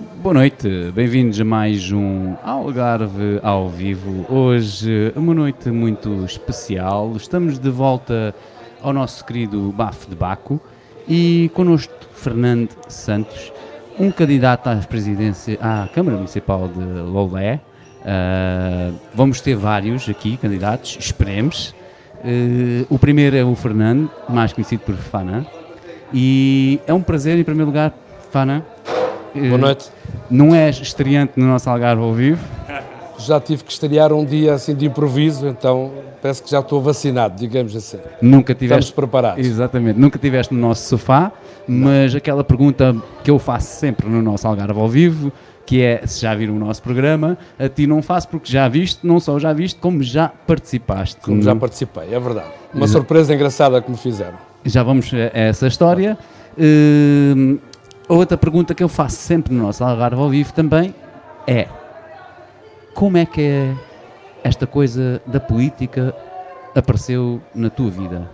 Boa noite, bem-vindos a mais um Algarve ao vivo. Hoje, uma noite muito especial. Estamos de volta ao nosso querido Bafo de Baco e connosco Fernando Santos, um candidato à presidência, à Câmara Municipal de Lolé. Uh, vamos ter vários aqui, candidatos, esperemos. Uh, o primeiro é o Fernando, mais conhecido por Fana. E é um prazer, em primeiro lugar, Fana. Uh, Boa noite. Não és estreante no nosso Algarve ao vivo? Já tive que estrear um dia assim de improviso, então parece que já estou vacinado, digamos assim. Nunca tiveste. Estamos preparados. Exatamente, nunca tiveste no nosso sofá, mas aquela pergunta que eu faço sempre no nosso Algarve ao vivo que é se já viram o nosso programa, a ti não faço porque já viste, não só já viste, como já participaste. Como já participei, é verdade. Uma surpresa engraçada que me fizeram. Já vamos a essa história. Uh, outra pergunta que eu faço sempre no nosso Algarve ao vivo também é como é que é esta coisa da política apareceu na tua vida?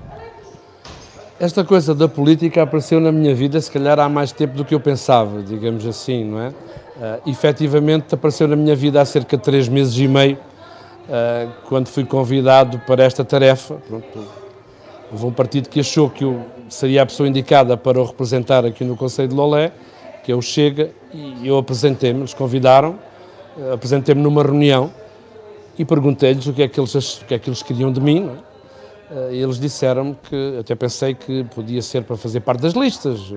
Esta coisa da política apareceu na minha vida, se calhar há mais tempo do que eu pensava, digamos assim, não é? Uh, efetivamente apareceu na minha vida há cerca de três meses e meio, uh, quando fui convidado para esta tarefa. Pronto, houve um partido que achou que eu seria a pessoa indicada para o representar aqui no Conselho de Lolé, que é o Chega, e eu apresentei-me, eles convidaram, uh, apresentei-me numa reunião e perguntei-lhes o que é que eles, o que é que eles queriam de mim. É? E eles disseram-me que, até pensei que podia ser para fazer parte das listas,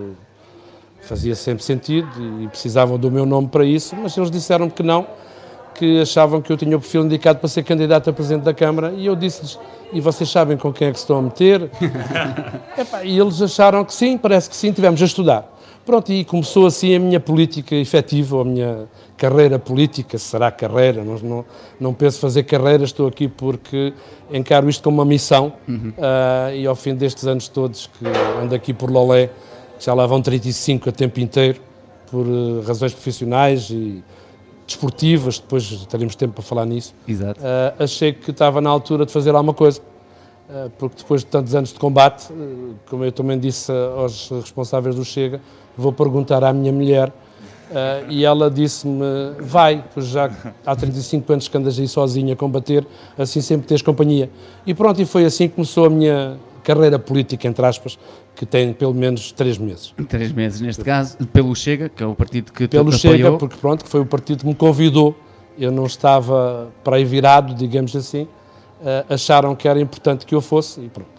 fazia sempre sentido e precisavam do meu nome para isso, mas eles disseram que não, que achavam que eu tinha o perfil indicado para ser candidato a Presidente da Câmara e eu disse-lhes, e vocês sabem com quem é que se estão a meter? Epá, e eles acharam que sim, parece que sim, tivemos a estudar. Pronto, e começou assim a minha política efetiva, a minha carreira política, será carreira, não, não, não penso fazer carreira, estou aqui porque encaro isto como uma missão uhum. uh, e ao fim destes anos todos que ando aqui por Lolé, já lá vão 35 a tempo inteiro, por uh, razões profissionais e desportivas, depois teremos tempo para falar nisso. Exato. Uh, achei que estava na altura de fazer alguma coisa, uh, porque depois de tantos anos de combate, como eu também disse aos responsáveis do Chega, vou perguntar à minha mulher, e ela disse-me, vai, pois já há 35 anos que andas aí sozinha a combater, assim sempre tens companhia. E pronto, e foi assim que começou a minha carreira política, entre aspas, que tem pelo menos três meses. Três meses, neste caso, pelo Chega, que é o partido que Pelo Chega, porque pronto, que foi o partido que me convidou, eu não estava para aí virado, digamos assim, uh, acharam que era importante que eu fosse e pronto,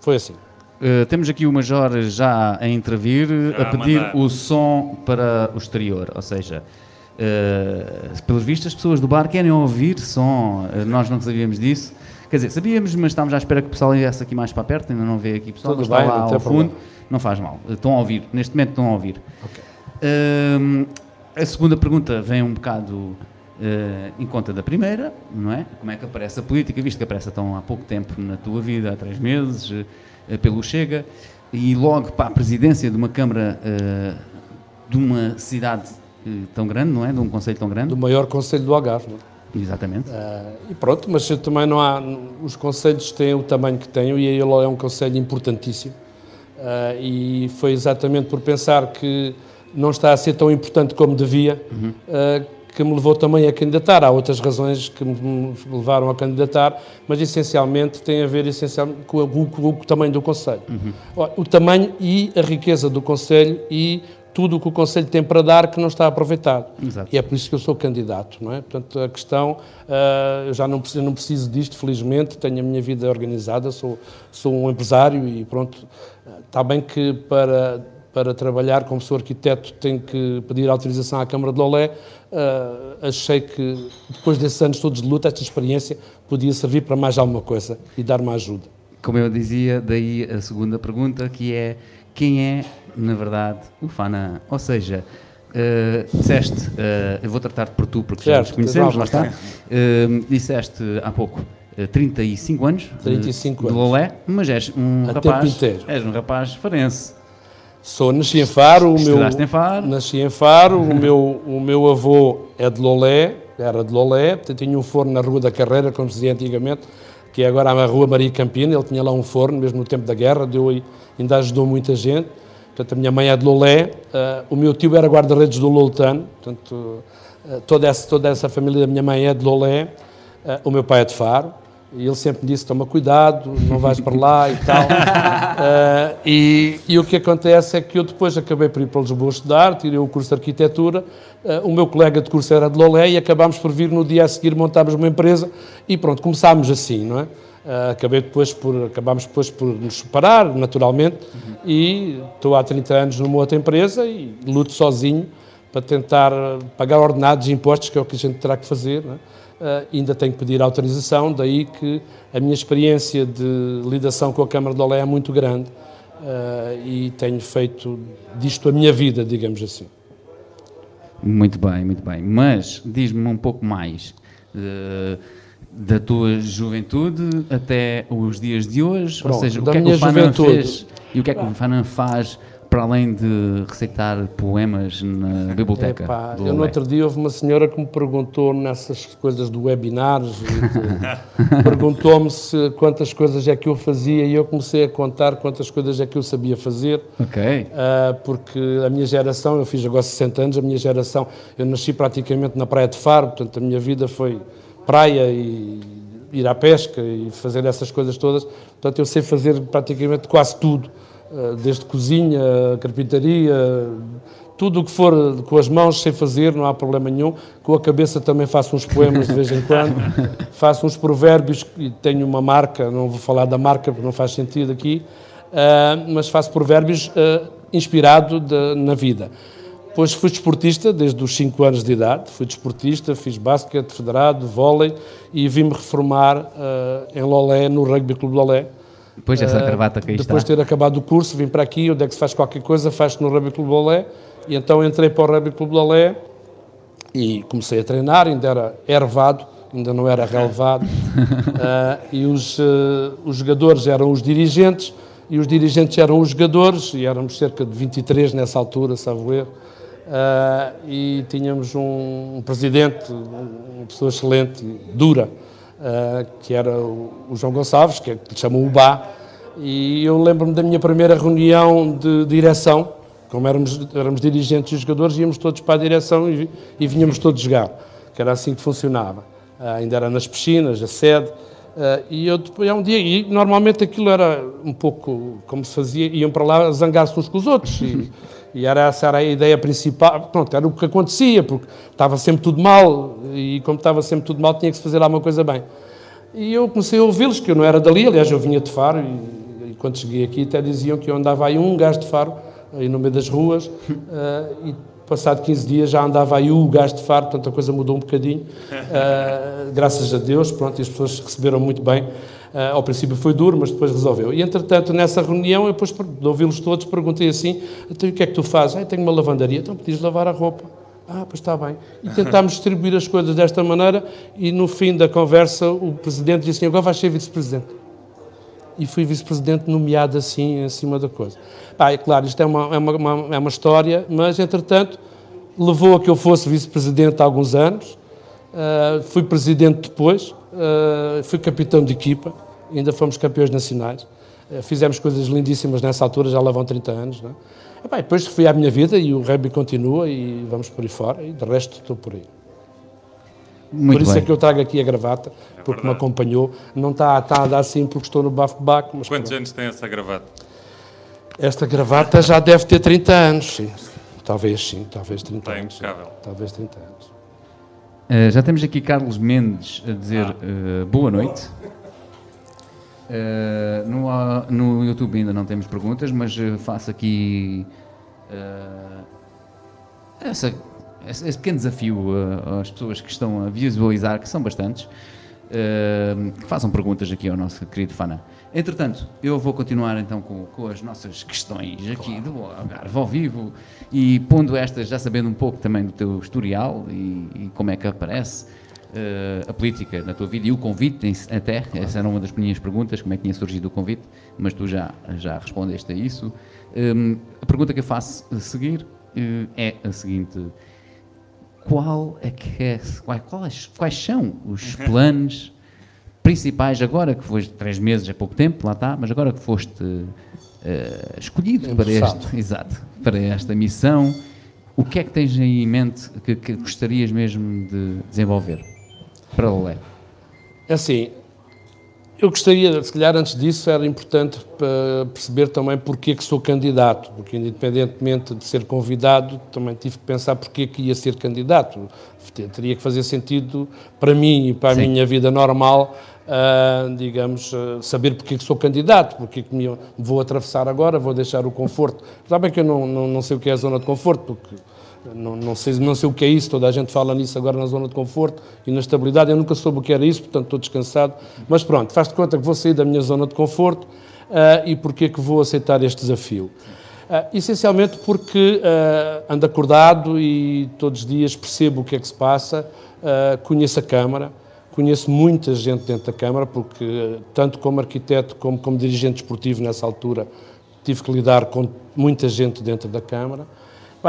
foi assim. Uh, temos aqui o Major já a intervir, já a pedir mandar. o som para o exterior, ou seja, uh, pelos vistos as pessoas do bar querem ouvir som, nós não sabíamos disso, Quer dizer, sabíamos, mas estávamos à espera que o pessoal viesse aqui mais para perto, ainda não vê aqui o pessoal, Tudo mas bem, está lá ao fundo. Não faz mal, estão a ouvir, neste momento estão a ouvir. Okay. Uh, a segunda pergunta vem um bocado uh, em conta da primeira, não é? Como é que aparece a política, visto que aparece tão há pouco tempo na tua vida, há três meses, uh, pelo Chega, e logo para a presidência de uma Câmara de uma cidade tão grande, não é? De um conselho tão grande. Do maior conselho do Algarve, não é? Exatamente. Uh, e pronto, mas também não há. Os conselhos têm o tamanho que têm e ele é um conselho importantíssimo. Uh, e foi exatamente por pensar que não está a ser tão importante como devia uhum. uh, que me levou também a candidatar. Há outras razões que me levaram a candidatar, mas essencialmente tem a ver essencialmente com, o, com o tamanho do Conselho. Uhum. O tamanho e a riqueza do Conselho e tudo o que o Conselho tem para dar que não está aproveitado. Exato. E é por isso que eu sou candidato, não é? Portanto, a questão, uh, eu já não preciso, não preciso disto, felizmente, tenho a minha vida organizada, sou, sou um empresário e pronto. Está bem que para, para trabalhar como sou arquiteto tenho que pedir autorização à Câmara de Lolé, uh, achei que depois desses anos todos de luta, esta experiência podia servir para mais alguma coisa e dar-me ajuda. Como eu dizia, daí a segunda pergunta, que é quem é na verdade, o Fana. Ou seja, uh, disseste, uh, eu vou tratar-te por tu porque certo, já nos conhecemos, lá está. Uh, disseste há pouco. 35 anos 35 de Lolé, mas és um a rapaz és um rapaz farense Sou, nasci em Faro, o meu, em Faro. nasci em Faro, o meu, o meu avô é de Lolé, era de Lolé, tinha um forno na Rua da Carreira, como se dizia antigamente, que é agora a Rua Maria Campina, ele tinha lá um forno, mesmo no tempo da guerra, deu, ainda ajudou muita gente, Portanto, a minha mãe é de Lolé, uh, o meu tio era guarda-redes do Loltano, portanto, uh, toda, essa, toda essa família da minha mãe é de Lolé, uh, o meu pai é de Faro, e ele sempre me disse, toma cuidado, não vais para lá e tal. e, e, o que acontece é que eu depois acabei por ir para Lisboa estudar, tirei o curso de arquitetura, o meu colega de curso era de Lolé e acabámos por vir no dia a seguir, montámos uma empresa e pronto, começámos assim, não é? Uh, acabei depois por, acabámos depois por nos separar, naturalmente, uhum. e estou há 30 anos numa outra empresa e luto sozinho para tentar pagar ordenados e impostos, que é o que a gente terá que fazer. Uh, ainda tenho que pedir autorização, daí que a minha experiência de lidação com a Câmara de Olé é muito grande uh, e tenho feito disto a minha vida, digamos assim. Muito bem, muito bem. Mas diz-me um pouco mais. Uh, da tua juventude até os dias de hoje? Pronto, Ou seja, o que é que o Fanan fez e o que é que o Fanan faz para além de receitar poemas na biblioteca? Epá, eu no outro dia houve uma senhora que me perguntou nessas coisas do webinars, perguntou-me se quantas coisas é que eu fazia e eu comecei a contar quantas coisas é que eu sabia fazer. Ok. Uh, porque a minha geração, eu fiz agora 60 anos, a minha geração, eu nasci praticamente na Praia de Faro, portanto a minha vida foi praia e ir à pesca e fazer essas coisas todas. Portanto, eu sei fazer praticamente quase tudo, eh, desde cozinha, carpintaria, tudo o que for com as mãos sei fazer, não há problema nenhum. Com a cabeça também faço uns poemas de vez em quando, faço uns provérbios e tenho uma marca, não vou falar da marca porque não faz sentido aqui, eh, mas faço provérbios eh, inspirado na vida. Depois fui desportista desde os 5 anos de idade, fui desportista, fiz basquete, federado, vôlei e vim-me reformar uh, em Lolé, no Rugby Clube Lolé. Depois dessa uh, gravata que aí Depois de ter acabado o curso, vim para aqui, onde é que se faz qualquer coisa, faz-se no Rugby Clube Lolé. E então entrei para o Rugby Clube Lolé e comecei a treinar, ainda era ervado, ainda não era relevado. uh, e os, os jogadores eram os dirigentes, e os dirigentes eram os jogadores, e éramos cerca de 23 nessa altura, salvo erro. Uh, e tínhamos um, um, presidente, uma pessoa excelente, dura, uh, que era o, o, João Gonçalves, que, é, que chamam o Bá, e eu lembro-me da minha primeira reunião de direção, como éramos, éramos dirigentes e jogadores, íamos todos para a direção e, e vinhamos todos jogar, que era assim que funcionava. Uh, ainda era nas piscinas, a sede, e eu depois, um dia, e normalmente aquilo era um pouco como se fazia, iam para lá zangar-se uns com os outros, e, E era essa era a ideia principal. Pronto, era o que acontecia, porque estava sempre tudo mal, e como estava sempre tudo mal, tinha que se fazer alguma coisa bem. E eu comecei a ouvi-los, que eu não era dali, aliás, eu vinha de Faro, e, e, quando cheguei aqui até diziam que eu andava aí um gajo de Faro, aí no meio das ruas, uh, e passado 15 dias já andava aí o gajo de Faro, portanto a coisa mudou um bocadinho, uh, graças a Deus, pronto, e as pessoas receberam muito bem. Uh, ao princípio foi duro, mas depois resolveu. E, entretanto, nessa reunião, eu depois de ouvi-los todos, perguntei assim, então, o que é que tu fazes? Ah, tenho uma lavandaria. Então, podias lavar a roupa. Ah, pois está bem. E tentámos distribuir as coisas desta maneira e, no fim da conversa, o Presidente disse assim, agora vais ser Vice-Presidente. E fui Vice-Presidente nomeado assim, em cima da coisa. Pá, é claro, isto é uma, é uma, uma, é uma história, mas, entretanto, levou a que eu fosse Vice-Presidente há alguns anos, uh, fui Presidente depois, uh, fui capitão de equipa, ainda fomos campeões nacionais. Uh, fizemos coisas lindíssimas nessa altura, já lá vão 30 anos. Não é? e, bem, depois fui à minha vida e o rugby continua e vamos por aí fora, e de resto estou por aí. Muito por isso é bem. é que eu trago aqui a gravata, é porque verdade. me acompanhou. Não está, está a dar assim porque estou no bafo-baco. Quantos pronto. anos tem essa gravata? Esta gravata já deve ter 30 anos, sim. Talvez sim, talvez 30 está anos. impecável. Talvez 30 anos. Uh, já temos aqui Carlos Mendes a dizer ah. uh, boa noite. Uh, no, no YouTube ainda não temos perguntas, mas faço aqui essa, esse, esse, pequeno desafio às pessoas que estão a visualizar, que são bastantes, que façam perguntas aqui ao nosso querido Fana. Entretanto, eu vou continuar então com, com as nossas questões aqui claro. do Algarve ao vivo e pondo estas, já sabendo um pouco também do teu historial e, e como é que aparece uh, a política na tua vida e o convite até, claro. essa era uma das minhas perguntas, como é que tinha surgido o convite, mas tu já, já respondeste a isso. Um, a pergunta que eu faço a seguir uh, é a seguinte, qual é que é, quais, quais são os planos principais agora, que foste três meses, é pouco tempo, lá está, mas agora que foste uh, escolhido para, este, exato, para esta missão. O que é que tens aí em mente que, que gostarias mesmo de desenvolver para Lé? É assim, eu gostaria, se calhar antes disso, era importante perceber também porque é que sou candidato, porque independentemente de ser convidado, também tive que pensar porque é que ia ser candidato. Teria que fazer sentido para mim e para a Sim. minha vida normal, uh, digamos, uh, saber porque é que sou candidato, porque é que me vou atravessar agora, vou deixar o conforto. Sabem que eu não, não, não sei o que é a zona de conforto, porque não, não, sei, não sei o que é isso, toda a gente fala nisso agora na zona de conforto e na estabilidade. Eu nunca soube o que era isso, portanto estou descansado. Mas pronto, faz de conta que vou sair da minha zona de conforto uh, e porquê que vou aceitar este desafio? Uh, essencialmente porque uh, ando acordado e todos os dias percebo o que é que se passa, conheço a Câmara, conheço muita gente dentro da Câmara, porque tanto como arquiteto como como dirigente esportivo nessa altura tive que lidar com muita gente dentro da Câmara.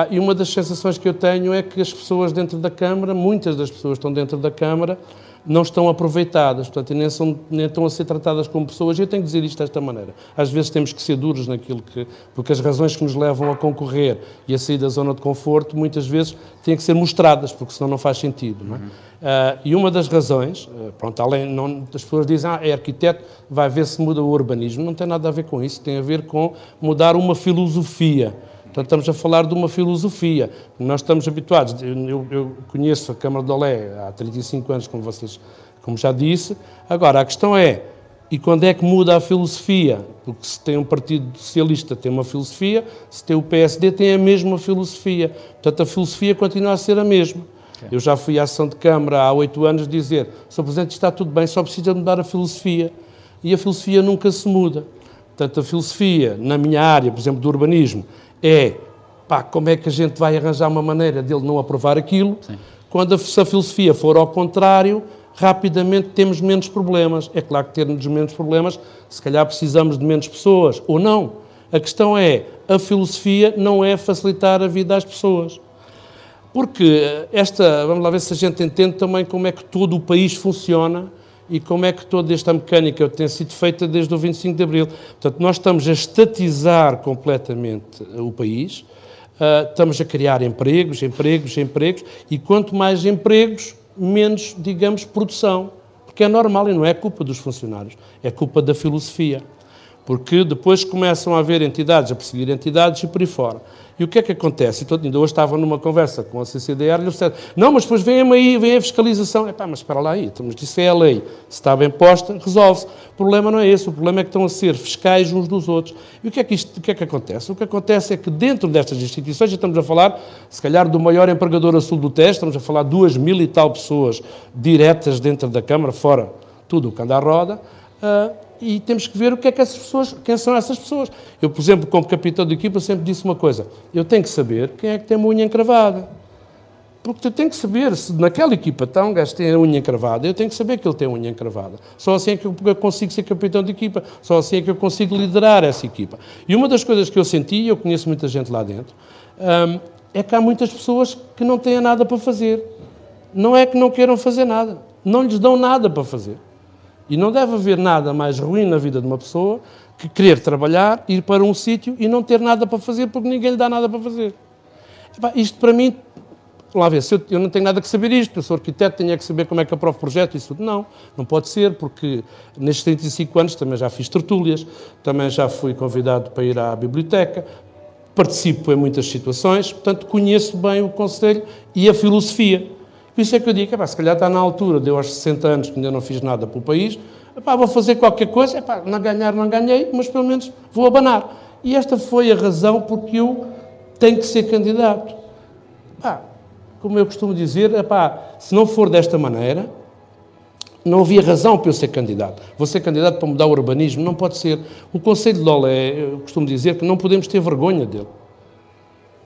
E uma das sensações que eu tenho é que as pessoas dentro da Câmara, muitas das pessoas estão dentro da Câmara, não estão aproveitadas, portanto, nem, são, nem estão a ser tratadas como pessoas. E eu tenho que dizer isto desta maneira. Às vezes temos que ser duros naquilo que. Porque as razões que nos levam a concorrer e a sair da zona de conforto, muitas vezes têm que ser mostradas, porque senão não faz sentido. Não é? uhum. uh, e uma das razões, uh, pronto, além. Não, as pessoas dizem, ah, é arquiteto, vai ver se muda o urbanismo. Não tem nada a ver com isso, tem a ver com mudar uma filosofia. Portanto, estamos a falar de uma filosofia. Nós estamos habituados, eu, eu conheço a Câmara de Olé há 35 anos, como vocês, como já disse. Agora, a questão é, e quando é que muda a filosofia? Porque se tem um Partido Socialista tem uma filosofia, se tem o PSD tem a mesma filosofia. Portanto, a filosofia continua a ser a mesma. Eu já fui à ação de Câmara há oito anos dizer, Sr. Presidente, está tudo bem, só precisa mudar a filosofia. E a filosofia nunca se muda. Portanto, a filosofia, na minha área, por exemplo, do urbanismo, é pá, como é que a gente vai arranjar uma maneira dele não aprovar aquilo, Sim. quando a, se a filosofia for ao contrário, rapidamente temos menos problemas. É claro que temos menos problemas, se calhar precisamos de menos pessoas, ou não. A questão é, a filosofia não é facilitar a vida às pessoas. Porque esta, vamos lá ver se a gente entende também como é que todo o país funciona e como é que toda esta mecânica tem sido feita desde o 25 de Abril. Portanto, nós estamos a estatizar completamente o país, uh, estamos a criar empregos, empregos, empregos, e quanto mais empregos, menos, digamos, produção. Porque é normal e não é culpa dos funcionários, é culpa da filosofia. Porque depois começam a haver entidades a perseguir entidades e por aí fora. E o que é que acontece? Então, ainda hoje estava numa conversa com a CCDR e eles disseram, não, mas depois vem aí, vem a fiscalização. Epá, mas espera lá aí, mas isso é a lei. Se está bem posta, resolve-se. O problema não é esse, o problema é que estão a ser fiscais uns dos outros. E o que é que, isto, o que, é que acontece? O que acontece é que dentro destas instituições, já estamos a falar, se calhar, do maior empregador a sul do teste, estamos a falar duas mil e tal pessoas diretas dentro da Câmara, fora tudo o que anda à roda, uh, e temos que ver o que é que essas pessoas, quem são essas pessoas. Eu, por exemplo, como capitão de equipa, sempre disse uma coisa: eu tenho que saber quem é que tem uma unha encravada. Porque eu tenho que saber se naquela equipa está um gajo que tem a unha encravada, eu tenho que saber que ele tem a unha encravada. Só assim é que eu consigo ser capitão de equipa, só assim é que eu consigo liderar essa equipa. E uma das coisas que eu senti, e eu conheço muita gente lá dentro, hum, é que há muitas pessoas que não têm nada para fazer. Não é que não queiram fazer nada, não lhes dão nada para fazer. E não deve haver nada mais ruim na vida de uma pessoa que querer trabalhar, ir para um sítio e não ter nada para fazer porque ninguém lhe dá nada para fazer. Epá, isto para mim, lá ver, eu, eu, não tenho nada que saber isto, eu sou arquiteto, tenho é que saber como é que aprovo projeto e isso tudo. Não, não pode ser, porque nestes 35 anos também já fiz tertúlias, também já fui convidado para ir à biblioteca, participo em muitas situações, portanto conheço bem o Conselho e a filosofia. Por isso é que eu digo, epá, se calhar está na altura, deu aos 60 anos que ainda não fiz nada para o país, epá, vou fazer qualquer coisa, epá, não ganhar não ganhei, mas pelo menos vou abanar. E esta foi a razão porque eu tenho que ser candidato. Epá, como eu costumo dizer, epá, se não for desta maneira, não havia razão para eu ser candidato. Vou ser candidato para mudar o urbanismo? Não pode ser. O Conselho de Olé, eu costumo dizer que não podemos ter vergonha dele.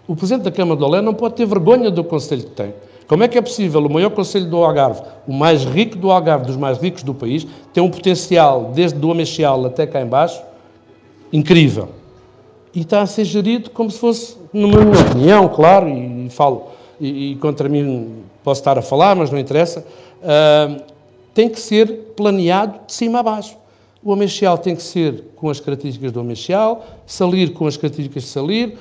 O Presidente da Câmara de Olé não pode ter vergonha do Conselho que tem. Como é que é possível o maior Conselho do Algarve, o mais rico do Algarve, dos mais ricos do país, ter um potencial, desde do Amexial até cá embaixo, incrível. E está a ser gerido como se fosse, numa minha opinião, claro, e, e falo, e, e, contra mim posso estar a falar, mas não interessa, uh, tem que ser planeado de cima a baixo. O Ameixal tem que ser com as características do Ameixal, Salir com as características de Salir,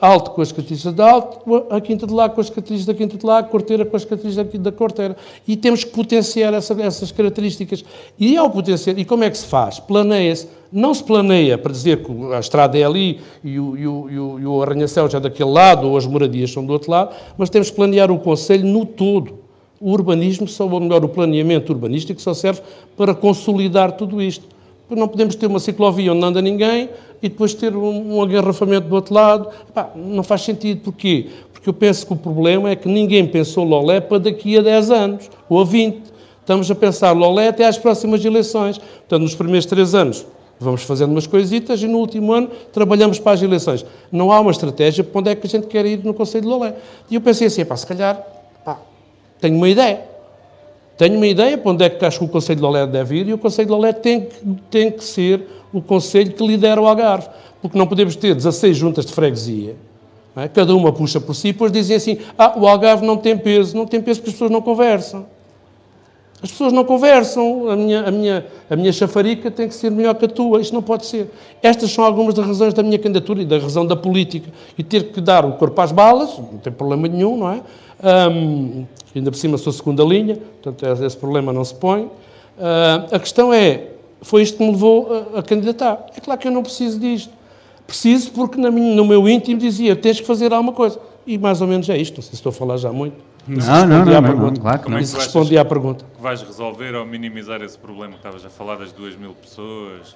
Alto com as características de Alto, a Quinta de Lago com as características da Quinta de Lago, Corteira com as características da Corteira. E temos que potenciar essa, essas características. E ao potenciar, e como é que se faz? Planeia-se. Não se planeia para dizer que a estrada é ali e o, e o, e o, arranha-céu já é daquele lado ou as moradias são do outro lado, mas temos que planear o Conselho no todo. O urbanismo, ou melhor, o planeamento urbanístico só serve para consolidar tudo isto. Não podemos ter uma ciclovia onde não anda ninguém e depois ter um, agarrafamento do outro lado. Não faz sentido. Porquê? Porque eu penso que o problema é que ninguém pensou Lolé para daqui a 10 anos ou a 20. Estamos a pensar Lolé até às próximas eleições. Portanto, nos primeiros três anos vamos fazendo umas coisitas e no último ano trabalhamos para as eleições. Não há uma estratégia para onde é que a gente quer ir no Conselho de Lolé. E eu pensei assim, pá, se calhar tenho uma ideia. Tenho uma ideia para onde é que acho que o Conselho de Lolé deve ir e o Conselho de Lolé tem tem que ser o Conselho que lidera o Algarve. Porque não podemos ter 16 juntas de freguesia, é? cada uma puxa por si e depois dizem assim: ah, o Algarve não tem peso. Não tem peso porque as pessoas não conversam. As pessoas não conversam, a minha, a, minha, a minha chafarica tem que ser melhor que a tua, isto não pode ser. Estas são algumas das razões da minha candidatura e da razão da política. E ter que dar o corpo às balas, não tem problema nenhum, não é? Um, ainda por cima sou segunda linha, portanto esse problema não se põe. Uh, a questão é, foi isto que me levou a, a, candidatar. É claro que eu não preciso disto. Preciso porque minha, no meu íntimo dizia, tens que fazer alguma coisa. E mais ou menos é isto, não sei se estou a falar já muito. Não, não, não, não, claro que não. Isso respondi à pergunta. Que vais resolver ou minimizar esse problema que estavas a falar das duas mil pessoas?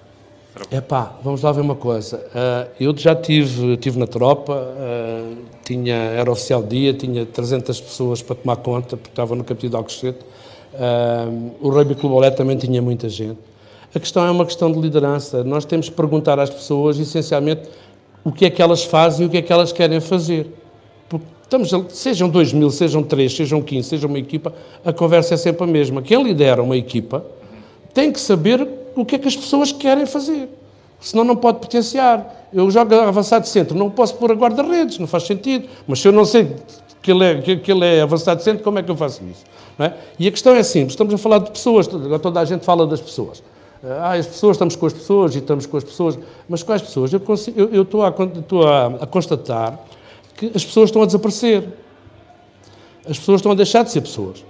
É pá, vamos lá ver uma coisa. Uh, eu já tive, tive na tropa, uh, tinha, era oficial dia, tinha 300 pessoas para tomar conta, porque estava no capítulo de Alcochete. Uh, o Rugby Clube Olé também tinha muita gente. A questão é uma questão de liderança. Nós temos que perguntar às pessoas, essencialmente, o que é que elas fazem e o que é que elas querem fazer. Estamos, sejam 2 mil, sejam 3, sejam 15, seja uma equipa, a conversa é sempre a mesma. Quem lidera uma equipa tem que saber o que é que as pessoas querem fazer. Senão não pode potenciar. Eu jogo avançado centro, não posso pôr a guarda-redes, não faz sentido. Mas se eu não sei que ele é, que, ele é avançado centro, como é que eu faço isso? É? E a questão é simples, estamos a falar de pessoas, toda a gente fala das pessoas. Ah, as pessoas, estamos com as pessoas e estamos com as pessoas. Mas quais pessoas? Eu, consigo, eu, eu estou, a, estou a, a constatar que as pessoas estão a desaparecer. As pessoas estão a deixar de ser pessoas.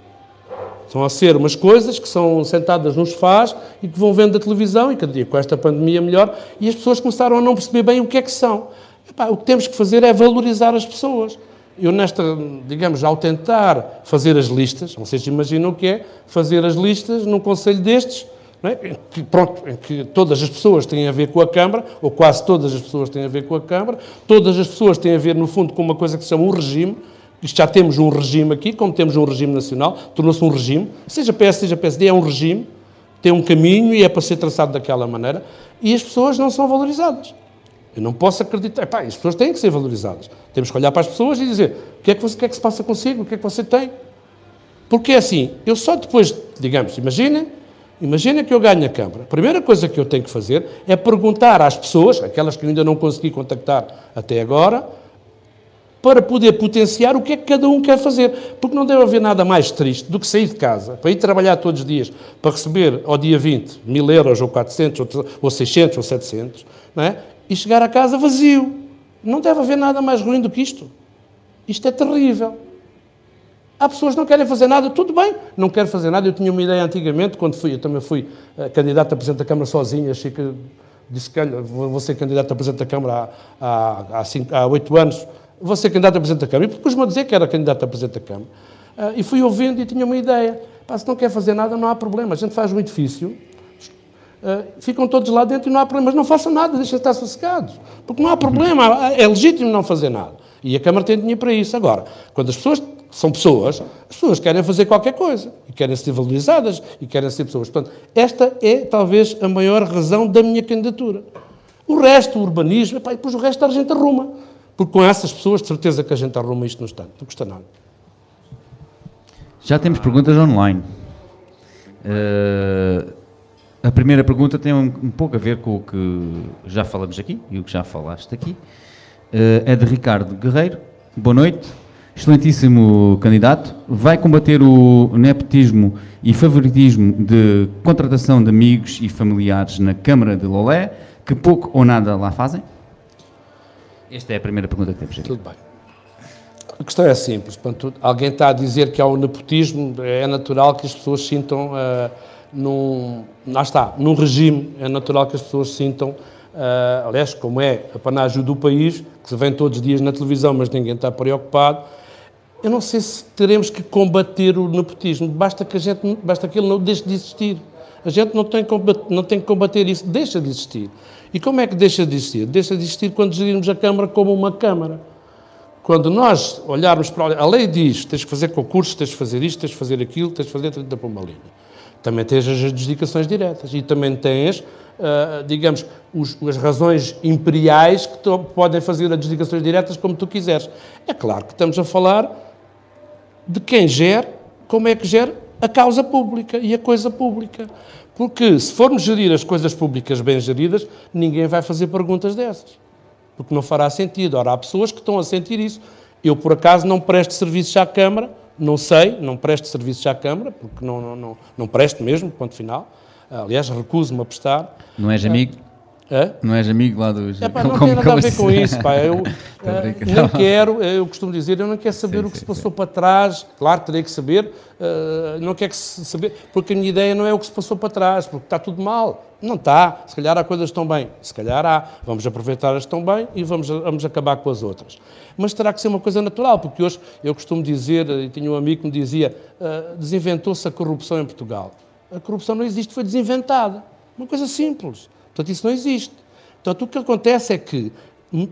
Estão a ser umas coisas que são sentadas nos sofás e que vão vendo a televisão, e cada dia com esta pandemia melhor, e as pessoas começaram a não perceber bem o que é que são. O que temos que fazer é valorizar as pessoas. Eu, nesta, digamos, ao tentar fazer as listas, vocês imaginam o que é fazer as listas num conselho destes, é? em que, pronto, em que todas as pessoas têm a ver com a Câmara, ou quase todas as pessoas têm a ver com a Câmara, todas as pessoas têm a ver, no fundo, com uma coisa que se chama um regime, isto já temos um regime aqui, como temos um regime nacional, tornou-se um regime, seja PS, seja PSD, é um regime, tem um caminho e é para ser traçado daquela maneira, e as pessoas não são valorizadas. Eu não posso acreditar. Epá, as pessoas têm que ser valorizadas. Temos que olhar para as pessoas e dizer o que é que, você, que, é que se passa consigo, o que é que você tem. Porque é assim, eu só depois, digamos, imaginem, imaginem que eu ganho a Câmara. A primeira coisa que eu tenho que fazer é perguntar às pessoas, aquelas que ainda não consegui contactar até agora, para poder potenciar o que é que cada um quer fazer. Porque não deve haver nada mais triste do que sair de casa, para ir trabalhar todos os dias, para receber ao dia 20 mil euros, ou 400, ou 600, ou 700, não é? e chegar a casa vazio. Não deve haver nada mais ruim do que isto. Isto é terrível. Há pessoas que não querem fazer nada, tudo bem, não quero fazer nada. Eu tinha uma ideia antigamente, quando fui, eu também fui uh, candidato a Presidente da Câmara sozinho, achei que disse que vou ser candidato a Presidente da Câmara há, oito anos, vou ser candidato a Presidente da Câmara. E depois me dizer que era candidato a Presidente da Câmara. Uh, e fui ouvindo e tinha uma ideia. Pá, se não quer fazer nada, não há problema. A gente faz um edifício, uh, ficam todos lá dentro e não há problema. Mas não façam nada, deixem estar sossegados. Porque não há problema, é legítimo não fazer nada. E a Câmara tem dinheiro para isso. Agora, quando as pessoas são pessoas, as pessoas querem fazer qualquer coisa e querem ser valorizadas e querem ser pessoas. Portanto, esta é talvez a maior razão da minha candidatura. O resto, o urbanismo, epá, depois o resto a gente arruma. Porque com essas pessoas, de certeza que a gente arruma isto no instante. Não custa nada. Já temos perguntas online. Uh, a primeira pergunta tem um, um, pouco a ver com o que já falamos aqui e o que já falaste aqui. Uh, é de Ricardo Guerreiro. Boa noite. Excelentíssimo candidato, vai combater o nepotismo e favoritismo de contratação de amigos e familiares na Câmara de Lolé, que pouco ou nada lá fazem? Esta é a primeira pergunta que temos aqui. Tudo bem. A questão é simples. Portanto, alguém está a dizer que há um nepotismo, é natural que as pessoas sintam, uh, num, lá está, num regime, é natural que as pessoas sintam, uh, aliás, como é a panágio do país, que se vê todos os dias na televisão, mas ninguém está preocupado, eu não sei se teremos que combater o nepotismo. Basta que a gente, basta que ele não deixe de existir. A gente não tem, não tem que combater isso, deixa de existir. E como é que deixa de existir? Deixa de existir quando gerirmos a Câmara como uma Câmara. Quando nós olharmos para a lei diz, tens que fazer concursos, tens que fazer isto, tens que fazer aquilo, tens que fazer 30 por uma linha. Também tens as adjudicações diretas e também tens, uh, digamos, os, as razões imperiais que podem fazer adjudicações diretas como tu quiseres. É claro que estamos a falar de quem gera, como é que gera a causa pública e a coisa pública. Porque se formos gerir as coisas públicas bem geridas, ninguém vai fazer perguntas dessas. Porque não fará sentido. Ora, há pessoas que estão a sentir isso. Eu, por acaso, não presto serviços à Câmara, não sei, não presto serviços à Câmara, porque não, não, não, não presto mesmo, ponto final. Aliás, recuso-me a prestar. Não és amigo? Hã? Não és amigo lá dos... É, pá, não como, tem nada a ver com isso, pá. Eu uh, nem quero, eu costumo dizer, eu não quero saber sim, o que sim, se passou sim. para trás. Claro, terei que saber, uh, não quero que se saber, porque a minha ideia não é o que se passou para trás, porque está tudo mal. Não está. Se calhar há coisas estão bem. Se calhar há. Vamos aproveitar as estão bem e vamos, vamos acabar com as outras. Mas terá que ser uma coisa natural, porque hoje eu costumo dizer, e tinha um amigo que me dizia, uh, desinventou-se a corrupção em Portugal. A corrupção não existe, foi desinventada. Uma coisa simples. Portanto, isso não existe. Portanto, o que acontece é que,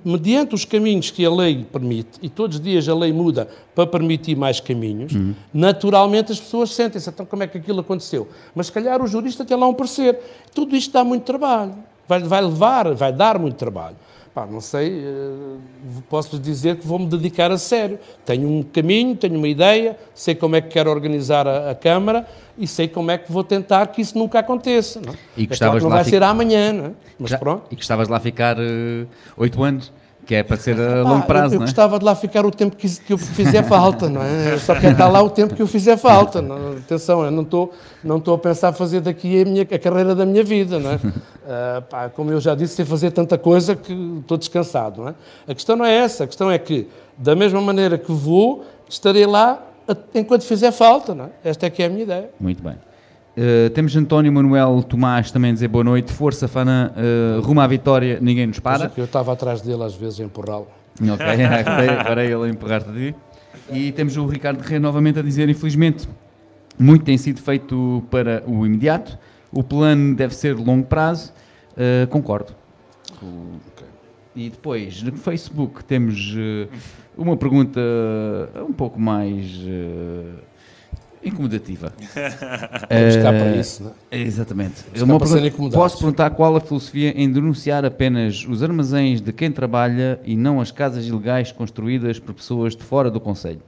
mediante os caminhos que a lei permite, e todos os dias a lei muda para permitir mais caminhos, uhum. naturalmente as pessoas sentem-se, então como é que aquilo aconteceu? Mas se calhar o jurista tem lá um parecer. Tudo isto dá muito trabalho. Vai, vai levar, vai dar muito trabalho. Pá, não sei, eh, posso-lhes dizer que vou-me dedicar a sério. Tenho um caminho, tenho uma ideia, sei como é que quero organizar a, a Câmara e sei como é que vou tentar que isso nunca aconteça. Não, é? e que é claro que não vai ser amanhã, não é? Mas Já, pronto. E que estavas lá a ficar eh, oito uh, anos. Que é para ser a longo prazo, eu, eu não é? gostava de lá ficar o tempo que, que eu fizer falta, não é? Eu só quero estar lá o tempo que eu fizer falta. Não, atenção, eu não estou não estou a pensar fazer daqui a, minha, a carreira da minha vida, não é? Uh, pá, como eu já disse, sei fazer tanta coisa que estou descansado, não é? A questão não é essa, a questão é que, da mesma maneira que vou, estarei lá enquanto fizer falta, não é? Esta é que é a minha ideia. Muito bem. Uh, temos António Manuel Tomás também a dizer boa noite. Força, Fana, uh, rumo à vitória, ninguém nos para. eu estava atrás dele às vezes a empurrá-lo. Ok, agora ele a empurrar-te a ti. E temos o Ricardo Rei novamente a dizer, infelizmente, muito tem sido feito para o imediato. O plano deve ser de longo prazo. Uh, concordo. Okay. E depois, no Facebook, temos uma pergunta um pouco mais incomodativa. Vamos cá para isso, não é? Exatamente. Uma pergunta, posso perguntar qual a filosofia em denunciar apenas os armazéns de quem trabalha e não as casas ilegais construídas por pessoas de fora do Conselho?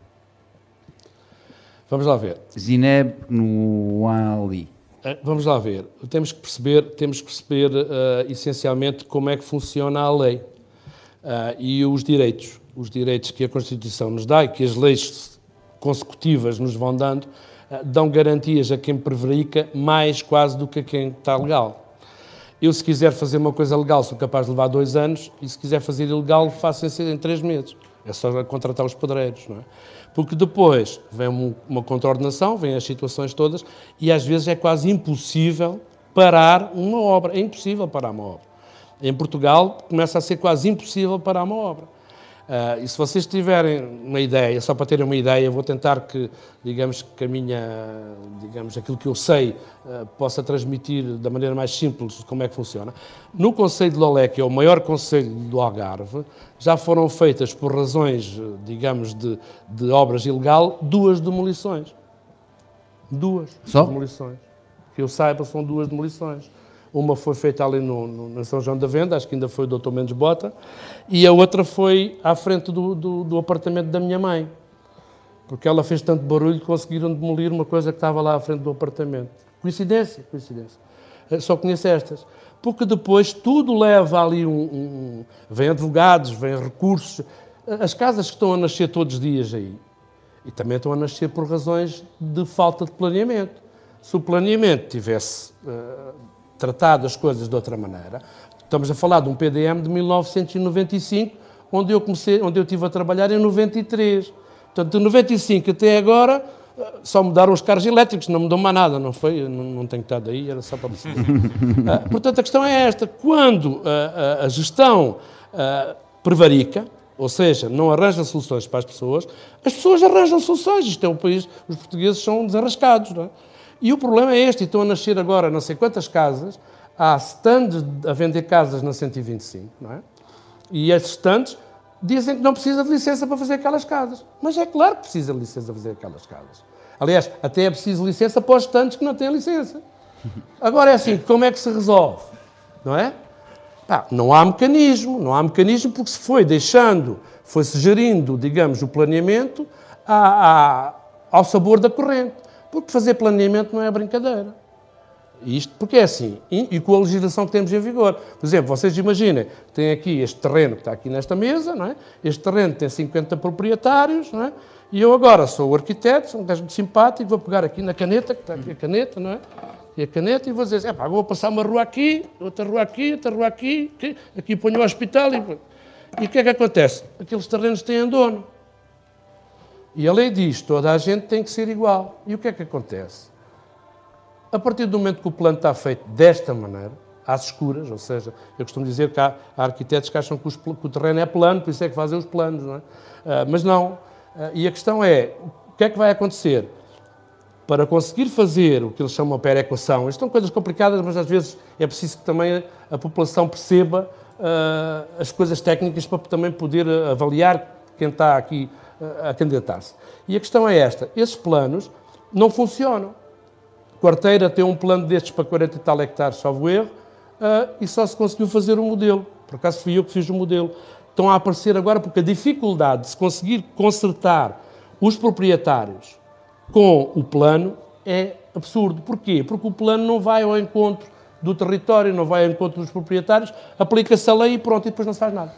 Vamos lá ver. Zineb no Ali. Eh, vamos lá ver. Temos que perceber, temos que perceber uh, essencialmente como é que funciona a lei uh, e os direitos. Os direitos que a Constituição nos dá e que as leis consecutivas nos vão dando, eh, dão garantias a quem prevarica mais quase do que a quem está legal. Eu, se quiser fazer uma coisa legal, sou capaz de levar dois anos, e se quiser fazer ilegal, faço em três meses. É só contratar os pedreiros, não é? Porque depois vem uma contraordenação, vêm as situações todas, e às vezes é quase impossível parar uma obra. É impossível parar uma obra. Em Portugal, começa a ser quase impossível parar uma obra. Uh, e se vocês tiverem uma ideia, só para terem uma ideia, vou tentar que, digamos, que a minha, digamos, aquilo que eu sei, uh, possa transmitir da maneira mais simples como é que funciona. No Conselho de Lolé, que é o maior conselho do Algarve, já foram feitas, por razões, digamos, de, de obras ilegal, duas demolições. Duas Só? demolições. Que eu saiba, são duas demolições. Uma foi feita ali no, no, no, São João da Venda, acho que ainda foi o Dr. Mendes Bota, e a outra foi à frente do, do, do, apartamento da minha mãe. Porque ela fez tanto barulho que conseguiram demolir uma coisa que estava lá à frente do apartamento. Coincidência? Coincidência. Eh, só conheço estas. Porque depois tudo leva ali um. um vem advogados, vem recursos. As casas que estão a nascer todos os dias aí, e também estão a nascer por razões de falta de planeamento. Se o planeamento tivesse uh, tratado as coisas de outra maneira, estamos a falar de um PDM de 1995, onde eu comecei, onde eu estive a trabalhar em 93. Portanto, de 95 até agora, eh, só mudaram os carros elétricos, não mudou mais nada, não foi? Não, não tenho estado aí, era só para me uh, Portanto, a questão é esta: quando uh, a gestão uh, prevarica, ou seja, não arranja soluções para as pessoas, as pessoas arranjam soluções. Isto é o país, os portugueses são desarrascados. Não é? E o problema é este, estão a nascer agora não sei quantas casas, há stands a vender casas na 125, não é? E esses stands dizem que não precisa de licença para fazer aquelas casas. Mas é claro que precisa de licença para fazer aquelas casas. Aliás, até é preciso licença para os stands que não têm licença. Agora é assim, como é que se resolve? Não é? Pá, não há mecanismo, não há mecanismo porque se foi deixando, foi-se gerindo, digamos, o planeamento a, a, ao sabor da corrente. Porque fazer planeamento não é brincadeira. Isto porque é assim, e, com a legislação que temos em vigor. Por exemplo, vocês imaginem, tem aqui este terreno que está aqui nesta mesa, não é? este terreno tem 50 proprietários, não é? e eu agora sou o arquiteto, sou um gajo muito simpático, vou pegar aqui na caneta, que está aqui a caneta, não é? e a caneta e vou dizer, pá, vou passar uma rua aqui, outra rua aqui, outra rua aqui, aqui, aqui ponho o hospital e... E o que é que acontece? Aqueles terrenos têm dono. E a lei diz, toda a gente tem que ser igual. E o que é que acontece? A partir do momento que o plano está feito desta maneira, às escuras, ou seja, eu costumo dizer que há, há arquitetos que acham que, os, que, o terreno é plano, por isso é que fazem os planos, não é? Uh, mas não. Uh, e a questão é, o que é que vai acontecer? para conseguir fazer o que eles chamam de perequação, isto são coisas complicadas, mas às vezes é preciso que também a população perceba uh, as coisas técnicas para também poder avaliar quem está aqui a candidatar-se. E a questão é esta: esses planos não funcionam. Quarteira tem um plano destes para 40 e tal hectares, salvo erro, uh, e só se conseguiu fazer um modelo. Por acaso fui eu que fiz o modelo. Estão a aparecer agora porque a dificuldade de se conseguir consertar os proprietários com o plano é absurdo. Porquê? Porque o plano não vai ao encontro do território, não vai ao encontro dos proprietários, aplica-se a lei e pronto, e depois não se faz nada.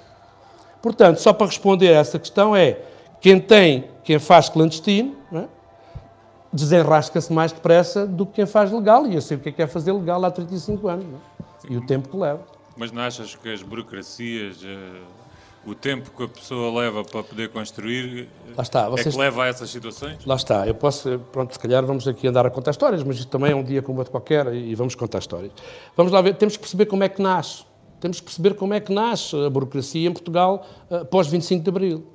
Portanto, só para responder a essa questão é, quem tem, quem faz clandestino, é? desenrasca-se mais depressa do que quem faz legal, e eu sei o que é, que é fazer legal há 35 anos, é? e o tempo que leva. Mas não achas que as burocracias... Uh o tempo que a pessoa leva para poder construir Lá está, vocês... é que leva a essas situações? Lá está, eu posso, pronto, se calhar vamos aqui andar a contar histórias, mas isto também é um dia como outro qualquer e vamos contar histórias. Vamos lá ver, temos que perceber como é que nasce, temos que perceber como é que nasce a burocracia em Portugal uh, pós 25 de Abril.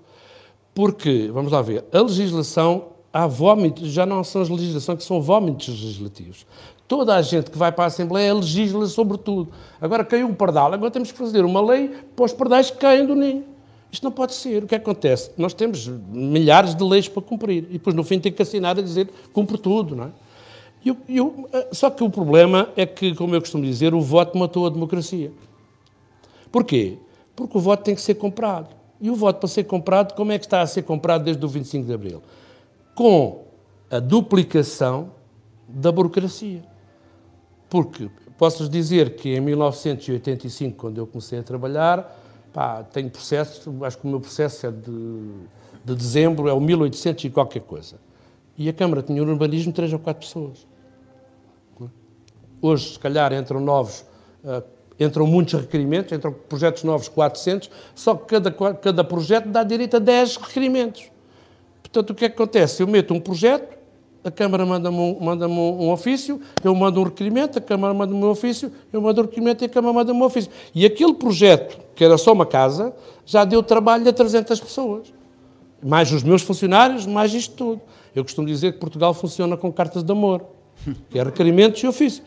Porque, vamos lá ver, a legislação, há vómitos, já não são as legislações que são vómitos legislativos. Toda a gente que vai para a Assembleia legisla sobre tudo. Agora caiu um pardal, agora temos que fazer uma lei para os pardais que caem do ninho. Isto não pode ser. O que, acontece? Nós temos milhares de leis para cumprir e depois no fim tem que assinar a dizer cumpre tudo, não é? E eu, eh, só que o problema é que, como eu costumo dizer, o voto matou a democracia. Porquê? Porque o voto tem que ser comprado. E o voto para ser comprado, como é que está a ser comprado desde o 25 de Abril? Com a duplicação da burocracia. Porque posso-lhes dizer que em 1985, quando eu comecei a trabalhar, pá, tenho processo, acho que o meu processo é de, de dezembro, é o 1800 e qualquer coisa. E a Câmara tinha um urbanismo de três ou quatro pessoas. Hoje, se calhar, entram novos, uh, entram muitos requerimentos, entram projetos novos 400, só que cada, cada projeto dá direito a 10 requerimentos. Portanto, o que é que acontece? Eu meto um projeto, a Câmara manda-me um, manda um, ofício, eu mando um requerimento, a Câmara manda-me um ofício, eu mando um requerimento e a Câmara manda-me um ofício. E aquele projeto, que era só uma casa, já deu trabalho a 300 pessoas. Mais os meus funcionários, mais isto tudo. Eu costumo dizer que Portugal funciona com cartas de amor, que é requerimentos e ofícios.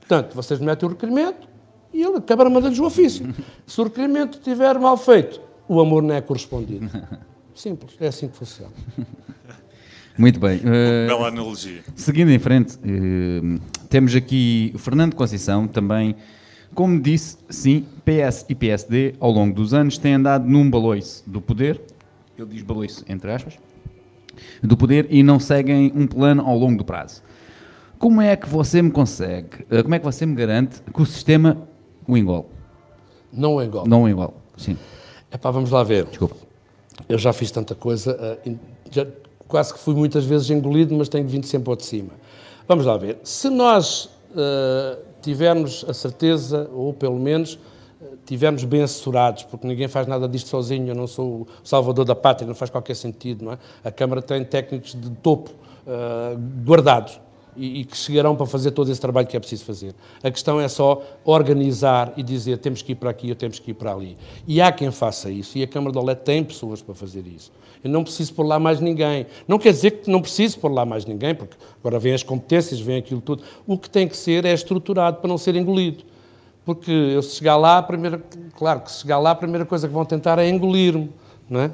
Portanto, vocês metem o requerimento e a Câmara manda-lhes o ofício. Se o requerimento estiver mal feito, o amor não é correspondido. Simples, é assim que funciona. Muito bem. Uh, Bela analogia. Seguindo em frente, uh, temos aqui o Fernando Conceição também. Como disse, sim, PS e PSD, ao longo dos anos, têm andado num baloiço do poder, ele diz baloiço entre aspas, do poder e não seguem um plano ao longo do prazo. Como é que você me consegue, uh, como é que você me garante que o sistema o engole? Não o engole. Não o engole, sim. Epá, vamos lá ver. Desculpa. Eu já fiz tanta coisa, uh, já, quase que fui muitas vezes engolido, mas tenho vindo sempre ao de cima. Vamos lá ver. Se nós uh, tivermos a certeza, ou pelo menos tivermos bem assessorados, porque ninguém faz nada disto sozinho, eu não sou o salvador da pátria, não faz qualquer sentido, não é? A Câmara tem técnicos de topo uh, guardados e, e, que chegarão para fazer todo esse trabalho que é preciso fazer. A questão é só organizar e dizer temos que ir para aqui ou temos que ir para ali. E há quem faça isso, e a Câmara de Olé tem pessoas para fazer isso. Eu não preciso pôr lá mais ninguém. Não quer dizer que não preciso pôr lá mais ninguém, porque agora vêm as competências, vem aquilo tudo. O que tem que ser é estruturado para não ser engolido. Porque eu se chegar lá, a primeira, claro que se chegar lá, a primeira coisa que vão tentar é engolir-me, não é?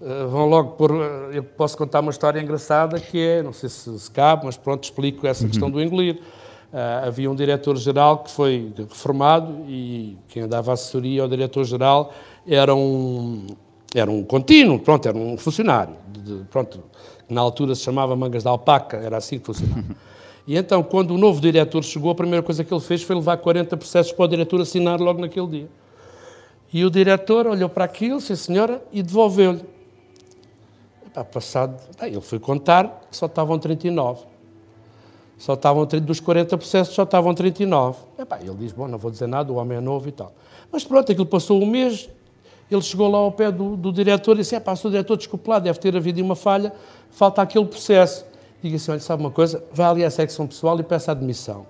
Uh, vão logo pôr, uh, eu posso contar uma história engraçada que é, não sei se, se cabe, mas pronto, explico essa uhum. questão do engolir. Uh, havia um diretor-geral que foi reformado e quem dava assessoria ao diretor-geral era um, era um contínuo, pronto, era um funcionário, de, de, pronto, na altura se chamava mangas de alpaca, era assim que funcionava. E então, quando o novo diretor chegou, a primeira coisa que ele fez foi levar 40 processos para o diretor assinar logo naquele dia. E o diretor olhou para aquilo, sim senhora, e devolveu-lhe. Passado, bem, ele foi contar, só estavam 39. Só estavam, dos 40 processos, só estavam 39. Epá, ele diz, bom, não vou dizer nada, o homem é novo e tal. Mas pronto, aquilo passou um mês, ele chegou lá ao pé do, do diretor e disse, é pá, sou diretor, desculpe lá, deve ter havido uma falha, falta aquele processo diga assim: olha, sabe uma coisa? Vá ali à secção pessoal e peça admissão.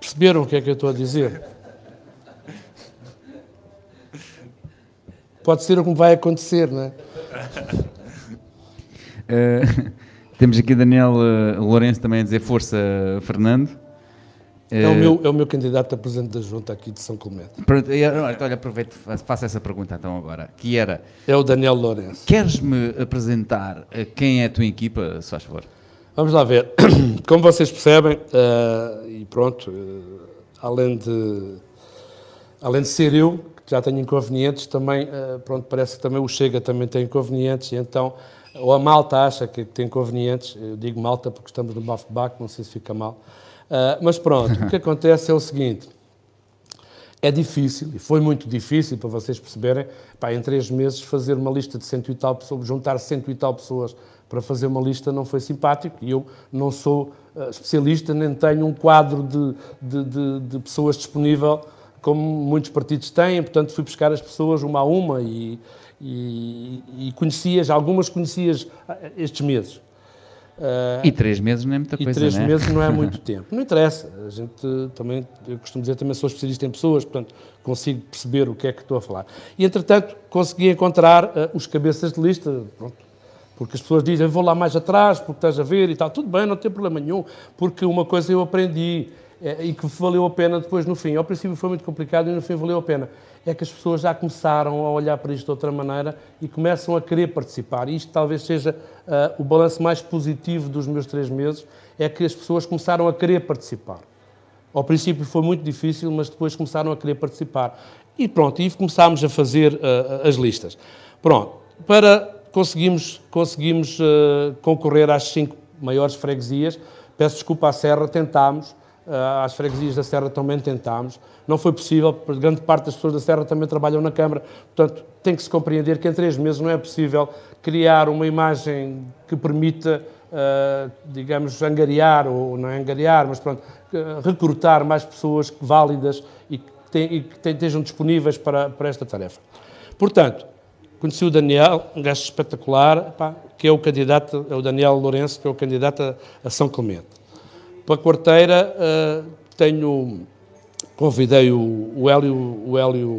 Perceberam o que é que eu estou a dizer? Pode ser o que vai acontecer, não é? Uh, temos aqui Daniel uh, Lourenço também a dizer força, Fernando. É o, meu, é o meu candidato a presidente da Junta aqui de São Clemente. Olha, aproveito, faço essa pergunta então agora, que era... É o Daniel Lourenço. Queres-me apresentar quem é a tua equipa, se faz favor? Vamos lá ver. Como vocês percebem, uh, e pronto, uh, além, de, além de ser eu, já tenho inconvenientes, também, uh, pronto, parece que também o Chega também tem inconvenientes, e então, ou a malta acha que tem inconvenientes, eu digo malta porque estamos no bafo-baco, não sei se fica mal, Uh, mas pronto, o que acontece é o seguinte: é difícil, e foi muito difícil para vocês perceberem, pá, em três meses fazer uma lista de cento e tal pessoas, juntar cento e tal pessoas para fazer uma lista não foi simpático e eu não sou uh, especialista, nem tenho um quadro de, de, de, de, pessoas disponível como muitos partidos têm, portanto fui buscar as pessoas uma a uma e, e, e conhecias, algumas conhecias ah, estes meses. Uh, e três meses não é muita coisa, E três não é? meses não é muito tempo. Não interessa. A gente também, eu costumo dizer, também sou especialista em pessoas, portanto, consigo perceber o que é que estou a falar. E, entretanto, consegui encontrar uh, os cabeças de lista, pronto, porque as pessoas dizem, vou lá mais atrás, porque estás a ver e tal. Tudo bem, não tem problema nenhum, porque uma coisa eu aprendi e que valeu a pena depois no fim. Ao princípio foi muito complicado e no fim valeu a pena é que as pessoas já começaram a olhar para isto de outra maneira e começam a querer participar. E isto talvez seja uh, o balanço mais positivo dos meus três meses, é que as pessoas começaram a querer participar. Ao princípio foi muito difícil, mas depois começaram a querer participar. E pronto, e começámos a fazer uh, as listas. Pronto, para conseguimos, conseguimos uh, concorrer às cinco maiores freguesias, peço desculpa à Serra, tentámos, às freguesias da Serra também tentámos, não foi possível, porque grande parte das pessoas da Serra também trabalham na Câmara, portanto, tem que se compreender que em três meses não é possível criar uma imagem que permita, uh, digamos, angariar, ou não é angariar, mas pronto, recrutar mais pessoas válidas e que, tem, e que estejam disponíveis para, para esta tarefa. Portanto, conheci o Daniel, um gajo espetacular, pá, que é o candidato, é o Daniel Lourenço, que é o candidato a São Clemente. Para a quarteira, uh, tenho convidei o, o Hélio, o Hélio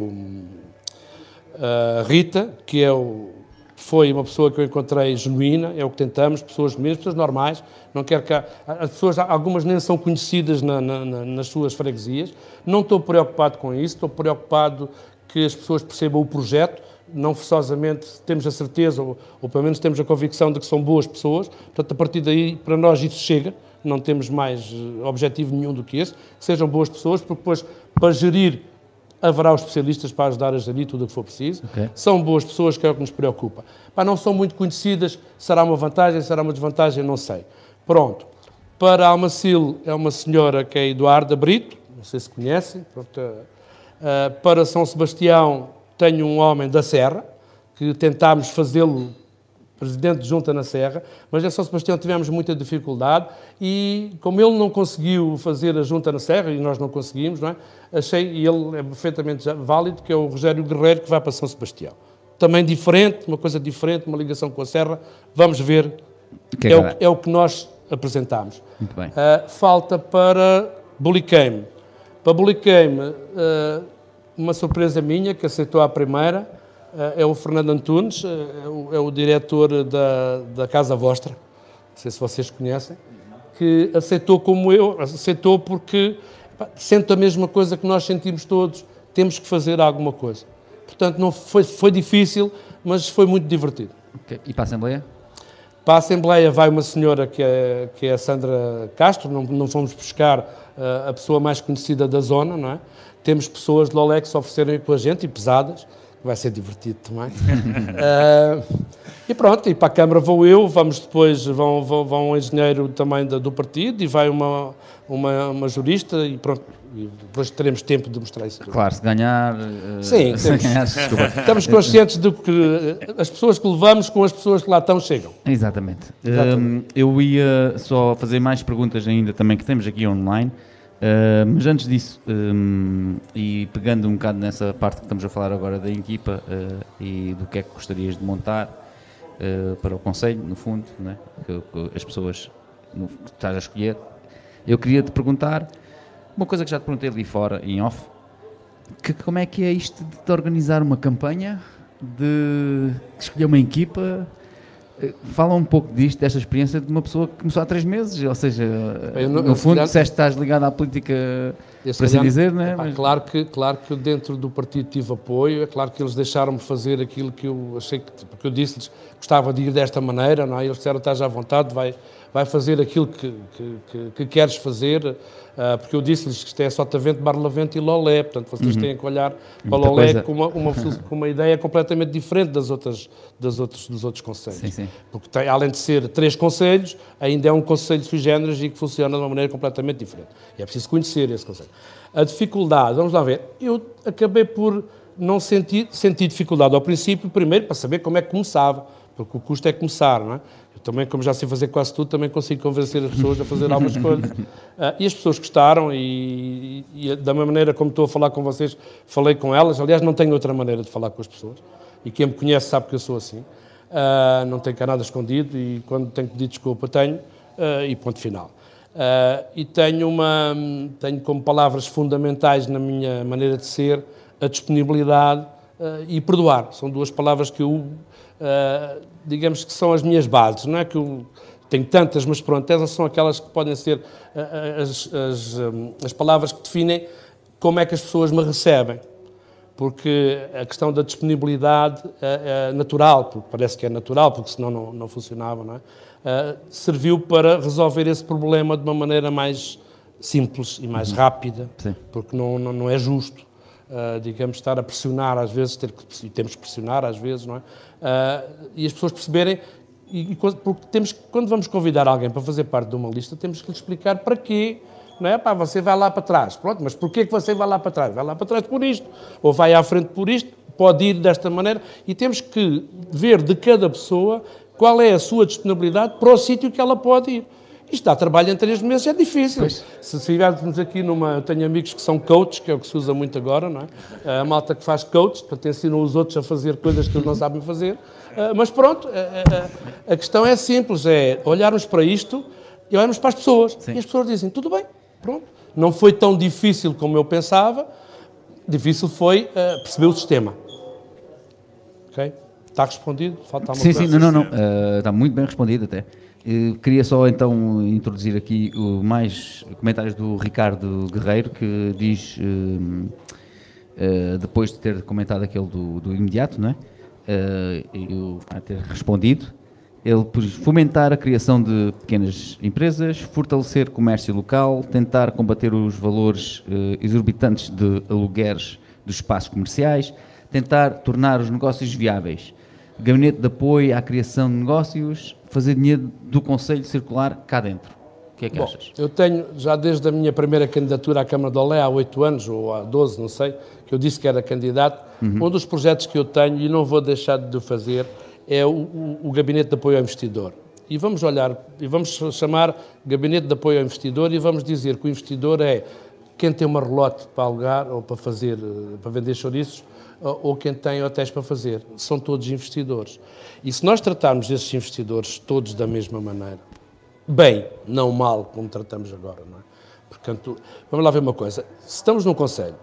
uh, Rita, que é o, foi uma pessoa que eu encontrei genuína, é o que tentamos, pessoas genuínas, pessoas normais, não quero que... As pessoas, algumas nem são conhecidas na, na, nas suas freguesias, não estou preocupado com isso, estou preocupado que as pessoas percebam o projeto, não forçosamente temos a certeza, ou, ou pelo menos temos a convicção de que são boas pessoas, portanto, a partir daí, para nós isso chega, não temos mais eh, objetivo nenhum do que esse, que sejam boas pessoas, porque depois, para gerir, haverá os especialistas para ajudar a gerir tudo o que for preciso. Okay. São boas pessoas, que é o que nos preocupa. Pá, não são muito conhecidas, será uma vantagem, será uma desvantagem, não sei. Pronto. Para Almacil é uma senhora que é Eduarda Brito, não sei se conhecem. Pronto. Uh, para São Sebastião tenho um homem da Serra, que tentámos fazê-lo presidente de junta na Serra, mas em São Sebastião tivemos muita dificuldade e, como ele não conseguiu fazer a junta na Serra, e nós não conseguimos, não é? achei, e ele é perfeitamente válido, que é o Rogério Guerreiro, que vai para São Sebastião. Também diferente, uma coisa diferente, uma ligação com a Serra, vamos ver, que é, é, o, é, o, que nós apresentámos. Muito bem. Uh, falta para Buliqueime. Para Buliqueime, uh, uma surpresa minha, que aceitou a primeira, é o Fernando Antunes, é o, é o diretor da, da Casa Vostra, não sei se vocês conhecem, que aceitou como eu, aceitou porque pá, sente a mesma coisa que nós sentimos todos, temos que fazer alguma coisa. Portanto, não foi, foi difícil, mas foi muito divertido. Okay. E para a Assembleia? Para a Assembleia vai uma senhora que é, que é a Sandra Castro, não, não fomos buscar uh, a pessoa mais conhecida da zona, não é? Temos pessoas de Lolex a oferecerem com a gente e pesadas, vai ser divertido também. uh, e pronto, e para a Câmara vou eu, vamos depois, vão, vão, vão um engenheiro também do, do partido e vai uma, uma, uma jurista e pronto. E depois teremos tempo de mostrar isso. Claro, se ganhar. Uh, Sim, se ganhar, estamos conscientes de que as pessoas que levamos com as pessoas que lá estão chegam. Exatamente. Exatamente. Um, eu ia só fazer mais perguntas ainda também que temos aqui online. Uh, mas antes disso, um, e pegando um bocado nessa parte que estamos a falar agora da equipa uh, e do que é que gostarias de montar uh, para o Conselho, no fundo, né? que, que as pessoas no, que estás a escolher, eu queria te perguntar uma coisa que já te perguntei ali fora, em off, que, como é que é isto de organizar uma campanha, de escolher uma equipa, Fala um pouco disto, desta experiência de uma pessoa que começou há três meses, ou seja, não, no fundo, calhar, disseste que estás ligado à política, por assim dizer, não é? Mas... Claro, que, claro que dentro do partido tive apoio, é claro que eles deixaram-me fazer aquilo que eu achei que, porque eu disse-lhes gostava de ir desta maneira, não é? Eles disseram, estás à vontade, vai, vai fazer aquilo que, que, que, que queres fazer, uh, porque eu disse-lhes que isto é só Tavente, Barlavento e Lolé, portanto vocês uhum. têm que olhar para Muita Lolé com uma, uma, com uma ideia completamente diferente das outras, das outros, dos outros conselhos. Sim, sim. Porque tem, além de ser três conselhos, ainda é um conselho sui generis e que funciona de uma maneira completamente diferente. E é preciso conhecer esse conselho. A dificuldade, vamos lá ver, eu acabei por não sentir, sentir dificuldade ao princípio, primeiro para saber como é que começava, porque o custo é começar, não é? Também, como já sei fazer quase tudo, também consigo convencer as pessoas a fazer algumas coisas. Uh, e as pessoas gostaram e, e, e, da mesma maneira como estou a falar com vocês, falei com elas. Aliás, não tenho outra maneira de falar com as pessoas. E quem me conhece sabe que eu sou assim. Uh, não tenho cá nada escondido e quando tenho que pedir desculpa, tenho. Uh, e ponto final. e tenho, uma, tenho como palavras fundamentais na minha maneira de ser a disponibilidade e perdoar. São duas palavras que eu uh, digamos que são as minhas bases. Não é que eu tenho tantas, mas pronto, essas são aquelas que podem ser uh, as, as, um, as palavras que definem como é que as pessoas me recebem porque a questão da disponibilidade é, é, natural, porque parece que é natural, porque senão não, não funcionava, não é? Uh, serviu para resolver esse problema de uma maneira mais simples e mais uhum. rápida, Sim. porque não, não, não, é justo, uh, digamos, estar a pressionar às vezes, ter que, e temos que pressionar às vezes, não é? uh, e as pessoas perceberem, e, e, porque temos, quando vamos convidar alguém para fazer parte de uma lista, temos que lhe explicar para quê, não é? Pá, você vai lá para trás, pronto, mas porquê que você vai lá para trás? Vai lá para trás por isto, ou vai à frente por isto, pode ir desta maneira, e temos que ver de cada pessoa qual é a sua disponibilidade para o sítio que ela pode ir. Isto dá trabalho em três meses, é difícil. Pois. Se estivéssemos aqui numa. Eu tenho amigos que são coaches, que é o que se usa muito agora, não é? A malta que faz coaches, para ensinam os outros a fazer coisas que eles não sabem fazer. Ah, mas pronto, a questão é simples: é olharmos para isto e olharmos para as pessoas. Sim. E as pessoas dizem: tudo bem, pronto. Não foi tão difícil como eu pensava, difícil foi uh, perceber o sistema. Ok? Está respondido? Falta alguma sim, coisa? Sim, não, não, não. Uh, está muito bem respondido até. Uh, queria só então introduzir aqui mais comentários do Ricardo Guerreiro, que diz, uh, uh, depois de ter comentado aquele do, do imediato, não é? eu ter respondido, ele por fomentar a criação de pequenas empresas, fortalecer comércio local, tentar combater os valores exorbitantes de alugueres dos espaços comerciais, tentar tornar os negócios viáveis, gabinete de apoio à criação de negócios, fazer dinheiro do Conselho Circular cá dentro. O que é que Bom, achas? Eu tenho, já desde a minha primeira candidatura à Câmara de Olé, há oito anos, ou há 12, não sei, que eu disse que era candidato, uhum. um dos projetos que eu tenho, e não vou deixar de o fazer, é o, o, o Gabinete de Apoio ao Investidor. E vamos olhar, e vamos chamar Gabinete de Apoio ao Investidor e vamos dizer que o investidor é quem tem uma relote para alugar ou para fazer, para vender chouriços, ou quem tem hotéis para fazer. São todos investidores. E se nós tratarmos esses investidores todos da mesma maneira, bem, não mal, como tratamos agora, não é? Portanto, vamos lá ver uma coisa. Se estamos num Conselho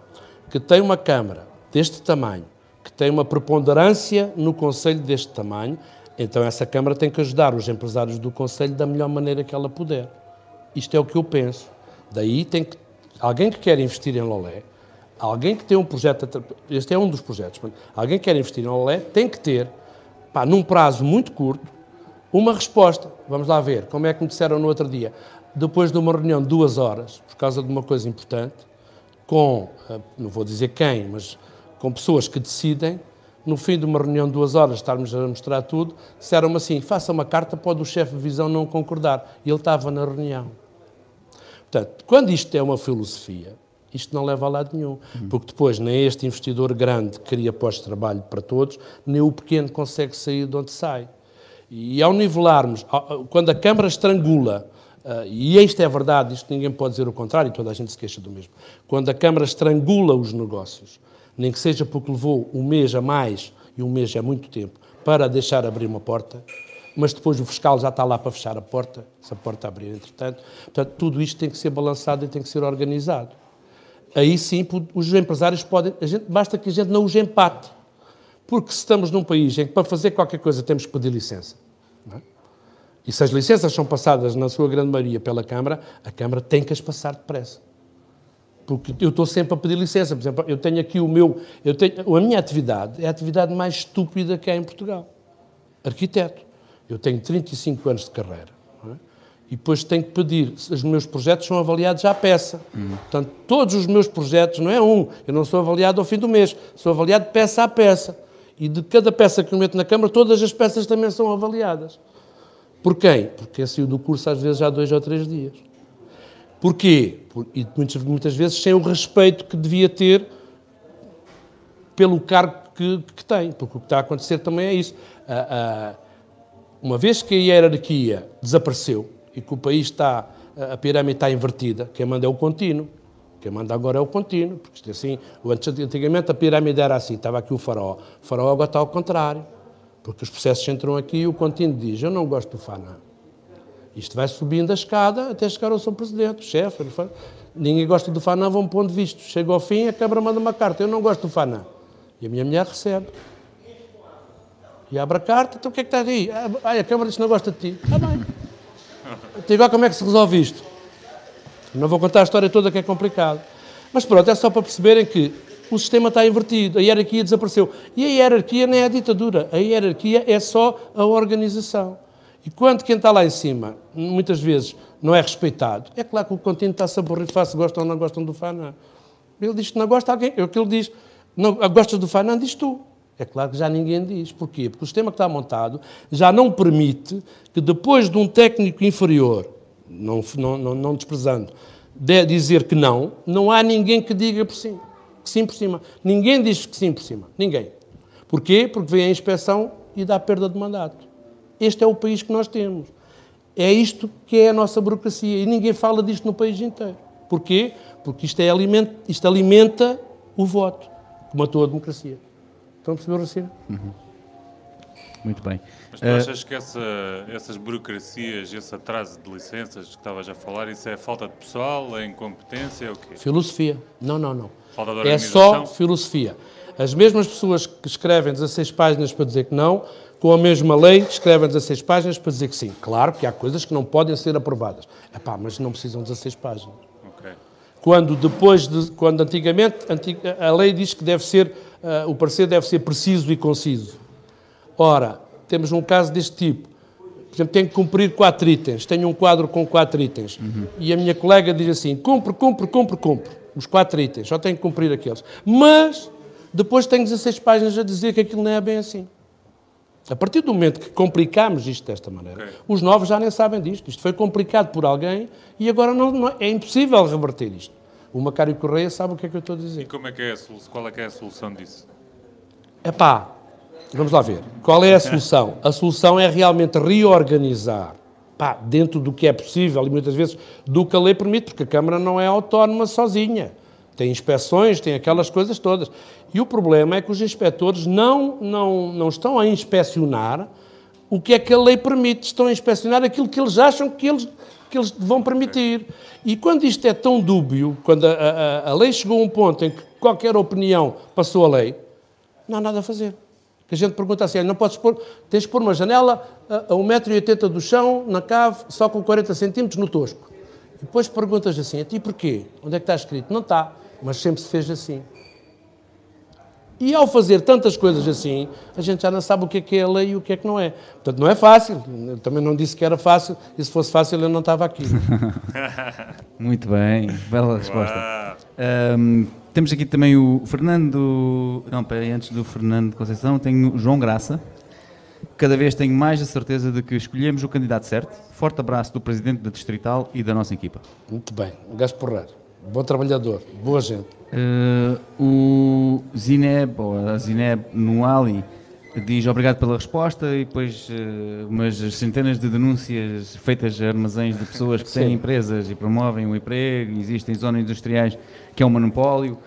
que tem uma Câmara deste tamanho, que tem uma preponderância no Conselho deste tamanho, então essa Câmara tem que ajudar os empresários do Conselho da melhor maneira que ela puder. Isto é o que eu penso. Daí tem que alguém que quer investir em Lolé, alguém que tem um projeto, este é um dos projetos, alguém que quer investir em Lolé tem que ter, pá, num prazo muito curto, uma resposta. Vamos lá ver, como é que me disseram no outro dia. Depois de uma reunião de duas horas, por causa de uma coisa importante, com, eh, não vou dizer quem, mas com pessoas que decidem, no fim de uma reunião de duas horas, estarmos a mostrar tudo, disseram-me assim, faça uma carta, pode o chefe de visão não concordar. E ele estava na reunião. Portanto, quando isto é uma filosofia, isto não leva a lado nenhum. Porque depois nem este investidor grande cria pós-trabalho para todos, nem o pequeno consegue sair de onde sai. E ao nivelarmos, quando a Câmara estrangula, uh, e isto é verdade, isto ninguém pode dizer o contrário, toda a gente se queixa do mesmo. Quando a Câmara estrangula os negócios, nem que seja porque levou um mês a mais, e um mês é muito tempo, para deixar abrir uma porta, mas depois o fiscal já está lá para fechar a porta, se a porta abrir entretanto. Portanto, tudo isto tem que ser balançado e tem que ser organizado. Aí sim, os empresários podem. Gente, basta que a gente não os empate. Porque se estamos num país em que para fazer qualquer coisa temos que pedir licença, é? e se as licenças são passadas, na sua grande maioria, pela Câmara, a Câmara tem que as passar depressa. Porque eu estou sempre a pedir licença. Por exemplo, eu tenho aqui o meu. Eu tenho, a minha atividade é a atividade mais estúpida que há em Portugal. Arquiteto. Eu tenho 35 anos de carreira. E depois tenho que pedir. Os meus projetos são avaliados à peça. Uhum. Portanto, todos os meus projetos, não é um. Eu não sou avaliado ao fim do mês. Sou avaliado peça a peça. E de cada peça que eu meto na Câmara, todas as peças também são avaliadas. Por quem? Porque saiu do curso às vezes há dois ou três dias. Porquê? E muitas, muitas vezes sem o respeito que devia ter pelo cargo que, que tem. Porque o que está a acontecer também é isso. Uma vez que a hierarquia desapareceu e que o país está, a pirâmide está invertida, quem manda é o contínuo. Quem manda agora é o contínuo, porque é assim, antigamente a pirâmide era assim, estava aqui o faraó. O faraó agora está ao contrário, porque os processos entram aqui e o contínuo diz, eu não gosto do Fanã. Isto vai subindo a escada até chegar ao seu presidente, o chefe. Ninguém gosta do Fanã, vão pondo visto. Chega ao fim, a Câmara manda uma carta, eu não gosto do Fanã. E a minha mulher recebe. E abre a carta, então o que é que está aí? Ah, a Câmara diz que não gosta de ti. Está bem. Então, igual como é que se resolve isto? Não vou contar a história toda que é complicado. Mas pronto, é só para perceberem que o sistema está invertido, a hierarquia desapareceu. E a hierarquia não é a ditadura, a hierarquia é só a organização. E quando quem está lá em cima, muitas vezes, não é respeitado, é claro que o contínuo está-se a borrifar se gostam ou não gostam do Fanan. Ele diz que não gosta, alguém, é o que ele diz. Não, gostas do Fanan, diz tu. É claro que já ninguém diz. Porquê? Porque o sistema que está montado já não permite que depois de um técnico inferior, não, não, não desprezando, de dizer que não, não há ninguém que diga por cima, que sim por cima. Ninguém diz que sim por cima. Ninguém. Porquê? Porque vem a inspeção e dá perda de mandato. Este é o país que nós temos. É isto que é a nossa burocracia. E ninguém fala disto no país inteiro. Porquê? Porque isto, é alimenta, isto alimenta o voto, que matou a democracia. Estão a perceber assim? Uhum. Muito bem. Mas tu achas uh, que essa, essas burocracias, esse atraso de licenças que estavas a falar, isso é falta de pessoal, é incompetência, é o quê? Filosofia. Não, não, não. Falta de É só filosofia. As mesmas pessoas que escrevem 16 páginas para dizer que não, com a mesma lei, escrevem 16 páginas para dizer que sim. Claro que há coisas que não podem ser aprovadas. Epá, mas não precisam de 16 páginas. Okay. Quando depois de, quando antigamente a lei diz que deve ser uh, o parecer deve ser preciso e conciso. Ora, temos um caso deste tipo. Por exemplo, tenho que cumprir quatro itens. Tenho um quadro com quatro itens. Uhum. E a minha colega diz assim: cumpre, cumpre, cumpre, cumpre. Os quatro itens. Só tenho que cumprir aqueles. Mas, depois tenho 16 páginas a dizer que aquilo não é bem assim. A partir do momento que complicamos isto desta maneira, okay. os novos já nem sabem disto. Isto foi complicado por alguém e agora não, não é impossível reverter isto. O Macário Correia sabe o que é que eu estou a dizer. E como é que é a solução? Qual é que é a solução disso? É pá, vamos lá ver. Qual é a solução? A solução é realmente reorganizar pá, dentro do que é possível e muitas vezes do que a lei permite, porque a Câmara não é autónoma sozinha. Tem inspeções, tem aquelas coisas todas. E o problema é que os inspectores não, não, não estão a inspecionar o que é que a lei permite, estão a inspecionar aquilo que eles acham que eles, que eles vão permitir. E quando isto é tão dúbio, quando a, a, a lei chegou a um ponto em que qualquer opinião passou a lei, não há nada a fazer. Que a gente pergunta assim, não podes pôr, tens de pôr uma janela a 1,80m do chão, na cave, só com 40 centímetros no tosco. E depois perguntas assim, a ti porquê? Onde é que está escrito? Não está, mas sempre se fez assim. E ao fazer tantas coisas assim, a gente já não sabe o que é que é a lei e o que é que não é. Portanto, não é fácil. Eu também não disse que era fácil, e se fosse fácil eu não estava aqui. Muito bem, bela resposta. Um, temos aqui também o Fernando. Não, peraí, antes do Fernando Conceição, tenho o João Graça. Cada vez tenho mais a certeza de que escolhemos o candidato certo. Forte abraço do Presidente da Distrital e da nossa equipa. Muito bem, um gajo porreiro. Bom trabalhador, boa gente. Uh, o Zineb, ou a Zineb Nuali, diz obrigado pela resposta e depois uh, umas centenas de denúncias feitas a armazéns de pessoas que têm empresas e promovem o emprego, existem zonas industriais que é um monopólio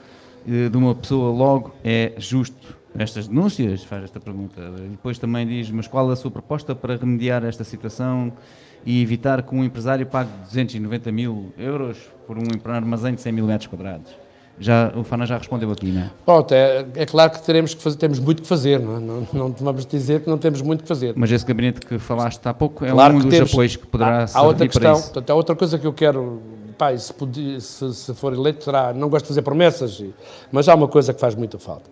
uh, de uma pessoa logo, é justo estas denúncias? Faz esta pergunta. Depois também diz, mas qual a sua proposta para remediar esta situação e evitar que um empresário pague 290 mil euros por um armazém de 100 mil metros quadrados? Já, o Fana já respondeu aqui, não é? Pronto, é, é claro que teremos que fazer, temos muito que fazer, não, é? não, não vamos dizer que não temos muito que fazer. Mas esse gabinete que falaste há pouco é claro um dos temos, apoios que poderá há, há outra questão, portanto, há outra coisa que eu quero, pai, se, se, se, for eleito, será, não gosto de fazer promessas, mas há uma coisa que faz muita falta,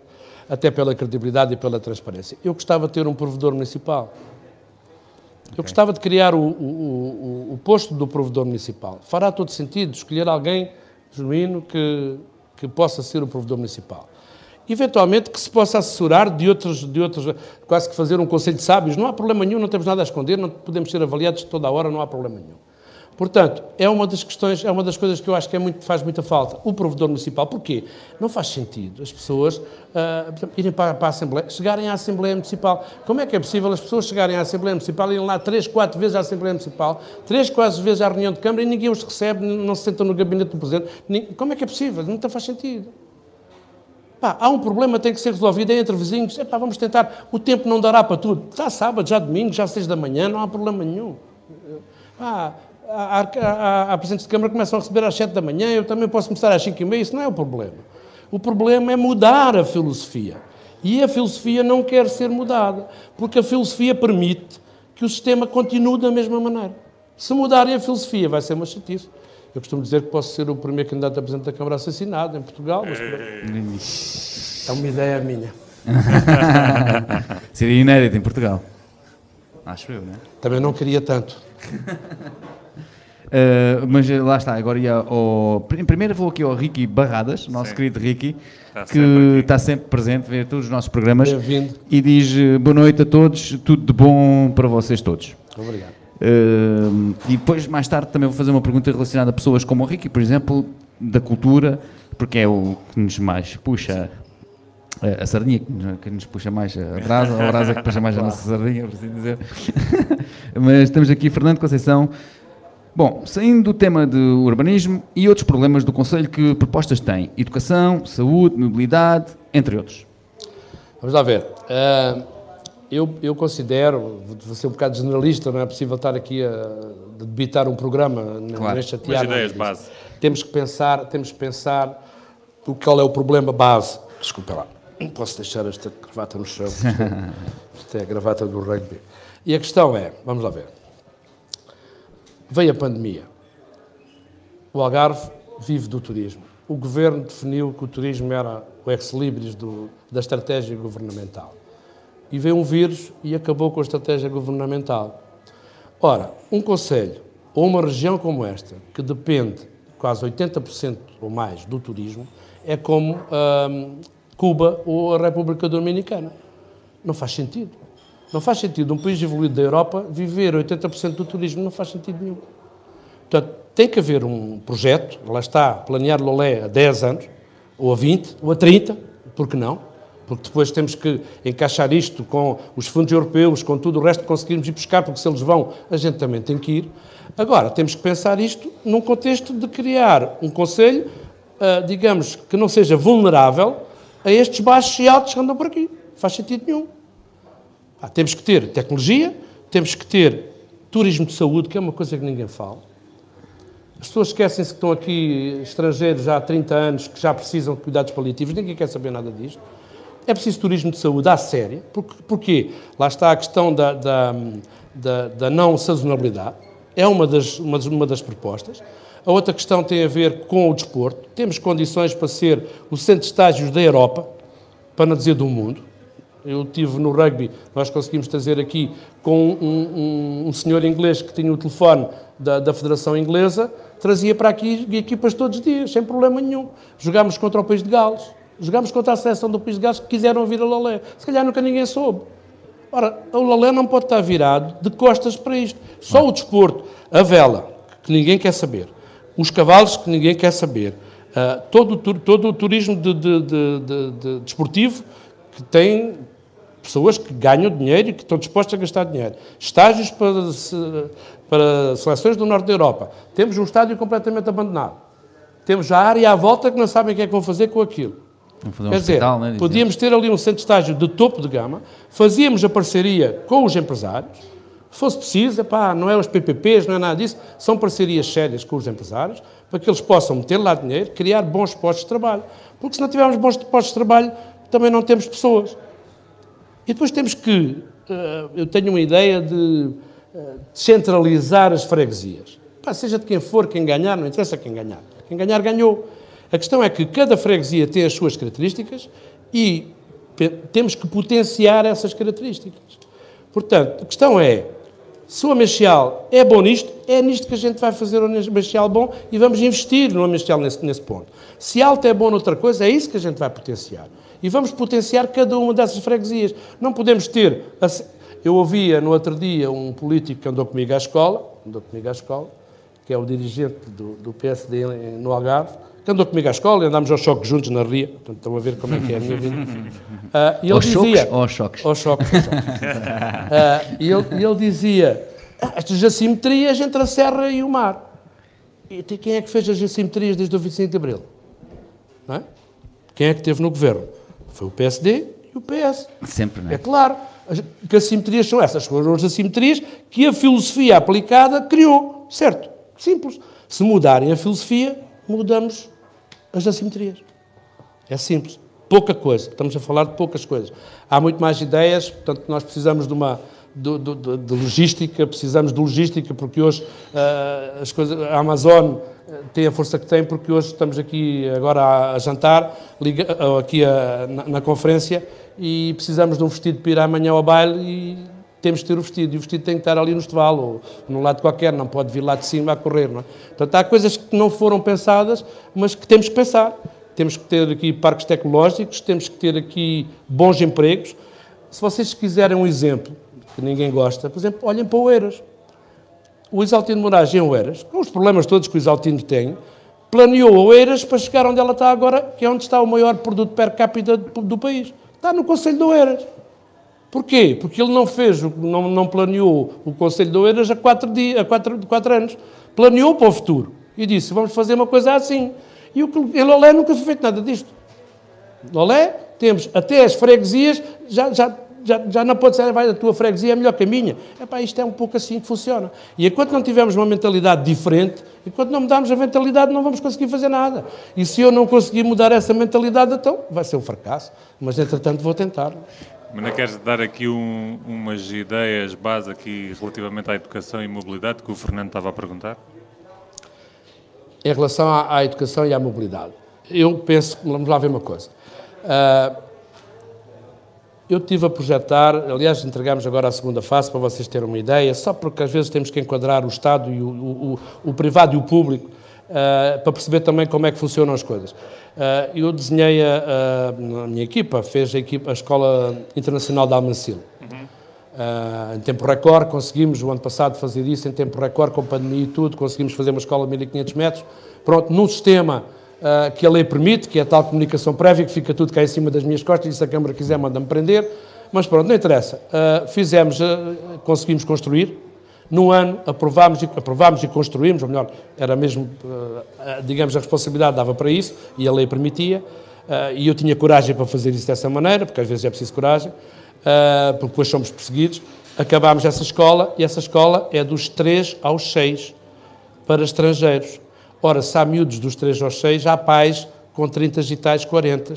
até pela credibilidade e pela transparência. Eu gostava de ter um provedor municipal. Eu gostava de criar o, o, o, o posto do provedor municipal. Fará todo sentido escolher alguém genuíno que que possa ser o provedor municipal. Eventualmente que se possa assessorar de outros, de outros, quase que fazer um conselho de sábios, não há problema nenhum, não temos nada a esconder, não podemos ser avaliados toda a hora, não há problema nenhum. Portanto, é uma das questões, é uma das coisas que eu acho que é muito, faz muita falta. O provedor municipal, porquê? Não faz sentido as pessoas uh, irem para, para, a Assembleia, chegarem à Assembleia Municipal. Como é que é possível as pessoas chegarem à Assembleia Municipal, irem lá três, quatro vezes à Assembleia Municipal, três, quatro vezes à reunião de Câmara e ninguém os recebe, não se sentam no gabinete do Presidente? Como é que é possível? Não faz sentido. Pá, há um problema, tem que ser resolvido, é entre vizinhos. Epá, vamos tentar, o tempo não dará para tudo. Já sábado, já domingo, já seis da manhã, não há problema nenhum. Pá, a, a, a Presidente de Câmara começam a receber às 7 da manhã, eu também posso começar às 5 e meia, isso não é o problema. O problema é mudar a filosofia. E a filosofia não quer ser mudada, porque a filosofia permite que o sistema continue da mesma maneira. Se mudarem a filosofia, vai ser uma chatice. Eu costumo dizer que posso ser o primeiro candidato a Presidente da Câmara assassinado em Portugal, mas é uma ideia minha. Seria inédito em Portugal. Acho eu, não é? Também não queria tanto. Uh, mas lá está, agora ia ao. Primeiro vou aqui ao Ricky Barradas, nosso Sim. querido Ricky, está que sempre está sempre presente, vê todos os nossos programas e diz eh, boa noite a todos, tudo de bom para vocês todos. Obrigado. Uh, e depois, mais tarde, também vou fazer uma pergunta relacionada a pessoas como o Ricky, por exemplo, da cultura, porque é o que nos mais puxa a sardinha que nos puxa mais a brasa, ou a brasa que puxa mais a nossa sardinha, por assim dizer. Mas temos aqui Fernando Conceição, Bom, saindo do tema de urbanismo e outros problemas do Conselho, que propostas tem? Educação, saúde, mobilidade, entre outros. Vamos lá ver. Uh, eu, eu considero, vou ser um bocado generalista, não é possível estar aqui a debitar um programa claro. nesta chatear. ideias de base. Temos que pensar, temos que pensar o qual é o problema base. Desculpa lá, não posso deixar esta gravata no chão. Isto é, isto é a gravata do rugby. E a questão é, vamos lá ver. Veio a pandemia. O Algarve vive do turismo. O governo definiu que o turismo era o ex-libris da estratégia governamental. E veio um vírus e acabou com a estratégia governamental. Ora, um conselho ou uma região como esta, que depende quase 80% ou mais do turismo, é como hum, Cuba ou a República Dominicana. Não faz sentido. Não faz sentido um país evoluído da Europa viver 80% do turismo, não faz sentido nenhum. Portanto, tem que haver um projeto, lá está, planear Lolé há 10 anos, ou a 20, ou a 30, por que não? Porque depois temos que encaixar isto com os fundos europeus, com tudo o resto que conseguirmos ir buscar, porque se eles vão, a gente também tem que ir. Agora, temos que pensar isto num contexto de criar um Conselho, uh, digamos, que não seja vulnerável a estes baixos e altos que andam por aqui. Faz sentido nenhum. Ah, temos que ter tecnologia, temos que ter turismo de saúde, que é uma coisa que ninguém fala. As pessoas esquecem-se que estão aqui estrangeiros há 30 anos que já precisam de cuidados paliativos, ninguém quer saber nada disto. É preciso turismo de saúde à séria. Porquê? Lá está a questão da, da, da, da não sazonalidade. É uma das, uma, uma das propostas. A outra questão tem a ver com o desporto. Temos condições para ser o centro de estágios da Europa, para não dizer do mundo. Eu tive no rugby, nós conseguimos trazer aqui com um, um, um senhor inglês que tinha o telefone da, da, Federação Inglesa, trazia para aqui equipas todos os dias, sem problema nenhum. Jogámos contra o país de Gales, jogámos contra a seleção do país de Gales que quiseram vir a Lalé. Se calhar nunca ninguém soube. Ora, o Lalé não pode estar virado de costas para isto. Só o desporto, a vela, que ninguém quer saber, os cavalos, que ninguém quer saber, uh, todo, todo o turismo de, de, de, de, desportivo que tem pessoas que ganham dinheiro e que estão dispostas a gastar dinheiro. Estágios para, para seleções do norte da Europa. Temos um estádio completamente abandonado. Temos a área à volta que não sabem o que é que vão fazer com aquilo. Um Quer dizer, né, podíamos ter ali um centro de estágio de topo de gama, fazíamos a parceria com os empresários, se fosse preciso, epá, não é os PPPs, não é nada disso, são parcerias sérias com os empresários, para que eles possam meter lá dinheiro, criar bons postos de trabalho. Porque se não tivermos bons postos de trabalho, também não temos pessoas. E depois temos que, uh, eu tenho uma ideia de uh, descentralizar as freguesias. Pá, seja de quem for, quem ganhar, não interessa quem ganhar. Quem ganhar, ganhou. A questão é que cada freguesia tem as suas características e temos que potenciar essas características. Portanto, a questão é, se o Amexial é bom nisto, é nisto que a gente vai fazer o Amexial bom e vamos investir no Amexial nesse, nesse ponto. Se Alto é bom noutra coisa, é isso que a gente vai potenciar. E vamos potenciar cada uma dessas freguesias. Não podemos ter... Eu ouvia no outro dia um político que andou comigo à escola, andou comigo à escola, que é o dirigente do, do PSD no Algarve, que andou comigo à escola e andámos aos choques juntos na ria, portanto estão a ver como é que é a minha vida. Uh, e ele aos dizia, choques ou aos choques? Aos choques. Aos choques. uh, e, ele, ele dizia, ah, estas assimetrias entre a serra e o mar. E quem é que fez as assimetrias desde o 25 de Abril? É? Quem é que teve no governo? Foi o PSD e o PS. Sempre, não é? É claro. Que assimetrias são essas? Foram as assimetrias que a filosofia aplicada criou. Certo? Simples. Se mudarem a filosofia, mudamos as assimetrias. É simples. Pouca coisa. Estamos a falar de poucas coisas. Há muito mais ideias, portanto, nós precisamos de uma de, de, de logística, precisamos de logística, porque hoje uh, as coisas, a Amazon tem a força que tem, porque hoje estamos aqui agora a, jantar, aqui a, na, na, conferência, e precisamos de um vestido para ir amanhã ao baile e temos que ter o vestido, e o vestido tem que estar ali no esteval, ou num lado qualquer, não pode vir lá de cima a correr. Não é? Portanto, há coisas que não foram pensadas, mas que temos que pensar. Temos que ter aqui parques tecnológicos, temos que ter aqui bons empregos. Se vocês quiserem um exemplo, que ninguém gosta, por exemplo, olhem para o Eiras. O Isaltino Moraes em Oeiras, com os problemas todos que o Isaltino tem, planeou Oeiras para chegar onde ela está agora, que é onde está o maior produto per capita do país. Está no Conselho de Oeiras. Porquê? Porque ele não fez, não, não planeou o Conselho de Oeiras há quatro, dias, há quatro, quatro anos. Planeou para o futuro. E disse, vamos fazer uma coisa assim. E o em Lolé nunca foi feito nada disto. Lolé, temos até as freguesias, já, já, já, já não pode ser, vai, a tua freguesia é melhor que a minha. Epá, isto é um pouco assim que funciona. E enquanto não tivermos uma mentalidade diferente, enquanto não mudarmos a mentalidade, não vamos conseguir fazer nada. E se eu não conseguir mudar essa mentalidade, então vai ser um fracasso. Mas, entretanto, vou tentar. Mas não queres dar aqui um, umas ideias base aqui relativamente à educação e mobilidade que o Fernando estava a perguntar? Em relação à, à educação e à mobilidade, eu penso, vamos lá ver uma coisa. Uh, eu tive a projetar, aliás, entregamos agora a segunda fase para vocês terem uma ideia, só porque às vezes temos que enquadrar o Estado e o, o, o privado e o público uh, para perceber também como é que funcionam as coisas. Uh, eu desenhei, a, a, a, minha equipa fez a, equipa, a Escola Internacional de Almancil. Uhum. Uh, em tempo recorde, conseguimos o ano passado fazer isso, em tempo recorde, com pandemia e tudo, conseguimos fazer uma escola de 1500 metros. Pronto, num sistema uh, que a lei permite, que é a tal comunicação prévia, que fica tudo cá em cima das minhas costas, e se a Câmara quiser, manda-me prender. Mas pronto, não interessa. Uh, fizemos, conseguimos construir. Num ano aprovámos e, aprovámos e construímos, ou melhor, era mesmo, digamos, a responsabilidade dava para isso, e a lei permitia. e eu tinha coragem para fazer isso dessa maneira, porque às vezes é preciso coragem uh, porque depois somos perseguidos. Acabámos essa escola e essa escola é dos 3 aos 6 para estrangeiros. Ora, se há miúdos dos 3 aos 6, há pais com 30 e tais 40.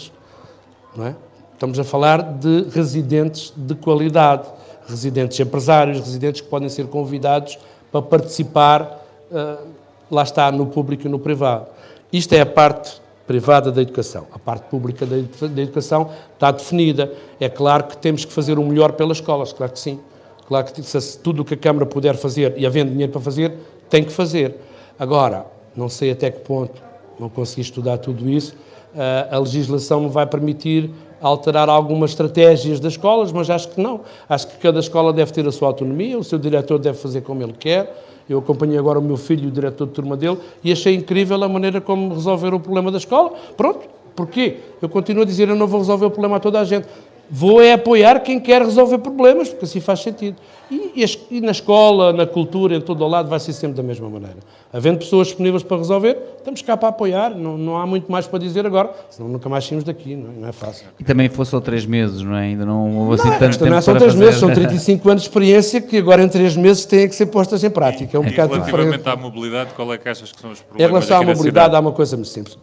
Não é? Estamos a falar de residentes de qualidade, residentes empresários, residentes que podem ser convidados para participar, uh, lá está, no público e no privado. Isto é a parte privada da educação. A parte pública da, educação está definida. É claro que temos que fazer o melhor pelas escolas, claro que sim. Claro que se tudo o que a Câmara puder fazer e havendo dinheiro para fazer, tem que fazer. Agora, não sei até que ponto, não consegui estudar tudo isso, eh, a legislação me vai permitir alterar algumas estratégias das escolas, mas acho que não. Acho que cada escola deve ter a sua autonomia, o seu diretor deve fazer como ele quer, eu acompanhei agora o meu filho, o diretor de turma dele, e achei incrível a maneira como resolveram o problema da escola. Pronto, porquê? Eu continuo a dizer, eu não vou resolver o problema a toda a gente. Vou é apoiar quem quer resolver problemas, porque assim faz sentido. E, e, e, na escola, na cultura, em todo o lado, vai ser sempre da mesma maneira. Havendo pessoas disponíveis para resolver, estamos cá para apoiar, não, não há muito mais para dizer agora, senão nunca mais saímos daqui, não é, não é fácil. E também fosse só três meses, não é? Ainda não houve assim tanto tempo Não é só três meses, são 35 anos de experiência que agora em três meses têm que ser postas em prática. É um e bocado relativamente diferente. à mobilidade, qual é que achas que são os problemas Em relação à mobilidade, há uma coisa muito simples.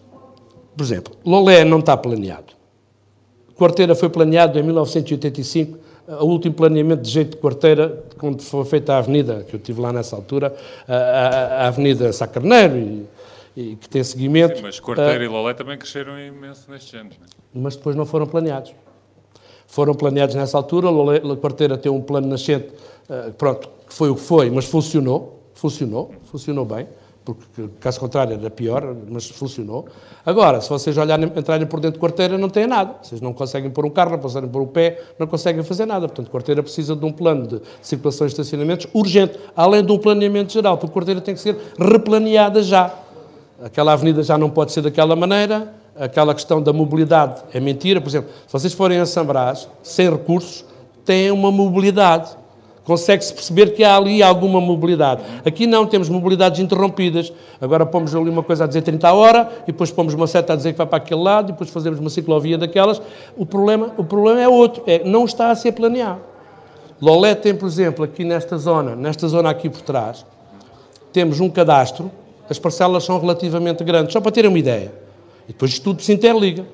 Por exemplo, Lolé não está planeado. Quarteira foi planeado em 1985, o último planeamento de jeito de quarteira, quando foi feita a avenida, que eu estive lá nessa altura, a, a, a Avenida Sacarneiro, e, e, que tem seguimento. Sim, mas Quarteira uh, e Lolé também cresceram imenso nestes anos. Não é? Mas depois não foram planeados. Foram planeados nessa altura, Lolé, a Quarteira tem um plano nascente, uh, pronto, que foi o que foi, mas funcionou, funcionou, funcionou bem porque caso contrário era pior, mas funcionou. Agora, se vocês olharem, entrarem por dentro de quarteira, não têm nada. Vocês não conseguem pôr um carro, não conseguem pôr o pé, não conseguem fazer nada. Portanto, quarteira precisa de um plano de circulação e estacionamentos urgente, além de um planeamento geral, porque quarteira tem que ser replaneada já. Aquela avenida já não pode ser daquela maneira, aquela questão da mobilidade é mentira. Por exemplo, se vocês forem a São Brás, sem recursos, têm uma mobilidade Consegue-se perceber que há ali alguma mobilidade. Aqui não, temos mobilidades interrompidas. Agora pomos ali uma coisa a dizer 30 a hora, e depois pomos uma seta a dizer que vai para aquele lado, e depois fazemos uma ciclovia daquelas. O problema, o problema é outro, é não está a ser planeado. Lolé tem, por exemplo, aqui nesta zona, nesta zona aqui por trás, temos um cadastro, as parcelas são relativamente grandes, só para terem uma ideia. E depois tudo se interliga.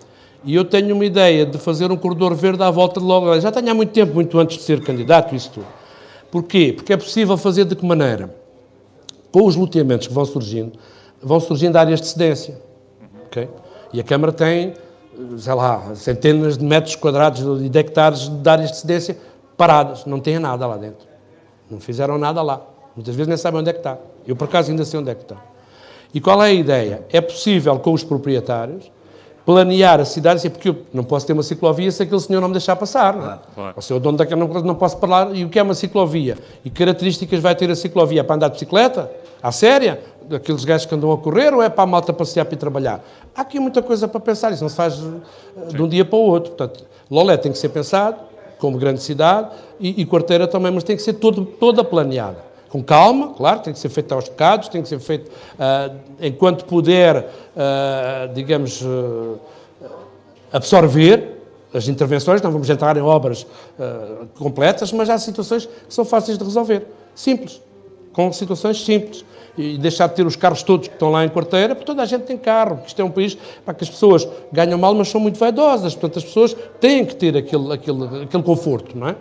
E eu tenho uma ideia de fazer um corredor verde à volta de Lolé. Já tenho há muito tempo, muito antes de ser candidato, isso tudo. Porquê? Porque é possível fazer de que maneira? Com os loteamentos que vão surgindo, vão surgindo áreas de cedência. Okay? E a Câmara tem, sei lá, centenas de metros quadrados e de hectares de áreas de cedência paradas. Não tem nada lá dentro. Não fizeram nada lá. Muitas vezes nem sabem onde é que está. Eu, por acaso, ainda sei onde é que está. E qual é a ideia? É possível, com os proprietários, planear a cidade, assim, porque eu não posso ter uma ciclovia se aquele senhor não me deixar passar. Claro, claro. Ou seja, o dono daquela não, não posso falar. E o que é uma ciclovia? E características vai ter a ciclovia? Para andar de bicicleta? À séria? Aqueles gajos que andam a correr ou é para a malta passear para ir trabalhar? Há aqui muita coisa para pensar, isso não se faz Sim. Eh, de um dia para o outro. Portanto, Lolé tem que ser pensado como grande cidade e, e Quarteira também, mas tem que ser todo, toda planeada com calma, claro, tem que ser feito aos bocados, tem que ser feito uh, enquanto puder, uh, digamos, uh, absorver as intervenções, não vamos entrar em obras completas, mas há situações que são fáceis de resolver, simples, com situações simples. E deixar de ter os carros todos que estão lá em quarteira, porque toda a gente tem carro, porque isto é um país para que as pessoas ganham mal, mas são muito vaidosas, portanto as pessoas têm que ter aquele, aquele, aquele conforto, não é?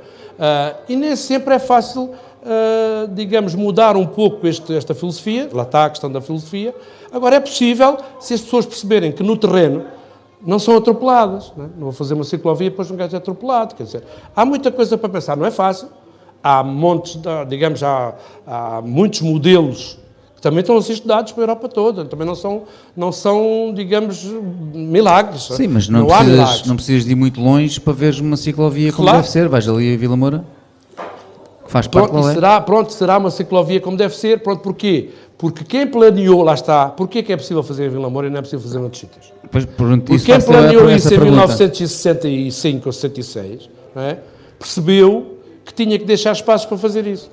E nem sempre é fácil uh, digamos, mudar um pouco este, esta filosofia, lá está a questão da filosofia. Agora, é possível, se as pessoas perceberem que no terreno não são atropeladas, não, é? não vou fazer uma ciclovia e depois um gajo é atropelado, quer dizer, há muita coisa para pensar, não é fácil, há montes, digamos, há, há muitos modelos também estão a ser estudados para a Europa toda, também não são, não são digamos, milagres. Sim, mas não, não precisas, não precisas de ir muito longe para veres uma ciclovia como claro. deve ser, vais ali a Vila Moura. Faz parte pronto, e será, pronto, será uma ciclovia como deve ser. Pronto, porquê? Porque quem planeou, lá está, porquê é que é possível fazer em Vila Moura e não é possível fazer em outros sítios? Pois, pronto, Porque quem planeou isso em 1965 ou 66 é? percebeu que tinha que deixar espaços para fazer isso.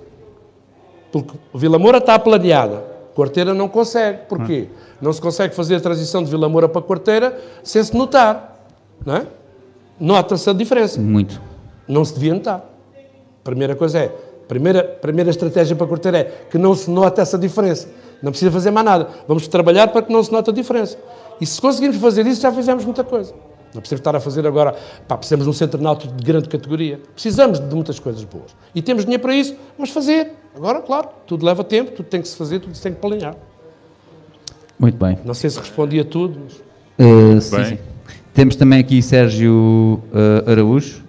Porque Vila Moura está planeada, Quarteira não consegue. Porquê? Não se consegue fazer a transição de Vila Moura para Quarteira sem se notar. Não é? Nota-se a diferença. Muito. Não se devia notar. Primeira coisa é, primeira, primeira estratégia para Quarteira é que não se note essa diferença. Não precisa fazer mais nada. Vamos trabalhar para que não se note a diferença. E se conseguirmos fazer isso, já fizemos muita coisa. Não precisamos estar a fazer agora, pá, precisamos de um centro náutico de grande categoria. Precisamos de muitas coisas boas. E temos dinheiro para isso, vamos fazer. Agora, claro, tudo leva tempo, tudo tem que se fazer, tudo se tem que planear. Muito bem. Não sei se respondi a tudo. Mas... Uh, sim, sim. Temos também aqui Sérgio uh, Araújo.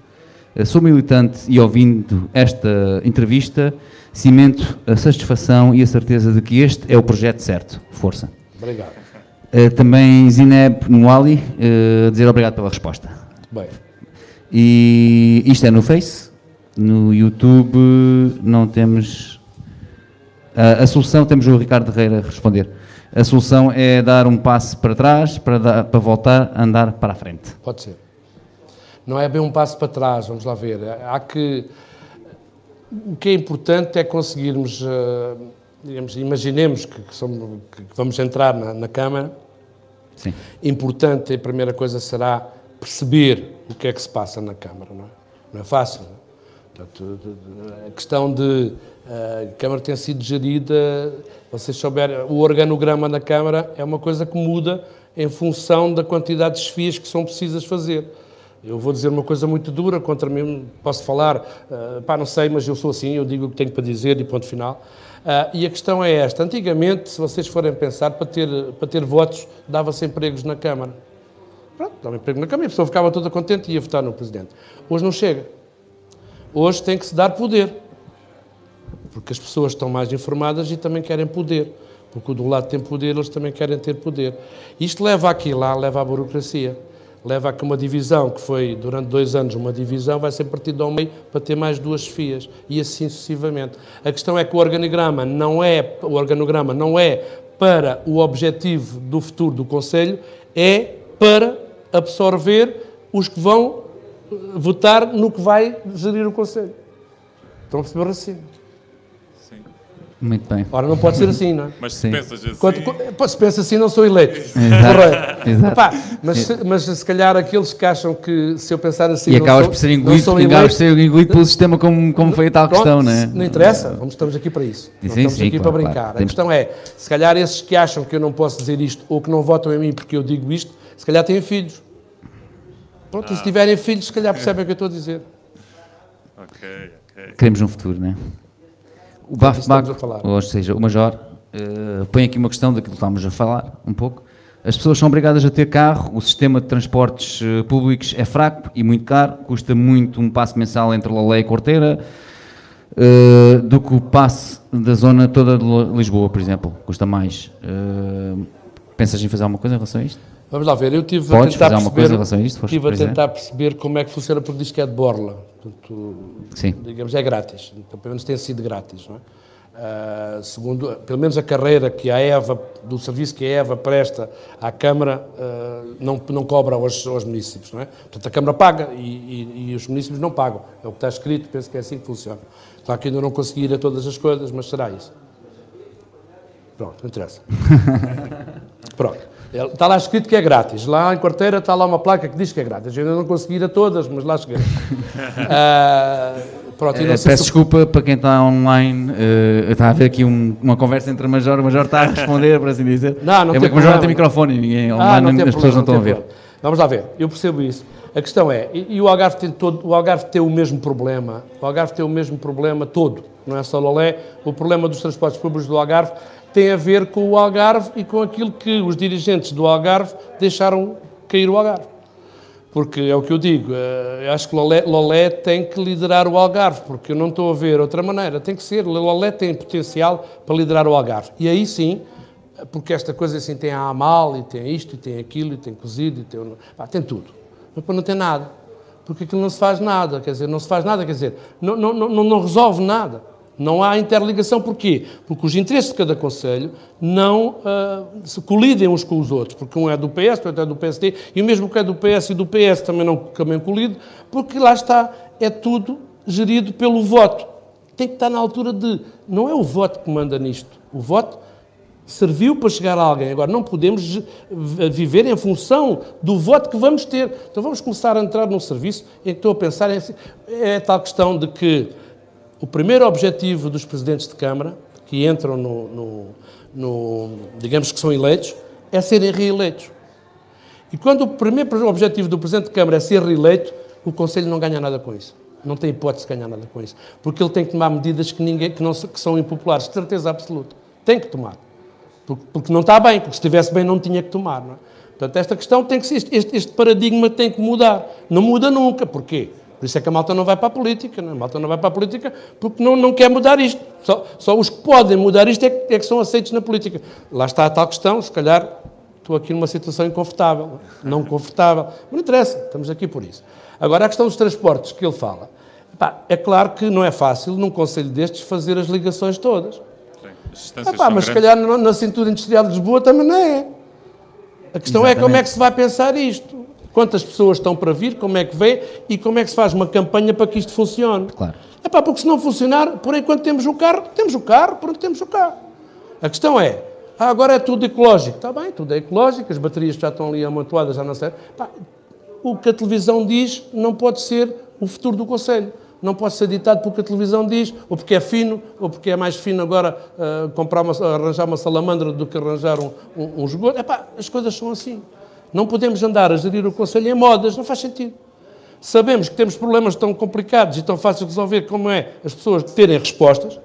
Uh, sou militante e ouvindo esta entrevista, cimento a satisfação e a certeza de que este é o projeto certo. Força. Obrigado. Uh, também Zineb Nuali, uh, dizer obrigado pela resposta. Bem. E isto é no Face, no YouTube não temos. A solução, temos o Ricardo Herrera a responder. A solução é dar um passo para trás para, dar, para voltar a andar para a frente. Pode ser. Não é bem um passo para trás, vamos lá ver. Há que. O que é importante é conseguirmos digamos, imaginemos que, que, somos, que vamos entrar na, na Câmara, Sim. importante, a primeira coisa será perceber o que é que se passa na Câmara, não é? Não é fácil. Não é? Portanto, a questão de a Câmara ter sido gerida, vocês souberem, o organograma da Câmara é uma coisa que muda em função da quantidade de desfias que são precisas fazer. Eu vou dizer uma coisa muito dura contra mim, posso falar, uh, pá, não sei, mas eu sou assim, eu digo o que tenho para dizer e ponto final. Uh, e a questão é esta: antigamente, se vocês forem pensar, para ter, para ter votos, dava-se empregos na Câmara. Pronto, dava emprego na Câmara e a pessoa ficava toda contente e ia votar no Presidente. Hoje não chega. Hoje tem que se dar poder. Porque as pessoas estão mais informadas e também querem poder. Porque do lado tem poder, eles também querem ter poder. Isto leva aqui lá, leva à burocracia leva a que uma divisão, que foi durante dois anos uma divisão, vai ser partida ao meio para ter mais duas chefias e assim sucessivamente. A questão é que o organograma não é, o organograma não é para o objetivo do futuro do Conselho, é para absorver os que vão votar no que vai gerir o Conselho. Estão a perceber raciocínio? Muito bem. Ora, não pode ser assim, não é? Mas se Sim. pensas assim... Quando, se pensa assim, não sou eleito. Exato. Exato. Epá, mas, se, mas se calhar aqueles que acham que se eu pensar assim... E acabas por ser engolido, acabas por ser engolido pelo sistema como, como foi a tal Pronto, questão, não é? Não interessa, vamos, estamos aqui para isso. Sim, estamos sim, aqui claro, para brincar. Claro. A questão é, se calhar esses que acham que eu não posso dizer isto ou que não votam em mim porque eu digo isto, se calhar têm filhos. Pronto, ah. e se ah. tiverem filhos, se calhar percebem o que eu estou a dizer. Ok, ok. Queremos um futuro, não é? O Baf ou seja, o Major, uh, põe aqui uma questão daquilo que estávamos a falar um pouco. As pessoas são obrigadas a ter carro, o sistema de transportes uh, públicos é fraco e muito caro, custa muito um passe mensal entre Lolé e Corteira, uh, do que o passe da zona toda de Lisboa, por exemplo, custa mais. Pensas em fazer alguma coisa em relação a isto? Vamos lá ver, eu tive Podes a tentar perceber, coisa a isto, tive a tentar perceber como é que funciona, porque diz que é de borla. Portanto, Sim. digamos, é grátis. Então, pelo menos tem sido grátis, não é? Uh, segundo, pelo menos a carreira que a EVA, do serviço que a EVA presta à Câmara, uh, não, não cobra aos, aos municípios, não é? Portanto, a Câmara paga e, e, e, os municípios não pagam. É o que está escrito, penso que é assim que funciona. Claro que ainda não consegui ir a todas as coisas, mas será isso. Pronto, não interessa. Pronto. Está lá escrito que é grátis. Lá em Quarteira está lá uma placa que diz que é grátis. Eu ainda não consegui ir a todas, mas lá cheguei. uh, pronto, uh, peço desculpa para quem está online. Uh, está a haver aqui um, uma conversa entre a Major. O Major está a responder, por assim dizer. Não, não é tem o Major não tem microfone e ninguém, ah, online, as pessoas não estão a ver. Problema. Vamos lá ver, eu percebo isso. A questão é, e, e, o, Algarve tem todo, o Algarve tem o mesmo problema, o Algarve tem o mesmo problema todo, não é só Lolé, o problema dos transportes públicos do Algarve tem a ver com o Algarve e com aquilo que os dirigentes do Algarve deixaram cair o Algarve. Porque é o que eu digo, eh, acho que Lolé, Lolé tem que liderar o Algarve, porque eu não estou a ver outra maneira, tem que ser, Lolé tem potencial para liderar o Algarve. E aí sim, porque esta coisa assim tem a Amal, e tem isto, e tem aquilo, e tem cozido, e tem, pá, tem tudo. Mas para não ter nada. porque aquilo não se faz nada, quer dizer, não se faz nada, quer dizer, não, não, não, não resolve nada. Não há interligação, porquê? Porque os interesses de cada Conselho não uh, se colidem uns com os outros, porque um é do PS, outro é do PSD, e o mesmo que é do PS e do PS também não também colide, porque lá está, é tudo gerido pelo voto. Tem que estar na altura de. Não é o voto que manda nisto. O voto serviu para chegar a alguém. Agora, não podemos viver em função do voto que vamos ter. Então, vamos começar a entrar num serviço em que estou a pensar. Em, é tal questão de que o primeiro objetivo dos presidentes de Câmara, que entram no, no, no digamos que são eleitos, é serem reeleitos. E quando o primeiro objetivo do presidente de Câmara é ser reeleito, o Conselho não ganha nada com isso. Não tem hipótese de ganhar nada com isso. Porque ele tem que tomar medidas que, ninguém, que, não, que são impopulares, de certeza absoluta. Tem que tomar. Porque, porque, não está bem, porque se estivesse bem não tinha que tomar. Não é? Portanto, esta questão tem que ser, este, este paradigma tem que mudar. Não muda nunca. Porquê? Por isso é que a malta não vai para a política. Não? É? A malta não vai para a política porque não, não quer mudar isto. Só, só os que podem mudar isto é que, é que são aceitos na política. Lá está a tal questão, se calhar estou aqui numa situação inconfortável, não confortável. Mas não interessa, estamos aqui por isso. Agora, a questão dos transportes que ele fala. Pá, é claro que não é fácil, num conselho destes, fazer as ligações todas. Sim, Epá, mas se calhar na, na cintura industrial de Lisboa também não é. A questão Exatamente. é como é que se vai pensar isto. Quantas pessoas estão para vir, como é que vê e como é que se faz uma campanha para que isto funcione. Claro. É pá, porque se não funcionar, por enquanto temos o carro, temos o carro, pronto, temos o carro. A questão é, ah, agora é tudo ecológico. Está bem, tudo é ecológico, as baterias já estão ali amontoadas, já não. Pá, o que a televisão diz não pode ser o futuro do Conselho. Não pode ser ditado porque a televisão diz, ou porque é fino, ou porque é mais fino agora uh, comprar uma, arranjar uma salamandra do que arranjar um, um, um esgoto. Epá, as coisas são assim. Não podemos andar a gerir o Conselho em modas, não faz sentido. Sabemos que temos problemas tão complicados e tão fáceis de resolver como é as pessoas terem respostas,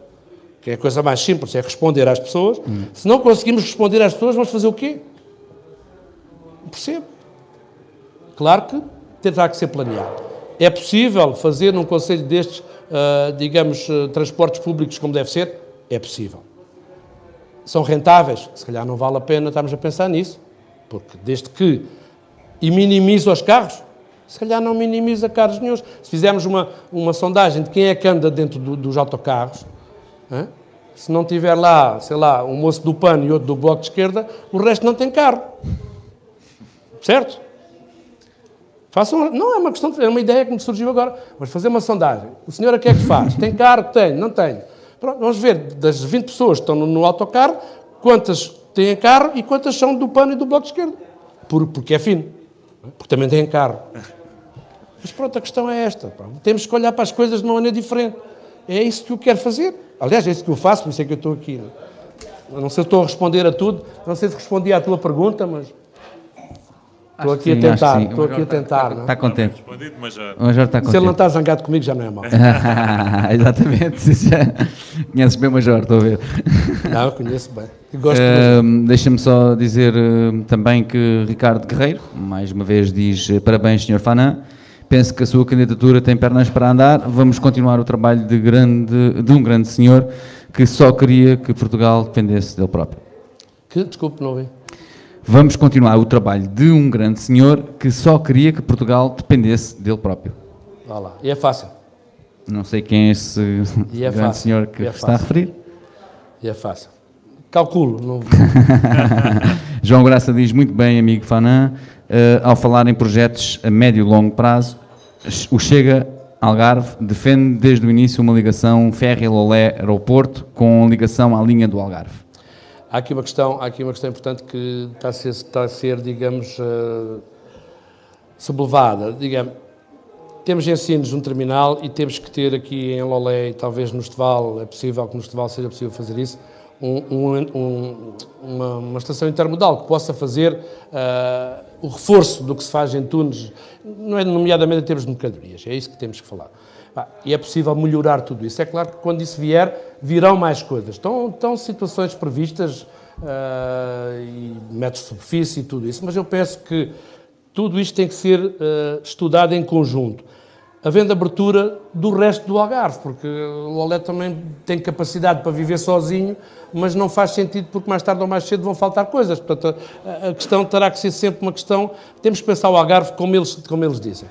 que é a coisa mais simples, é responder às pessoas. Hum. Se não conseguimos responder às pessoas, vamos fazer o quê? Não percebo. Claro que terá que ser planeado. É possível fazer num Conselho destes, uh, digamos, uh, transportes públicos como deve ser? É possível. São rentáveis? Se calhar não vale a pena estarmos a pensar nisso. Porque desde que e minimiza os carros, se calhar não minimiza carros nenhums. Se fizermos uma, uma sondagem de quem é que anda dentro do, dos autocarros, hein? se não tiver lá, sei lá, um moço do PAN e outro do Bloco de Esquerda, o resto não tem carro. Certo? Façam, não é uma questão, é uma ideia que me surgiu agora. Vamos fazer uma sondagem. O senhor a que é que faz? Tem carro? Tem, não tem. Pronto, vamos ver, das 20 pessoas que estão no, no autocarro, quantas têm carro e quantas são do PAN e do Bloco de Esquerda. Por, porque é fino. Porque também têm carro. Mas pronto, a questão é esta. Temos que olhar para as coisas de uma maneira diferente. É isso que eu quero fazer. Aliás, é isso que eu faço, por isso é que eu estou aqui. Não, não sei se estou a responder a tudo, não sei se respondi à tua pergunta, mas Estou aqui, sim, tentar, estou aqui a tentar, Está, está contente. Mas já... Mas já está contente. Se ele não está zangado comigo, já não é mau. Exatamente. Já... Conheces bem o Major, estou a ver. Não, conheço bem. Gosto uh, Deixa-me só dizer uh, também que Ricardo Guerreiro, mais uma vez, diz uh, parabéns, Sr. Fanan. Penso que a sua candidatura tem pernas para andar. Vamos continuar o trabalho de, grande, de um grande senhor que só queria que Portugal dependesse dele próprio. Que? Desculpe, não ouvi. Vamos continuar o trabalho de um grande senhor que só queria que Portugal dependesse dele próprio. Vá lá. E é fácil. Não sei quem é esse é grande fácil. senhor que é está a referir. E é fácil. Calculo. Não... João Graça diz muito bem, amigo Fanan, uh, ao falar em projetos a médio e longo prazo, o Chega Algarve defende desde o início uma ligação férrea-Lolé-Aeroporto com ligação à linha do Algarve. Há aqui uma questão, há aqui uma questão importante que está a ser, está a ser digamos, uh, sublevada. Digamos, temos ensinos no terminal e temos que ter aqui em Lolé, talvez no Esteval, é possível que no Esteval seja possível fazer isso, um, um, uma, uma, estação intermodal que possa fazer uh, o reforço do que se faz em Tunes, não é nomeadamente em termos de mercadorias, é isso que temos que falar. E é possível melhorar tudo isso. É claro que quando isso vier, virão mais coisas. Estão, estão situações previstas uh, e metros de superfície e tudo isso, mas eu penso que tudo isto tem que ser uh, estudado em conjunto. Havendo abertura do resto do Algarve, porque o Olé também tem capacidade para viver sozinho, mas não faz sentido porque mais tarde ou mais cedo vão faltar coisas. Portanto, a, a questão terá que ser sempre uma questão. Temos que pensar o Algarve como eles, como eles dizem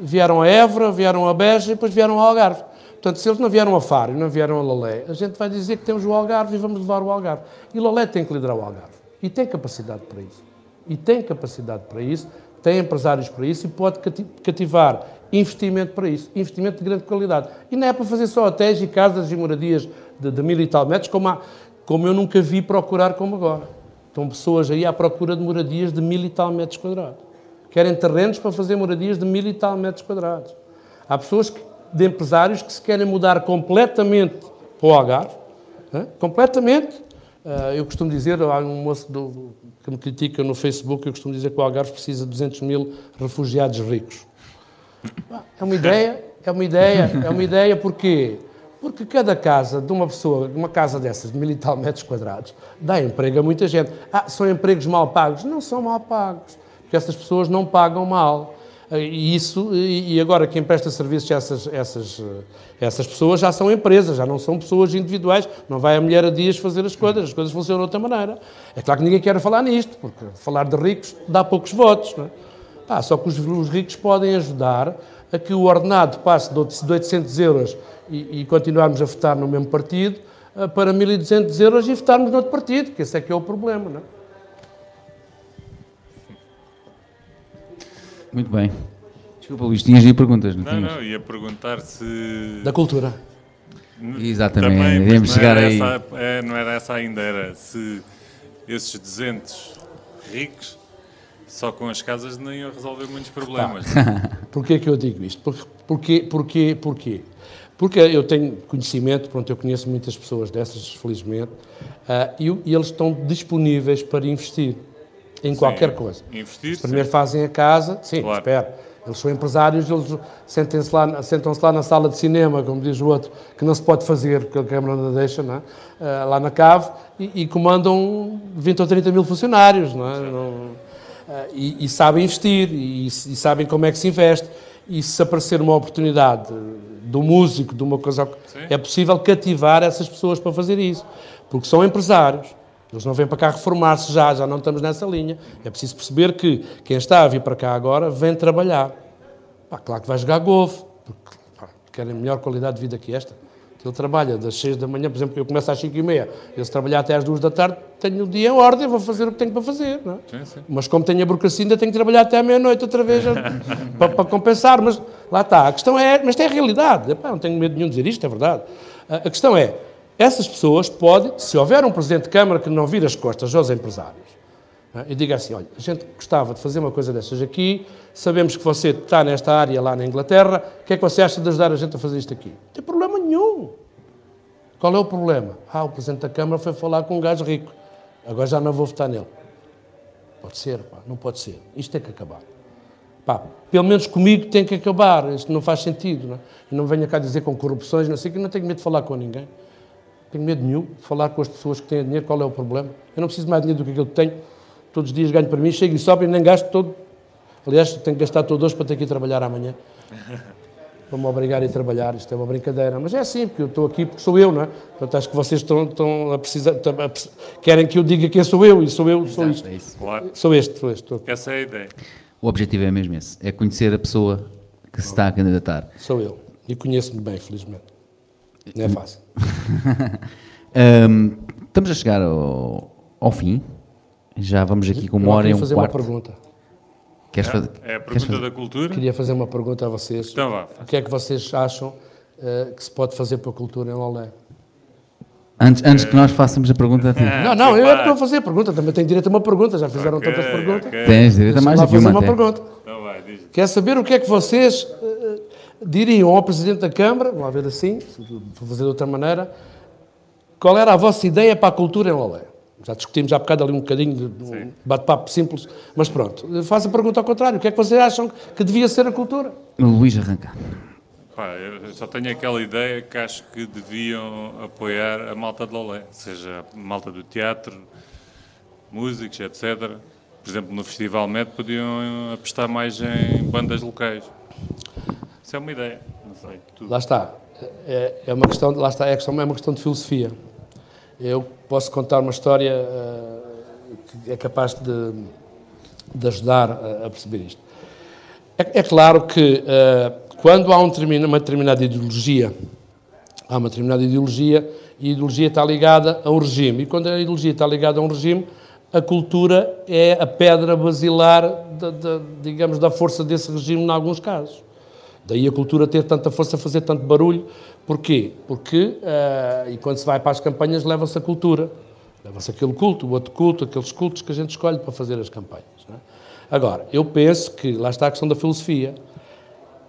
vieram a Évora, vieram a Beja e depois vieram ao Algarve. Portanto, se eles não vieram a Faro não vieram a Lolé, a gente vai dizer que temos o Algarve e vamos levar o Algarve. E Lolé tem que liderar o Algarve. E tem capacidade para isso. E tem capacidade para isso, tem empresários para isso e pode cativar investimento para isso. Investimento de grande qualidade. E não é para fazer só hotéis e casas e moradias de, de mil e tal metros, como, há, como eu nunca vi procurar como agora. Estão pessoas aí à procura de moradias de mil e tal metros quadrados. Querem terrenos para fazer moradias de mil e tal metros quadrados. Há pessoas que de empresários que se querem mudar completamente para o Algarve, né? completamente. Uh, eu costumo dizer, há um moço do, que me critica no Facebook, eu costumo dizer que o Algarve precisa de 200 mil refugiados ricos. É uma ideia, é uma ideia, é uma ideia porque porque cada casa de uma pessoa, uma casa dessas de mil e tal metros quadrados, dá emprego a muita gente. Ah, são empregos mal pagos? Não são mal pagos, porque essas pessoas não pagam mal. E isso, e agora quem presta serviços a essas, essas, essas pessoas já são empresas, já não são pessoas individuais, não vai a mulher a dias fazer as coisas, as coisas funcionam de outra maneira. É claro que ninguém quer falar nisto, porque falar de ricos dá poucos votos. Não é? ah, só que os, os, ricos podem ajudar a que o ordenado passe de 800 euros e, e continuarmos a votar no mesmo partido eh, para 1.200 euros e votarmos no outro partido, que esse é que é o problema. Não é? Muito bem. Desculpa, Luís, tinhas aí perguntas, não, não Não, ia perguntar se... Da cultura. Exatamente, Também, iremos chegar aí. Essa, é, não era essa ainda, era se esses 200 ricos só com as casas não iam resolver muitos problemas. Porquê que eu digo isto? Porque, porquê, porquê, porquê? Porque eu tenho conhecimento, pronto, eu conheço muitas pessoas dessas, felizmente, uh, e, e eles estão disponíveis para investir em sim, qualquer coisa. Investir, Primeiro sim. fazem a casa, sim, claro. espera. Eles são empresários, eles sentem-se lá, sentam-se lá na sala de cinema, como diz o outro, que não se pode fazer, porque a Câmara não deixa, não é? uh, lá na cave, e, e, comandam 20 ou 30 mil funcionários, não é? Não, uh, e, e, sabem investir, e, e, sabem como é que se investe. E se aparecer uma oportunidade do músico, de uma coisa, Sim. é possível cativar essas pessoas para fazer isso, porque são empresários eles não vêm para cá reformar-se já, já não estamos nessa linha. É preciso perceber que quem está a vir para cá agora vem trabalhar. Pá, claro que vai jogar golfe, porque pá, querem melhor qualidade de vida que esta. Ele trabalha das 6 da manhã, por exemplo, eu começo às 5 e meia, ele se trabalhar até às 2 da tarde, tenho o dia em ordem, vou fazer o que tenho para fazer. Não é? sim, sim. Mas como tenho a burocracia, ainda tenho que trabalhar até à meia-noite outra vez para, para, compensar. Mas lá está, a questão é, mas é a realidade. Epá, não tenho medo nenhum de dizer isto, é verdade. A questão é, essas pessoas podem, se houver um Presidente de Câmara que não vira as costas aos empresários é? e diga assim, olha, a gente gostava de fazer uma coisa dessas aqui, sabemos que você está nesta área lá na Inglaterra, o que é que você acha de ajudar a gente a fazer isto aqui? Não tem problema nenhum. Qual é o problema? Ah, o Presidente da Câmara foi falar com um gajo rico, agora já não vou votar nele. Pode ser, pá, não pode ser. Isto tem que acabar. Pá, pelo menos comigo tem que acabar, isto não faz sentido. Não é? Não venha cá dizer com corrupções, não sei que não tenho medo de falar com ninguém tenho medo nenhum de falar com as pessoas que têm dinheiro, qual é o problema. Eu não preciso mais dinheiro do que aquilo que tenho. Todos os dias ganho para mim, chego e sobra e nem gasto todo. Aliás, tenho que gastar todo hoje para ter que ir trabalhar amanhã. Vou-me obrigar a ir trabalhar, isto é uma brincadeira. Mas é assim, porque eu estou aqui porque sou eu, não é? Portanto, acho que vocês estão, estão a precisar, estão a, querem que eu diga quem sou eu, e sou eu, sou Exato, isto. É isso. Claro. Sou este, sou este. Estou. Essa é a ideia. O objetivo é mesmo esse, é conhecer a pessoa que se está a candidatar. Sou eu, e conheço-me bem, felizmente. Não é fácil. Um, estamos a chegar ao, ao, fim. Já vamos aqui com uma hora e um fazer quarto. uma pergunta. Queres é, fazer, é a pergunta da cultura? Queria fazer uma pergunta a vocês. Então vá. O que é que vocês acham uh, que se pode fazer para a cultura em Lolé? Antes, antes que nós façamos a pergunta a ti. não, não, eu é que estou a fazer a pergunta. Também tenho direito a uma pergunta. Já fizeram okay, tantas perguntas. Okay. Tens direito a mais aqui uma, uma pergunta. Então vai, diz. Quer saber o que é que vocês uh, diriam ao Presidente da Câmara, vamos ver assim, vou fazer de outra maneira, qual era a vossa ideia para a cultura em Lolé? Já discutimos há bocado ali um bocadinho de um bate-papo simples, mas pronto. Faz a pergunta ao contrário. O que é que vocês acham que devia ser a cultura? Luís arranca. Pá, eu só tenho aquela ideia que acho que deviam apoiar a malta de Lolé, seja a malta do teatro, músicos, etc. Por exemplo, no Festival Med podiam apostar mais em bandas locais. Isso é uma ideia, não sei. Lá está. É, é, uma questão, lá está, é, questão, é uma questão de filosofia. Eu posso contar uma história uh, que é capaz de, de ajudar a, a, perceber isto. É, é claro que uh, quando há um, uma determinada ideologia, há uma determinada ideologia e a ideologia está ligada a um regime. E quando a ideologia está ligada a um regime, a cultura é a pedra basilar, de, de, digamos, da força desse regime, em alguns casos. Daí a cultura ter tanta força, fazer tanto barulho. Porquê? Porque, uh, e quando se vai para as campanhas, leva-se a cultura. Leva-se aquele culto, o outro culto, aqueles cultos que a gente escolhe para fazer as campanhas. É? Agora, eu penso que, lá está a questão da filosofia,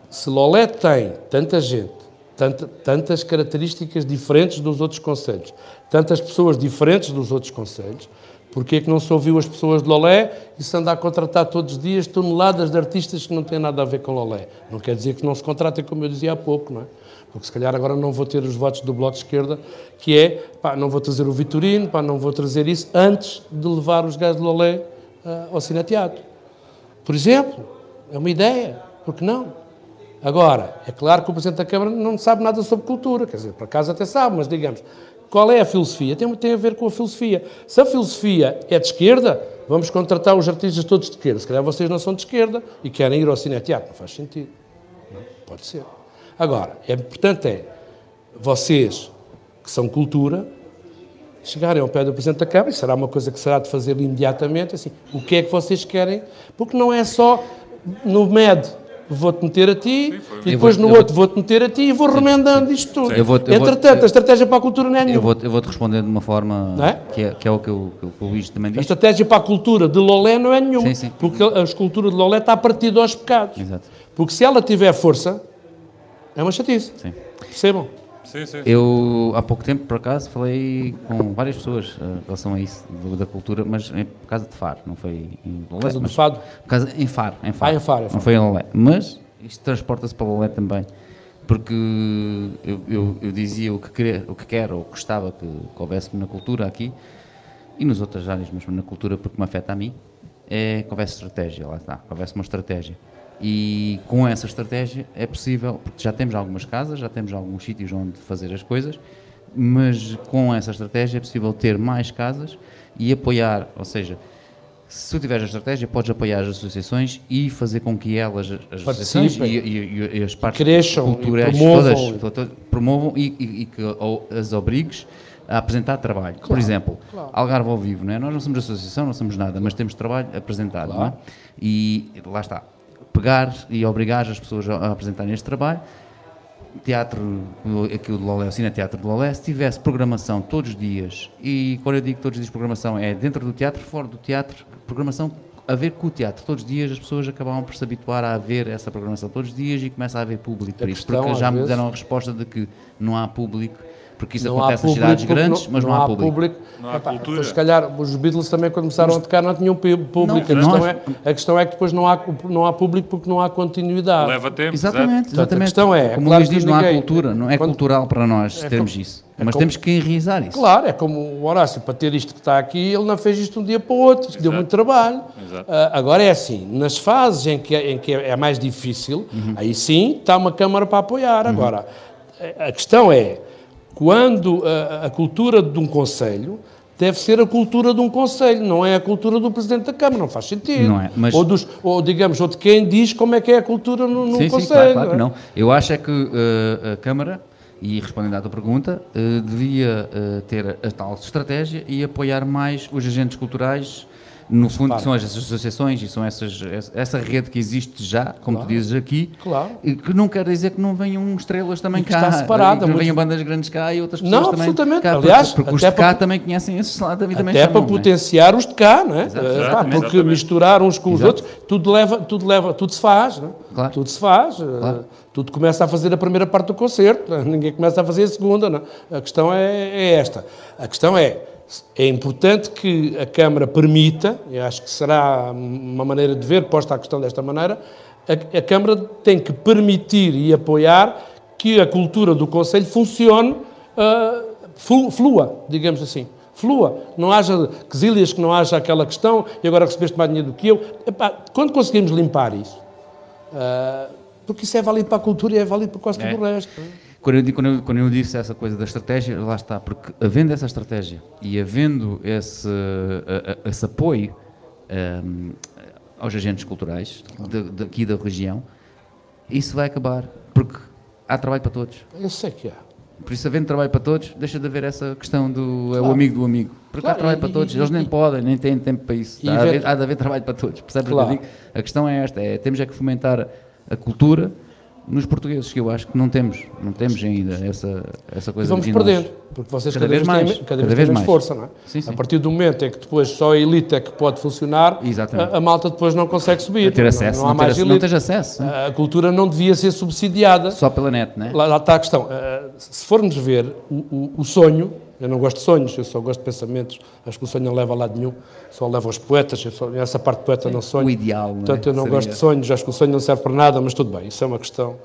se Lolé tem tanta gente, tanta, tantas características diferentes dos outros conselhos, tantas pessoas diferentes dos outros conselhos, Porquê é que não se ouviu as pessoas de Lolé e se anda a contratar todos os dias toneladas de artistas que não têm nada a ver com Lolé? Não quer dizer que não se contratem, como eu dizia há pouco, não é? Porque se calhar agora não vou ter os votos do Bloco de Esquerda, que é, pá, não vou trazer o Vitorino, pá, não vou trazer isso, antes de levar os gajos de Lolé uh, ao cineteatro. Por exemplo, é uma ideia, porque não? Agora, é claro que o Presidente da Câmara não sabe nada sobre cultura, quer dizer, por acaso até sabe, mas digamos, qual é a filosofia? Tem, tem a ver com a filosofia. Se a filosofia é de esquerda, vamos contratar os artistas todos de esquerda. Se calhar vocês não são de esquerda e querem ir ao cineteatro. Não faz sentido. Não? Pode ser. Agora, é importante é vocês, que são cultura, chegarem ao pé do Presidente da Câmara, e será uma coisa que será de fazer imediatamente, assim, o que é que vocês querem, porque não é só no MED, vou-te meter a ti, Sim, e depois vou, no outro vou-te meter a ti e vou Sim. remendando isto tudo. Eu vou, eu Entretanto, vou, a estratégia para a cultura não é nenhuma. Eu vou-te vou responder de uma forma é? Que, é, que, é, o que, eu, que o Luís também diz. A estratégia para a cultura de Lolé não é nenhuma, porque a escultura de Lolé está partida aos pecados. Exato. Porque se ela tiver força, é uma chatice. Sim. Percebam? Sim, sim, Eu, há pouco tempo, por acaso, falei com várias pessoas uh, em relação a isso, do, da cultura, mas em, por causa de Faro, não foi em Lolé. Por causa do Fado? Por causa, em Faro, em Faro. Ah, em Faro, Faro. Não foi em Lolé. Mas isto transporta-se para Lolé também, porque eu, eu, eu, dizia o que, queria, o que quero, ou gostava que, que houvesse na cultura aqui, e nas outras áreas, mas na cultura porque me afeta a mim, é que houvesse estratégia, lá está, que houvesse uma estratégia. E com essa estratégia é possível, porque já temos algumas casas, já temos alguns sítios onde fazer as coisas, mas com essa estratégia é possível ter mais casas e apoiar, ou seja, se tu tiveres a estratégia, podes apoiar as associações e fazer com que elas, as associações e, e, e, as partes cresçam, culturais, promovam. todas, promovam e, e, que as obrigues a apresentar trabalho. Claro, Por exemplo, claro. Algarve ao vivo, não é? nós não somos associação, não somos nada, mas temos trabalho apresentado, claro. não é? E lá está, pegar e obrigar as pessoas a apresentarem este trabalho. Teatro, aqui o de Lolé, o Cine Teatro de Lolé, se tivesse programação todos os dias, e quando eu digo todos os dias programação, é dentro do teatro, fora do teatro, programação a ver com o teatro. Todos os dias as pessoas acabavam por se habituar a ver essa programação todos os dias e começa a haver público por isso, porque já me deram a resposta de que não há público porque isso não acontece nas cidades grandes, não, mas não, não há, há público. público. Não há Epá, cultura. se calhar os Beatles também quando começaram mas, a tocar não tinham público. Não, a, questão é, a questão é que depois não há, não há público porque não há continuidade. Leva tempo. Exatamente, exatamente. a questão é, como claro diz, não há cultura, não é quando, cultural para nós é termos como, isso. É mas como, temos que enraizar isso. Claro, é como o Horácio, para ter isto que está aqui, ele não fez isto de um dia para o outro, Exato. deu muito trabalho. Uh, agora é assim, nas fases em que, em que é mais difícil, uhum. aí sim está uma Câmara para apoiar. Uhum. Agora, a questão é, quando a, a cultura de um Conselho deve ser a cultura de um Conselho, não é a cultura do Presidente da Câmara, não faz sentido. Não é, mas... ou, dos, ou, digamos, ou de quem diz como é que é a cultura no, no sim, Conselho. Sim, claro, claro não, é? não. Eu acho é que uh, a Câmara, e respondendo à tua pergunta, uh, devia uh, ter a tal estratégia e apoiar mais os agentes culturais no fundo, são as associações e são essas, essa rede que existe já, como claro. tu dizes aqui, claro. que não quer dizer que não venham estrelas também cá, está separada, que não venham bandas grandes cá e outras pessoas não, também absolutamente. cá. Aliás, porque, os de cá para, também conhecem esse lado da vida Até para potenciar os de cá, não é? Exatamente, porque exatamente. misturar uns com os Exato. outros, tudo leva, tudo leva, tudo se faz, não é? Claro. Tudo se faz. Eh, claro. Tudo começa a fazer a primeira parte do concerto, ninguém começa a fazer a segunda, não é? A questão é, é esta. A questão é, é importante que a Câmara permita, eu acho que será uma maneira de ver, posta a questão desta maneira, a, a Câmara tem que permitir e apoiar que a cultura do Conselho funcione, uh, flua, digamos assim. Flua. Não haja quesilhas, que não haja aquela questão, e agora recebeste mais dinheiro do que eu. Epá, quando conseguimos limpar isso, uh, porque isso é válido para a cultura e é válido para quase é. tudo o resto. Quando eu, quando, eu, quando eu disse essa coisa da estratégia, lá está, porque havendo essa estratégia e havendo esse, esse apoio um, aos agentes culturais daqui da região, isso vai acabar, porque há trabalho para todos. Eu sei que há. Por isso, havendo trabalho para todos, deixa de haver essa questão do claro. é o amigo do amigo. Porque claro, há trabalho e, para todos, e, eles nem e, podem, nem têm tempo para isso. Há, há de haver trabalho para todos, percebes claro. que? A questão é esta, é, temos é que fomentar a cultura, nos portugueses, que eu acho que não temos, não temos ainda essa, essa coisa. E vamos perdendo, porque vocês cada, cada vez, mais, têm, cada, cada vez, mais força, não é? Sim, sim. A partir do momento em que depois só a elite é que pode funcionar, a, a, malta depois não consegue subir. A ter acesso, não, não, há mais ter, elite. não tens acesso. A cultura não devia ser subsidiada. Só pela net, não é? Lá, lá está a questão. Uh, se formos ver o, o, o sonho, eu não gosto de sonhos, eu só gosto de pensamentos. Acho que o sonho não leva a lado nenhum, só leva aos poetas. Só, essa parte poeta Sim, não sonho. O ideal, não Portanto, eu não Seria... gosto de sonhos, acho que o sonho não serve para nada, mas tudo bem, isso é uma questão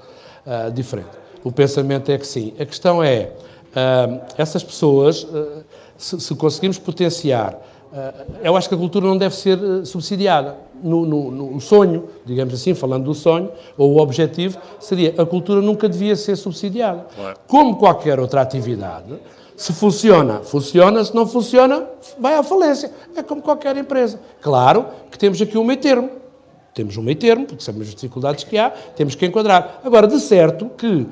uh, diferente. O pensamento é que sim. A questão é, uh, essas pessoas, uh, se, se, conseguirmos potenciar, eu acho que a cultura não deve ser subsidiada. No, no, no, sonho, digamos assim, falando do sonho, ou o objetivo, seria a cultura nunca devia ser subsidiada. Como qualquer outra atividade, se funciona, funciona, se não funciona, vai à falência. É como qualquer empresa. Claro que temos aqui um meio termo. Temos um meio termo, porque sabemos as dificuldades que há, temos que enquadrar. Agora, de certo que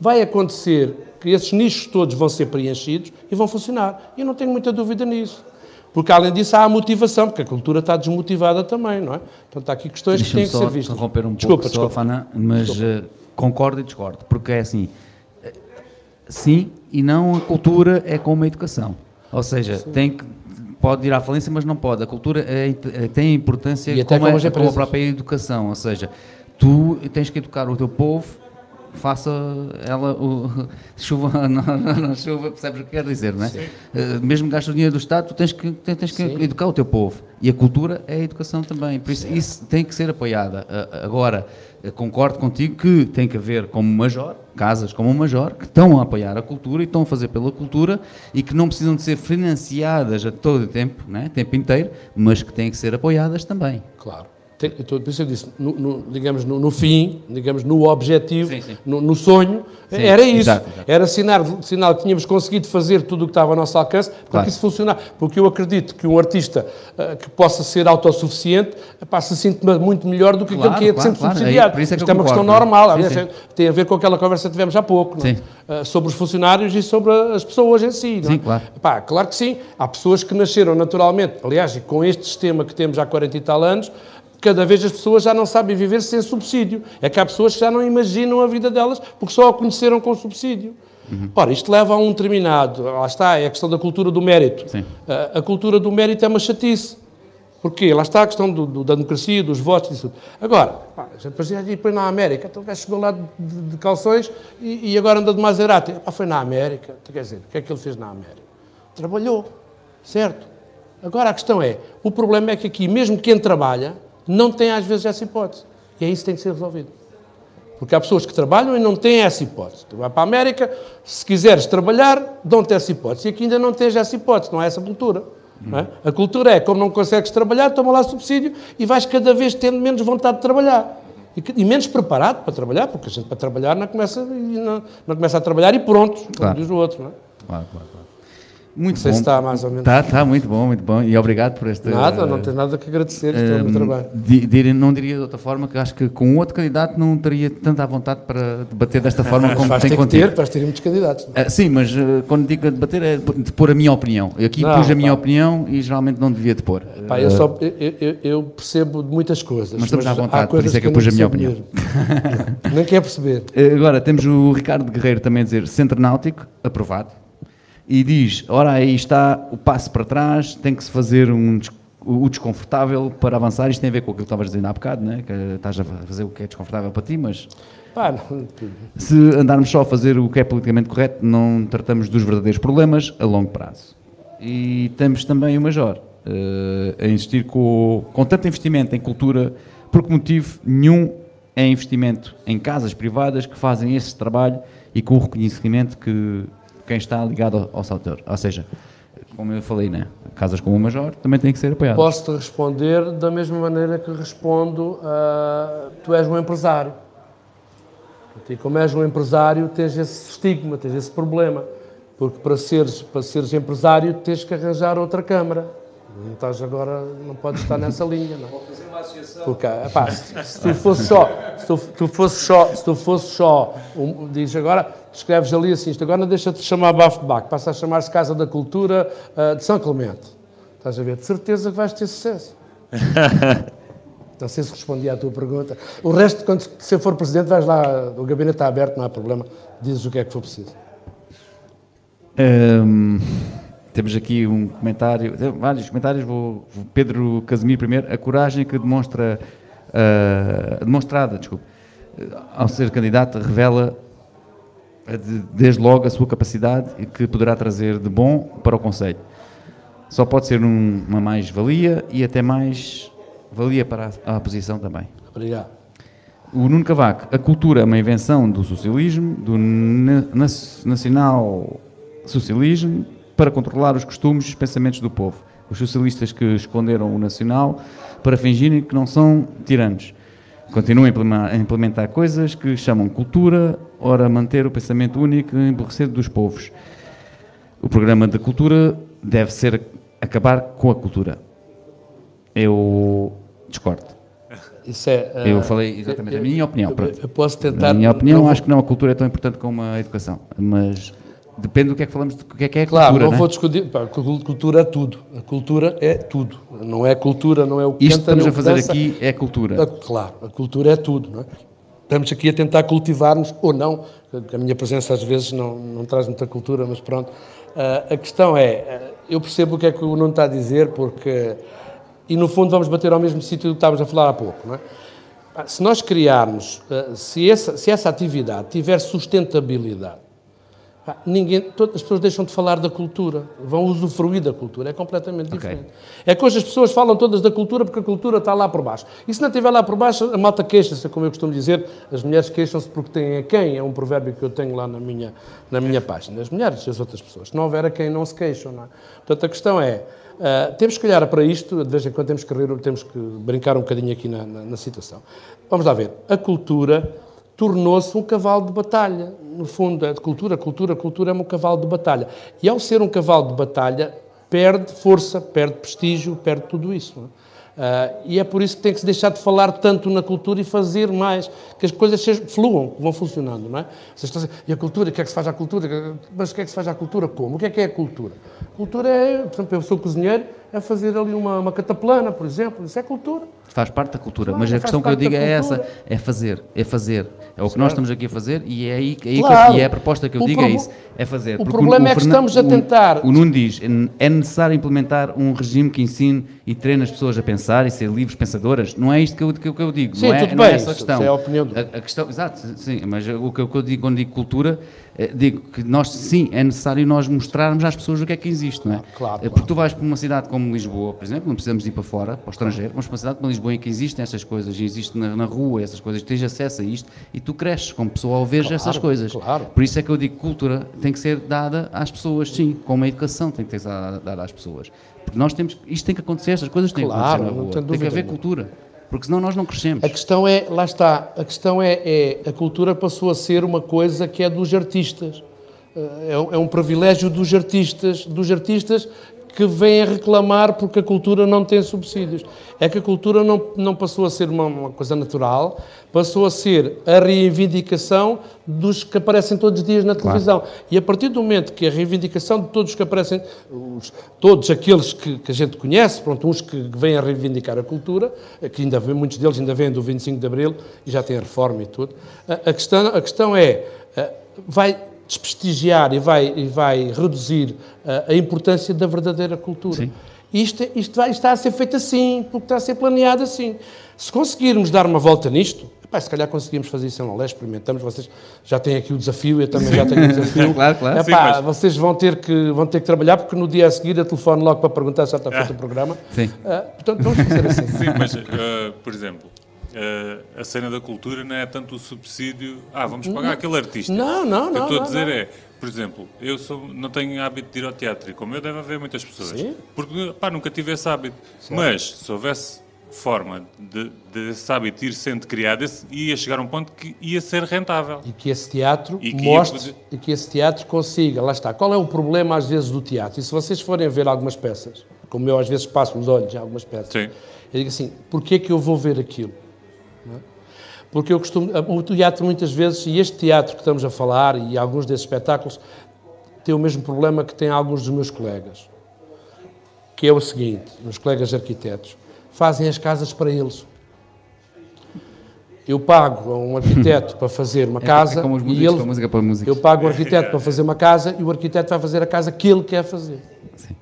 vai acontecer que esses nichos todos vão ser preenchidos e vão funcionar. E eu não tenho muita dúvida nisso. Porque, além disso, há a motivação, porque a cultura está desmotivada também, não é? Portanto, há aqui questões que têm que ser vistas. interromper um desculpa, pouco, desculpa. Só, Fana, mas desculpa. Uh, concordo e discordo, porque é assim, sim e não a cultura é como a educação. Ou seja, sim. tem que pode ir à falência, mas não pode. A cultura é, é, tem importância e até como, é, como a própria educação, ou seja, tu tens que educar o teu povo, faça ela o, chuva na, chuva, percebes o que quer dizer, não é? Uh, mesmo gastas o dinheiro do Estado, tu tens que, tens que educar o teu povo. E a cultura é a educação também, por isso isso tem que ser apoiada. Uh, agora, concordo contigo que tem que haver como major, casas como o major, que estão a apoiar a cultura e estão a fazer pela cultura e que não precisam de ser financiadas a todo o tempo, né, tempo inteiro, mas que têm que ser apoiadas também. Claro. Tem, por isso eu disse, no, no, digamos, no, no, fim, digamos, no objetivo, sim, sim. No, sonho, sim, era isso. Exato, exato. Era sinal, sinal que tínhamos conseguido fazer tudo o que estava ao nosso alcance para claro. que isso funcionasse. Porque eu acredito que um artista uh, que possa ser autossuficiente uh, se sente muito melhor do que claro, aquele que é claro, sempre claro. subsidiado. Aí, isso é, Isto é uma questão normal. Aliás, tem a ver com aquela conversa que tivemos há pouco, uh, sobre os funcionários e sobre as pessoas em si. Sim, claro. Epá, claro que sim. Há pessoas que nasceram naturalmente, aliás, com este sistema que temos há 40 e tal anos, cada vez as pessoas já não sabem viver sem subsídio. É que há pessoas que já não imaginam a vida delas porque só a conheceram com subsídio. Uhum. Ora, isto leva a um determinado, lá está, é a questão da cultura do mérito. A, a, cultura do mérito é uma chatice. Porquê? Lá está a questão do, do, da democracia, dos votos tudo. Agora, pá, a gente depois depois na América, então o gajo chegou lá de, de, de calções e, e, agora anda de Maserati. Pá, foi na América. Quer dizer, o que é que ele fez na América? Trabalhou, certo? Agora a questão é, o problema é que aqui, mesmo quem trabalha, não tem às vezes essa hipótese. E é isso que tem que ser resolvido. Porque há pessoas que trabalham e não têm essa hipótese. Tu vai para a América, se quiseres trabalhar, dão-te essa hipótese. E aqui ainda não tens essa hipótese, não há essa cultura. É? A cultura é, como não consegues trabalhar, toma lá subsídio e vais cada vez tendo menos vontade de trabalhar. E, e menos preparado para trabalhar, porque a gente para trabalhar não começa, não, não começa a trabalhar e pronto, claro. como diz o outro. Não é? claro, claro. claro. Muito bom. está mais ou menos. Está, está muito bom, muito bom. E obrigado por este. Nada, não tem nada que agradecer. Uh, trabalho. Di, não diria de outra forma que acho que com outro candidato não teria tanta vontade para debater desta forma como tem contigo. Ter, vais ter muitos candidatos. Uh, sim, mas uh, quando digo debater é de pôr a minha opinião. Eu aqui não, pus a minha pá. opinião e geralmente não devia de pôr. Pá, eu, só, eu, eu, percebo de muitas coisas. Mas estamos à vontade, por isso é que eu pus a minha opinião. Nem quer perceber. Agora temos o Ricardo Guerreiro também a dizer Centro Náutico, aprovado e diz: ora, aí está o passo para trás, tem que se fazer um, o desconfortável para avançar. Isto tem a ver com aquilo que estavas dizendo há bocado, né? que estás a fazer o que é desconfortável para ti, mas. Se andarmos só a fazer o que é politicamente correto, não tratamos dos verdadeiros problemas a longo prazo. E temos também o Major uh, a insistir com, com tanto investimento em cultura, por que motivo nenhum é investimento em casas privadas que fazem esse trabalho e com o reconhecimento que quem está ligado ao, setor. Ou seja, como eu falei, né? casas como o Major também têm que ser apoiadas. Posso-te responder da mesma maneira que respondo a tu és um empresário. E como és um empresário, tens esse estigma, tens esse problema. Porque para seres, para seres empresário tens que arranjar outra câmara. Não estás agora, não podes estar nessa linha, não. Vou fazer uma associação. Porque, epá, se, se, tu fosse só, se tu, tu fosse só, se tu fosse só, um, diz agora, escreves ali assim, isto agora deixa-te chamar Bafo de Bac, passa a chamar-se Casa da Cultura uh, de São Clemente. Estás a ver? De certeza que vais ter sucesso. Não sei se respondi à tua pergunta. O resto, quando se for presidente, vais lá, o gabinete está aberto, não há problema, dizes o que é que for preciso. Um, temos aqui um comentário, vários comentários, vou, Pedro Casimiro primeiro, a coragem que demonstra, uh, demonstrada, desculpe, ao ser candidato, revela desde logo a sua capacidade e que poderá trazer de bom para o Conselho. Só pode ser um, uma mais-valia e até mais valia para a, a oposição também. Obrigado. O Nuno Cavaco, a cultura é uma invenção do socialismo, do na, nacional socialismo, para controlar os costumes e os pensamentos do povo. Os socialistas que esconderam o nacional para fingirem que não são tiranos. Continuam a implementar coisas que chamam cultura, ora manter o pensamento único e emborrecer dos povos. O programa da cultura deve ser acabar com a cultura. Eu discordo. É, uh, eu falei exatamente eu, a minha opinião. Eu, eu, posso tentar. Na minha opinião, acho que não a cultura é tão importante como a educação, mas depende do que é que falamos, do que é que é claro, cultura. Claro, não, vou discutir. Pá, cultura é tudo. A cultura é tudo. Não é cultura, não é o que Isto canta, estamos a fazer dança. aqui é cultura. A, claro, a cultura é tudo. Não é? Estamos aqui a tentar cultivar-nos, ou não, a minha presença às vezes não, não traz muita cultura, mas pronto. Uh, a questão é, uh, eu percebo o que é que o Nuno está a dizer, porque e no fundo vamos bater ao mesmo sítio que estávamos a falar há pouco. Não é? Se nós criarmos, se essa, se essa atividade tiver sustentabilidade, ninguém, todas as pessoas deixam de falar da cultura, vão usufruir da cultura, é completamente diferente. Okay. É que hoje as pessoas falam todas da cultura porque a cultura está lá por baixo. E se não estiver lá por baixo, a malta queixa-se, como eu costumo dizer, as mulheres queixam-se porque têm a quem, é um provérbio que eu tenho lá na minha, na minha página, as mulheres e as outras pessoas. Se não houver a quem, não se queixam. Não é? Portanto, a questão é, Uh, temos que olhar para isto, de vez em quando temos que, rir, temos que brincar um bocadinho aqui na, na, na situação. Vamos lá ver. A cultura tornou-se um cavalo de batalha. No fundo, é de cultura, cultura, cultura é um cavalo de batalha. E ao ser um cavalo de batalha, perde força, perde prestígio, perde tudo isso. É? Uh, e é por isso que tem que se deixar de falar tanto na cultura e fazer mais, que as coisas fluam, vão funcionando, não é? Vocês estão a e a cultura, o que é que se faz à cultura? Mas o que é que se faz à cultura? Como? O que é que é a cultura? Cultura é, por exemplo, eu sou cozinheiro, é fazer ali uma, uma cataplana, por exemplo, isso é cultura. Faz parte da cultura, claro, mas a questão que eu digo é essa, é fazer, é fazer. É o que nós estamos aqui a fazer e é aí, é claro. que, e é a proposta que eu o digo é isso, é fazer. O problema o, é que estamos a tentar... O, o Nuno diz, é necessário implementar um regime que ensine e treine as pessoas a pensar e ser livres pensadoras. Não é isto que eu, que eu, que eu digo, sim, não, é, tudo não é bem, é essa a questão. é a opinião do... a, a questão Exato, sim, mas o que eu digo quando digo cultura digo que nós, sim, é necessário nós mostrarmos às pessoas o que é que existe, não é? Claro, Porque claro. tu vais para uma cidade como Lisboa, por exemplo, não precisamos ir para fora, para o estrangeiro, mas para uma cidade como Lisboa em que existem essas coisas, existe na, na rua essas coisas, tens acesso a isto e tu cresces como pessoa ao ver claro, essas coisas. Claro. Por isso é que eu digo que cultura tem que ser dada às pessoas, sim, como a educação tem que ser dada às pessoas. Porque nós temos, isto tem que acontecer, estas coisas têm que acontecer na rua. Tem que haver cultura porque senão nós não crescemos. A questão é, lá está, a questão é, é, a cultura passou a ser uma coisa que é dos artistas. É, é um privilégio dos artistas, dos artistas que vêm reclamar porque a cultura não tem subsídios. É que a cultura não, não passou a ser uma, uma, coisa natural, passou a ser a reivindicação dos que aparecem todos os dias na televisão. Claro. E a partir do momento que a reivindicação de todos que aparecem, os, todos aqueles que, que, a gente conhece, pronto, uns que vêm a reivindicar a cultura, que ainda vem, muitos deles ainda vêm do 25 de Abril e já têm a reforma e tudo, a, a questão, a questão é, vai desprestigiar e vai, e vai reduzir a, a importância da verdadeira cultura. Sim. Isto, isto vai, está a ser feito assim, porque está a ser planeado assim. Se conseguirmos dar uma volta nisto, epá, se calhar conseguimos fazer isso em Lolé, experimentamos, vocês já têm aqui o desafio, eu também já tenho o desafio. claro, claro. Epá, Sim, mas... Vocês vão ter, que, vão ter que trabalhar, porque no dia a seguir eu telefono logo para perguntar se já está feito o programa. Sim. Uh, portanto, vamos fazer assim. Sim, mas, uh, por exemplo, Uh, a cena da cultura não é tanto o subsídio. Ah, vamos pagar não, aquele artista. Não, não, não. O que eu estou a dizer não. é, por exemplo, eu sou, não tenho hábito de ir ao teatro e como eu deve haver muitas pessoas. Sim. Porque pá, nunca tive esse hábito. Certo. Mas se houvesse forma de, de esse hábito ir sendo criado, ia chegar a um ponto que ia ser rentável. E que esse teatro e que mostre poder... e que esse teatro consiga. Lá está. Qual é o problema às vezes do teatro? E se vocês forem ver algumas peças como eu às vezes passo os olhos em algumas peças. Sim. Eu digo assim, porquê é que eu vou ver aquilo? É? Porque eu costumo, o teatro muitas vezes, e este teatro que estamos a falar, e alguns desses espetáculos, tem o mesmo problema que têm alguns dos meus colegas, que é o seguinte, meus colegas arquitetos, fazem as casas para eles. Eu pago a um arquiteto para fazer uma casa é, é como os músicos, e ele, música para música. eu pago um arquiteto para fazer uma casa e o arquiteto vai fazer a casa que ele quer fazer. Sim.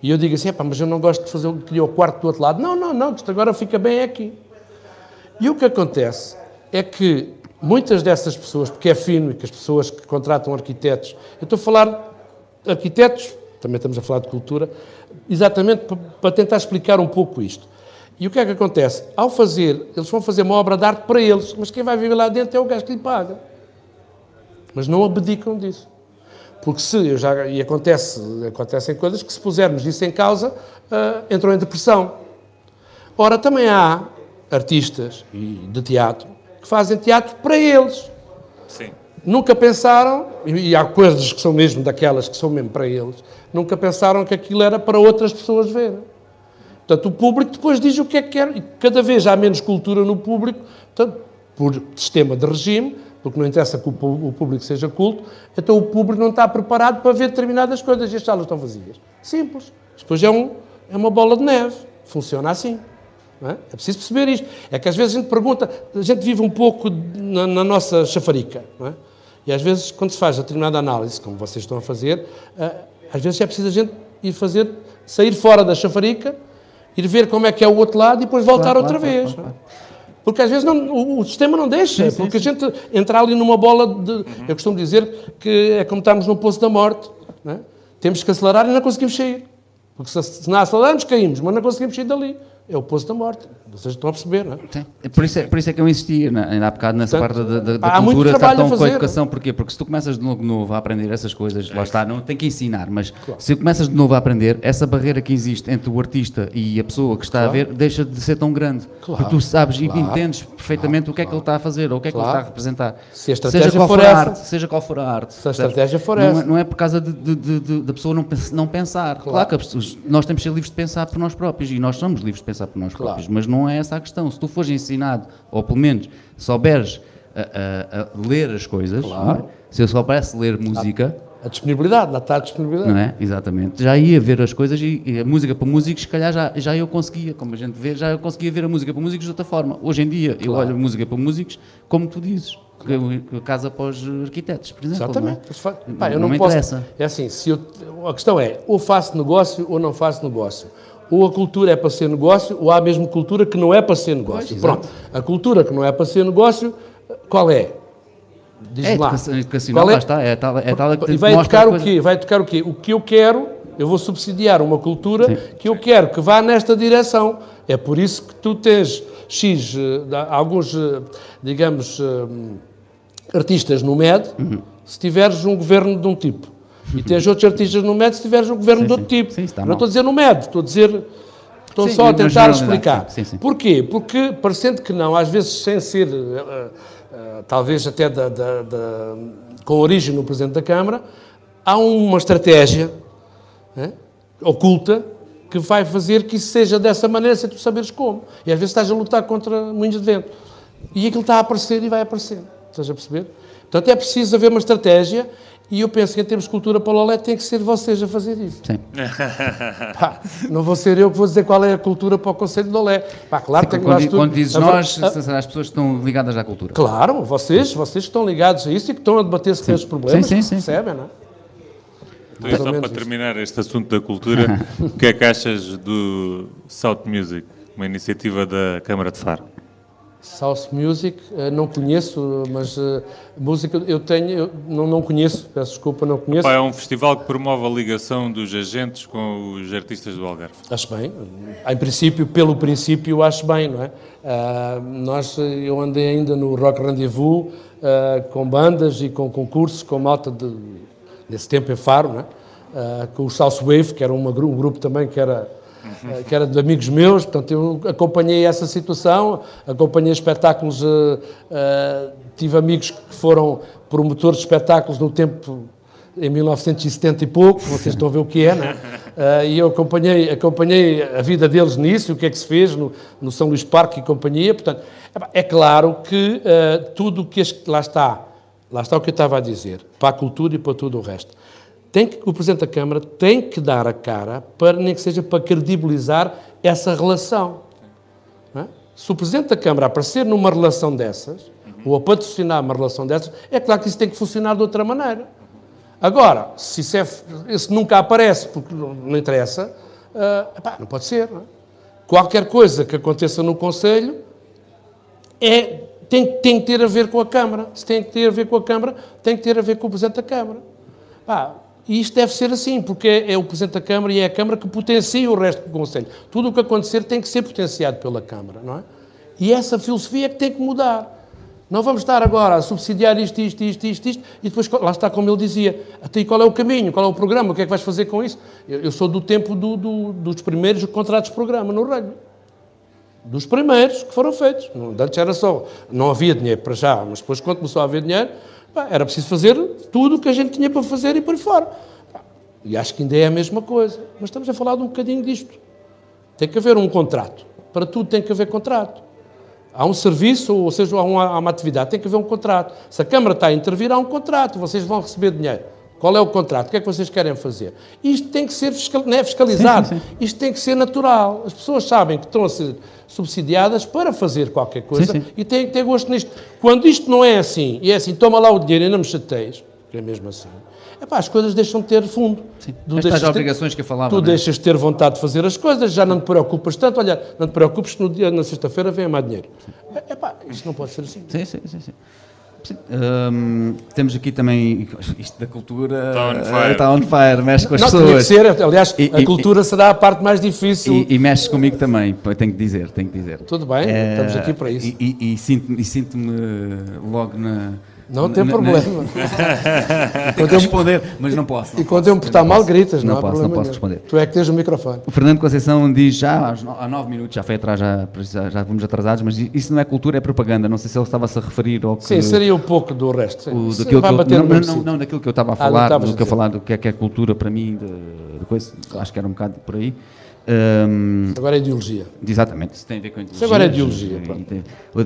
E eu digo assim, mas eu não gosto de fazer o quarto do outro lado. Não, não, não, isto agora fica bem aqui. E o que acontece é que muitas dessas pessoas, porque é fino e que as pessoas que contratam arquitetos, eu estou a falar arquitetos, também estamos a falar de cultura, exatamente para tentar explicar um pouco isto. E o que é que acontece? Ao fazer, eles vão fazer uma obra de arte para eles, mas quem vai viver lá dentro é o gajo que lhe paga. Mas não abdicam disso. Porque se, já, e acontece, acontecem coisas que se pusermos isso em causa, uh, entram em depressão. Ora, também há artistas de teatro que fazem teatro para eles. Sim. Nunca pensaram, e há coisas que são mesmo daquelas que são mesmo para eles, nunca pensaram que aquilo era para outras pessoas verem. Portanto, o público depois diz o que é que quer, e cada vez há menos cultura no público, portanto, por sistema de regime, porque não interessa que o público seja culto, então o público não está preparado para ver determinadas coisas e as salas estão vazias. Simples. Depois é, um, é uma bola de neve. Funciona assim. É? é? preciso perceber isto. É que às vezes a gente pergunta, a gente vive um pouco na, na nossa chafarica. É? E às vezes, quando se faz determinada análise, como vocês estão a fazer, eh, às vezes é preciso a gente ir fazer, sair fora da chafarica ir ver como é que é o outro lado e depois voltar claro, outra claro, vez. Claro, porque às vezes não, o, o, sistema não deixa, sim, porque sim, a gente entra ali numa bola de. Uhum. Eu costumo dizer que é como estamos no poço da morte. É? Temos que acelerar e não conseguimos sair. Porque se, se não acelerarmos, caímos, mas não conseguimos sair dali é o poço da morte. Vocês estão a perceber, não é? Sim. Por isso é, por isso é que eu insistia na, ainda há bocado nessa parte da, da, da cultura estar tão com a educação. Porquê? Porque se tu começas de novo, a aprender essas coisas, é. lá está, não tem que ensinar, mas claro. se começas de novo a aprender, essa barreira que existe entre o artista e a pessoa que está claro. a ver deixa de ser tão grande. Claro. Porque tu sabes claro. e entendes perfeitamente o que é que ele está a fazer ou o que é que ele está a representar. Se a estratégia seja qual for, a essa. arte, seja qual for a arte. Se a estratégia for não essa. É, não é por causa de, de, de, da pessoa não, não pensar. Claro, que nós temos que ser livres de pensar por nós próprios e nós somos livres de pensar por nós próprios mas não é essa a questão. Se tu fores ensinado, ou pelo menos souberes a, a, a ler as coisas, claro. é? se eu soubesse ler música. A, a disponibilidade, na tarde disponibilidade. Não é? Exatamente. Já ia ver as coisas e, e, a música para músicos, se calhar já, já eu conseguia, como a gente vê, já eu conseguia ver a música para músicos de outra forma. Hoje em dia claro. eu olho a música para músicos como tu dizes. Casa para os arquitetos, por exemplo. Exatamente. Não, é? Pá, não, não posso. Interessa. É assim, se eu, a questão é, ou faço negócio ou não faço negócio ou a cultura é para ser negócio, ou há mesmo cultura que não é para ser negócio. Pois, Pronto, a cultura que não é para ser negócio, qual é? Diz é lá. Educacional, qual é? está, é tal, é tal que e vai tocar o quê? Vai tocar o quê? O que eu quero, eu vou subsidiar uma cultura Sim. que eu quero que vá nesta direção. É por isso que tu tens X, eh, alguns, eh, digamos, eh, artistas no MED, uhum. se tiveres um governo de um tipo. E tens outros artistas no MED se tiveres um governo sim, de outro sim. tipo. Sim, não estou a dizer no MED, estou a dizer. Estou só a tentar explicar. Porquê? Porque, parecendo que não, às vezes sem ser, uh, uh, talvez até da, da, da, com origem no Presidente da Câmara, há uma estratégia né, oculta que vai fazer que isso seja dessa maneira sem tu saberes como. E às vezes estás a lutar contra moinhos de vento. E aquilo está a aparecer e vai aparecer. Estás a perceber? Portanto, é preciso haver uma estratégia e eu penso que em termos de cultura para o Lolé tem que ser vocês a fazer isso. Sim. Pá, não vou ser eu que vou dizer qual é a cultura para o Conselho de Lolé. Pá, claro, Sim, quando, quando dizes a, nós, a, as pessoas que estão ligadas à cultura. Claro, vocês, vocês que estão ligados a isso e que estão a debater-se com esses problemas, sim, sim, percebem, não é? Então, só para isso. terminar este assunto da cultura, o que é que achas do South Music, uma iniciativa da Câmara de Faro? South Music, eh, não conheço, mas uh, música eu tenho, eu não, não conheço, peço desculpa, não conheço. é um festival que promove a ligação dos agentes com os artistas do Algarve. Acho bem, em princípio, pelo princípio, acho bem, não é? Uh, nós, eu andei ainda no Rock Rendezvous uh, com bandas e com concursos, com malta de, nesse tempo em Faro, não é? com o South Wave, que era uma, um grupo também que era. Que era de amigos meus, portanto eu acompanhei essa situação, acompanhei espetáculos, uh, uh, tive amigos que foram promotores de espetáculos no tempo em 1970 e pouco, vocês estão a ver o que é, não é? Uh, e eu acompanhei, acompanhei a vida deles nisso, o que é que se fez no, no São Luís Parque e companhia. Portanto, é claro que uh, tudo o que este, lá está, lá está o que eu estava a dizer, para a cultura e para tudo o resto. Tem que, o Presidente da Câmara tem que dar a cara, para, nem que seja para credibilizar essa relação. É? Se o Presidente da Câmara aparecer numa relação dessas, ou a patrocinar uma relação dessas, é claro que isso tem que funcionar de outra maneira. Agora, se isso, é, isso nunca aparece porque não, interessa, uh, epá, não pode ser. Não é? Qualquer coisa que aconteça no Conselho é, tem, tem que ter a ver com a Câmara. Se tem que ter a ver com a Câmara, tem que ter a ver com o Presidente da Câmara. E isto deve ser assim, porque é, o Presidente da Câmara e é a Câmara que potencia o resto do Conselho. Tudo o que acontecer tem que ser potenciado pela Câmara, não é? E essa filosofia é que tem que mudar. Não vamos estar agora a subsidiar isto, isto, isto, isto, isto, e depois, lá está como ele dizia, até qual é o caminho, qual é o programa, o que é que vais fazer com isso? Eu, eu sou do tempo do, do, dos primeiros contratos de programa no Reino. Dos primeiros que foram feitos. Antes era só, não havia dinheiro para já, mas depois quando começou a haver dinheiro, era preciso fazer tudo o que a gente tinha para fazer e por fora. E acho que ainda é a mesma coisa. Mas estamos a falar de um bocadinho disto. Tem que haver um contrato. Para tudo tem que haver contrato. Há um serviço, ou seja, há uma, há uma, atividade, tem que haver um contrato. Se a Câmara está a intervir, há um contrato, vocês vão receber dinheiro. Qual é o contrato? O que é que vocês querem fazer? Isto tem que ser fiscal, não é fiscalizado, sim, sim, sim. isto tem que ser natural. As pessoas sabem que estão a ser subsidiadas para fazer qualquer coisa e têm que ter gosto nisto. Quando isto não é assim, e é assim, toma lá o dinheiro e não me chateias, que é mesmo assim, epá, as coisas deixam de ter fundo. Sim. Tu Estas obrigações que eu falava. Tu é? deixas de ter vontade de fazer as coisas, já não te preocupas tanto. Olha, não te preocupes que no dia, na sexta-feira vem mais dinheiro. Epá, isto não pode ser assim. Sim, sim, sim. sim. Um, temos aqui também isto da cultura está on fire, está on fire mexe com as não, pessoas. Ser, aliás, e, a cultura e, será a parte mais difícil. E, e mexe comigo também, tenho que dizer, tenho que dizer. Tudo bem, é, estamos aqui para isso. E, e, e sinto-me sinto logo na não tem problema. Tenho que responder, mas não posso. Não e quando eu me portar mal, gritas, não, não posso, não posso responder. Tu é que tens o microfone. O Fernando Conceição diz já há nove minutos, já foi atrás, já, já, vamos atrasados, mas isso não é cultura, é propaganda. Não sei se ele estava-se a referir ao que. Sim, seria um pouco do resto. O, daquilo que eu, não, não, não, daquilo que eu estava a ah, falar, do que eu falar do que é, que é cultura para mim, de coisa, acho que era um bocado por aí. Um, agora é ideologia. Exatamente, isso tem a ver com ideologia. Isso agora é ideologia.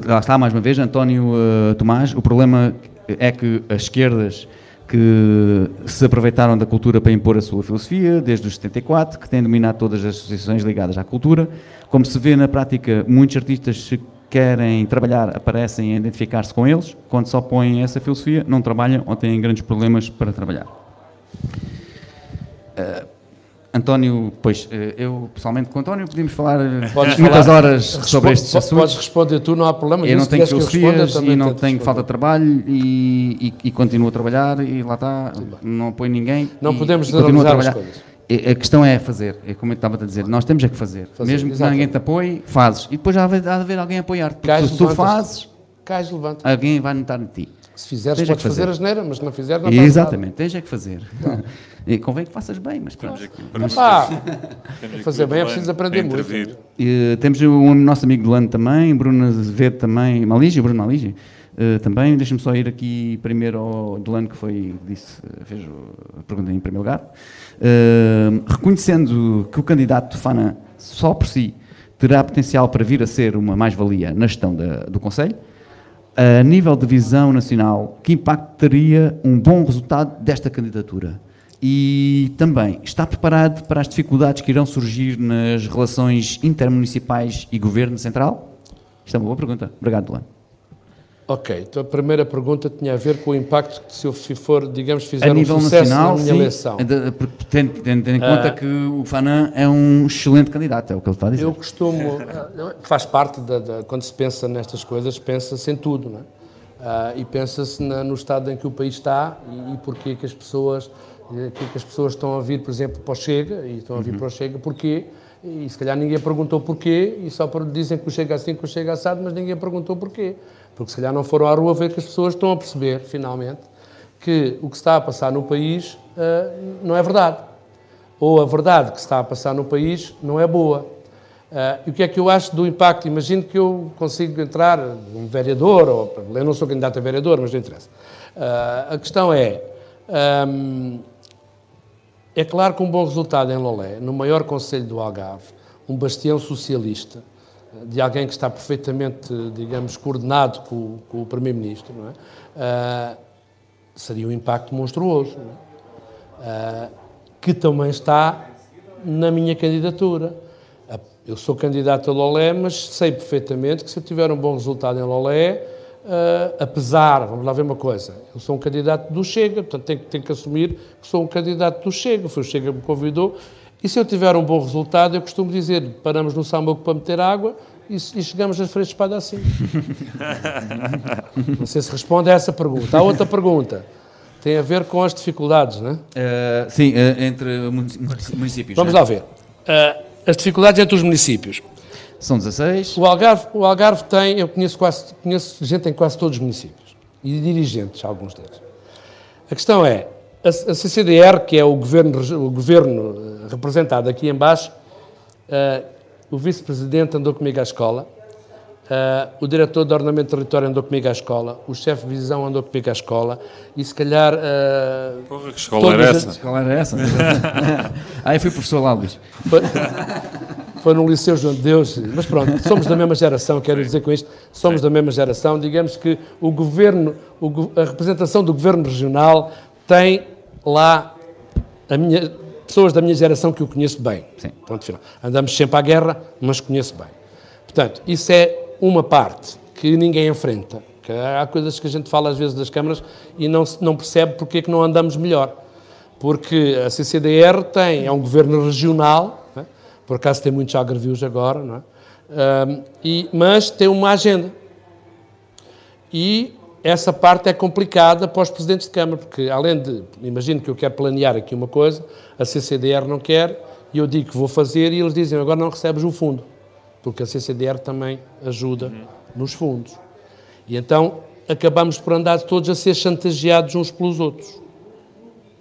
Lá está, mais uma vez, António uh, Tomás. O problema é que as esquerdas que se aproveitaram da cultura para impor a sua filosofia, desde os 74, que têm dominado todas as associações ligadas à cultura. Como se vê na prática, muitos artistas se querem trabalhar, aparecem a identificar-se com eles, quando só põem essa filosofia, não trabalham ou têm grandes problemas para trabalhar. António, pois, eh, eu pessoalmente com António podíamos falar eh, podes muitas falar, horas sobre estes assuntos. Podes responder tu, não há problema. Eu não tenho filosofias e não tenho falta de trabalho e, e, e, continuo a trabalhar e lá está, não apoio ninguém. Não podemos generalizar as coisas. A questão é fazer, é como eu estava a dizer, nós temos é que fazer. fazer Mesmo que ninguém te apoie, fazes. E depois há de haver alguém a apoiar-te. Se tu fazes, Cais, levanta. alguém vai notar em ti. Se fizeres, tens podes fazer. fazer a geneira, mas se não fizeres, não Exatamente, tens é que fazer. e convém que faças bem, mas pronto. Epá, fazer bem é preciso aprender muito. E, temos o nosso amigo Delano também, Bruno Azevedo também, Malígio, Bruno Malígio. Uh, também, deixa-me só ir aqui primeiro ao Delano, que foi, disse, fez a pergunta em primeiro lugar. Uh, reconhecendo que o candidato Fana, só por si, terá potencial para vir a ser uma mais-valia na gestão da, do Conselho, a nível de visão nacional, que impacto teria um bom resultado desta candidatura? E também, está preparado para as dificuldades que irão surgir nas relações intermunicipais e governo central? Isto é uma boa pergunta. Obrigado, Delano. Ok, então a primeira pergunta tinha a ver com o impacto que se eu for, digamos, fizer a nível um sucesso nacional, na minha sim, eleição. Tendo, tendo em conta uh, que o Fanan é um excelente candidato, é o que ele está a dizer. Eu costumo, faz parte, da, da, quando se pensa nestas coisas, pensa-se em tudo, não é? Uh, e pensa-se no estado em que o país está e, e porquê que as pessoas, que, que as pessoas estão a vir, por exemplo, para o Chega, e estão a vir uhum. para o Chega, porquê? E se calhar ninguém perguntou porquê, e só dizem que o Chega assim, que o Chega assado, mas ninguém perguntou porquê. Porque se calhar não foram à rua ver que as pessoas estão a perceber, finalmente, que o que está a passar no país uh, não é verdade. Ou a verdade que está a passar no país não é boa. Uh, e o que é que eu acho do impacto? Imagino que eu consigo entrar, um vereador, ou eu não sou candidato a vereador, mas não interessa. Uh, a questão é, Um, é claro que um bom resultado em Lolé, no maior Conselho do Algarve, um bastião socialista, de alguém que está perfeitamente, digamos, coordenado com, com o Primeiro-Ministro, é? uh, seria um impacto monstruoso, é? uh, que também está na minha candidatura. Eu sou candidato a Lolé, mas sei perfeitamente que se eu tiver um bom resultado em Lolé, uh, apesar, vamos lá ver uma coisa, eu sou um candidato do Chega, portanto tenho, tenho que assumir que sou um candidato do Chega, foi o Chega que me convidou, e se eu tiver um bom resultado, eu costumo dizer, paramos no Samboco para meter água e, e chegamos às frente de espada assim. não sei se responde a essa pergunta. Há outra pergunta. Tem a ver com as dificuldades, não é? Uh, sim, uh, entre municípios. Vamos né? lá ver. Uh, as dificuldades entre os municípios. São 16. O Algarve, o Algarve tem, eu conheço, quase, conheço gente em quase todos os municípios e dirigentes, alguns deles. A questão é, a, a CCDR, que é o governo, o governo eh, representado aqui embaixo, uh, o vice-presidente andou comigo à escola, uh, o diretor de ordenamento do território andou comigo à escola, o chefe de visão andou comigo à escola e se calhar... Uh, Porra, que escola era essa? Que escola era essa? ah, eu fui professor lá, Luís foi no Liceu João de Deus, mas pronto, somos da mesma geração, quero dizer com isto, somos da mesma geração, digamos que o governo, o, a representação do governo regional tem lá minha, pessoas da minha geração que eu conheço bem. Sim. Ponto final. Andamos sempre à guerra, mas conheço bem. Portanto, isso é uma parte que ninguém enfrenta. Que há coisas que a gente fala às vezes das câmaras e não, não percebe porque é que não andamos melhor. Porque a CCDR tem, é um governo regional, por acaso tem muitos agrevios agora, não é? Um, e, mas tem uma agenda. E essa parte é complicada para os presidentes de Câmara, porque além de, imagino que eu quero planear aqui uma coisa, a CCDR não quer, e eu digo que vou fazer, e eles dizem, agora não recebes o fundo, porque a CCDR também ajuda uhum. nos fundos. E então acabamos por andar todos a ser chantageados uns pelos outros.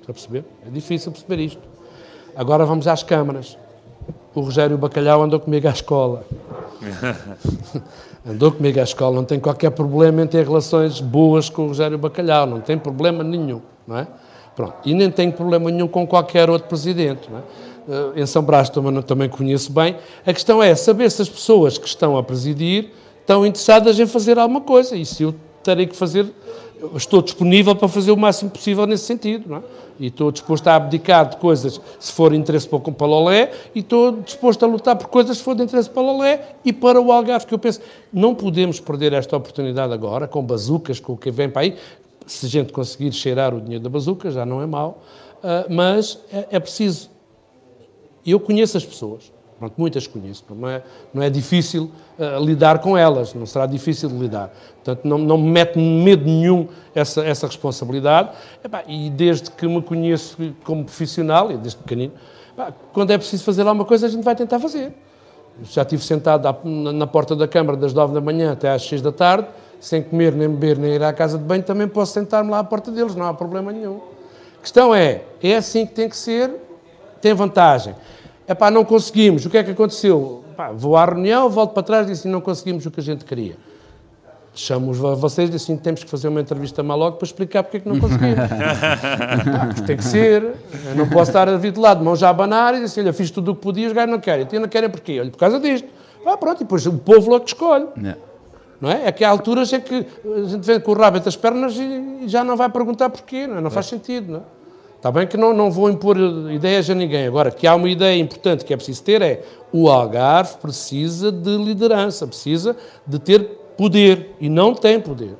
Está a perceber? É difícil perceber isto. Agora vamos às câmaras o Rogério Bacalhau andou comigo à escola. andou comigo à escola, não tem qualquer problema em ter relações boas com o Rogério Bacalhau, não tem problema nenhum, não é? Pronto. E nem tem problema nenhum com qualquer outro presidente, não é? Eh, em São Brás também, também conheço bem. A questão é saber se as pessoas que estão a presidir estão interessadas em fazer alguma coisa e se eu terei que fazer estou disponível para fazer o máximo possível nesse sentido, é? E estou disposto a abdicar de coisas se for interesse para o Palolé e estou disposto a lutar por coisas se for de interesse para o Palolé e para o Algarve, que eu penso, não podemos perder esta oportunidade agora, com bazucas, com o que vem para aí, se a gente conseguir cheirar o dinheiro da bazuca, já não é mau, uh, mas é, é preciso, eu conheço as pessoas, Pronto, muitas conheço, não é, não é difícil uh, lidar com elas, não será difícil lidar. Portanto, não, não me mete medo nenhum essa, essa responsabilidade. E, e desde que me conheço como profissional, e desde pequenino, quando é preciso fazer alguma coisa, a gente vai tentar fazer. Já estive sentado na, na porta da Câmara das 9 da manhã até às 6 da tarde, sem comer, nem beber, nem ir à casa de banho, também posso sentar-me lá à porta deles, não há problema nenhum. A questão é, é assim que tem que ser, tem vantagem. É pá, não conseguimos. O que é que aconteceu? Epá, vou à reunião, volto para trás e disse não conseguimos o que a gente queria. Chamo-os a vocês e assim temos que fazer uma entrevista mal logo para explicar porque é que não conseguimos. tem que ser. Eu não posso estar a vir de lado, mão já a abanar e dizer assim, olha, fiz tudo o que podia, os gajos não querem. E não querem porquê? Olha, por causa disto. Ah, pronto, e depois o povo logo escolhe. Não é? É que há alturas em que a gente vem com o rabo entre as pernas e já não vai perguntar porquê, não, é? não faz sentido, não é? Está bem que não, não vou impor ideias a ninguém. Agora, que há uma ideia importante que é preciso ter é o Algarve precisa de liderança, precisa de ter poder. E não tem poder.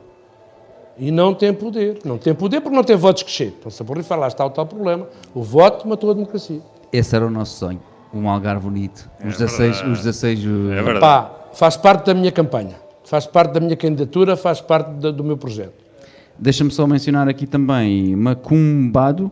E não tem poder. Não tem poder porque não tem votos que chegam. Então, se a borrifar lá está o tal problema. O voto matou a democracia. Esse era o nosso sonho. Um Algarve bonito. Os é 16... Os 16 é verdade. Pá, faz parte da minha campanha. Faz parte da minha candidatura, faz parte do meu projeto. Deixa-me só mencionar aqui também Macumbado,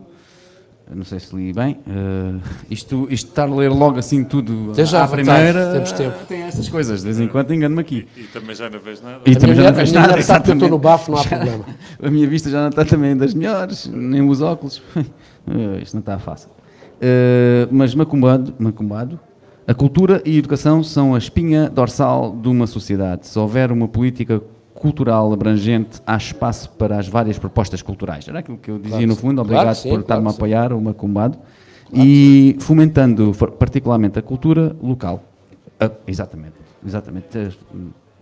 não sei se li bem, uh, isto, isto estar a ler logo assim tudo à primeira, temos tempo. tem essas coisas, de vez em quando engano-me aqui. E, e, também já não vês nada. E a também minha, já não vês nada, exatamente. Estou no bafo, não há problema. a minha vista já não está também das melhores, nem os óculos, uh, isto não está fácil. Uh, mas macumbado, macumbado, a cultura e a educação são a espinha dorsal de uma sociedade. Se houver uma política cultural abrangente, há espaço para as várias propostas culturais. Era aquilo que eu dizia claro no fundo, obrigado claro sim, por estar-me claro a apoiar, o Macumbado, e fomentando particularmente a cultura local. Ah, exatamente, exatamente.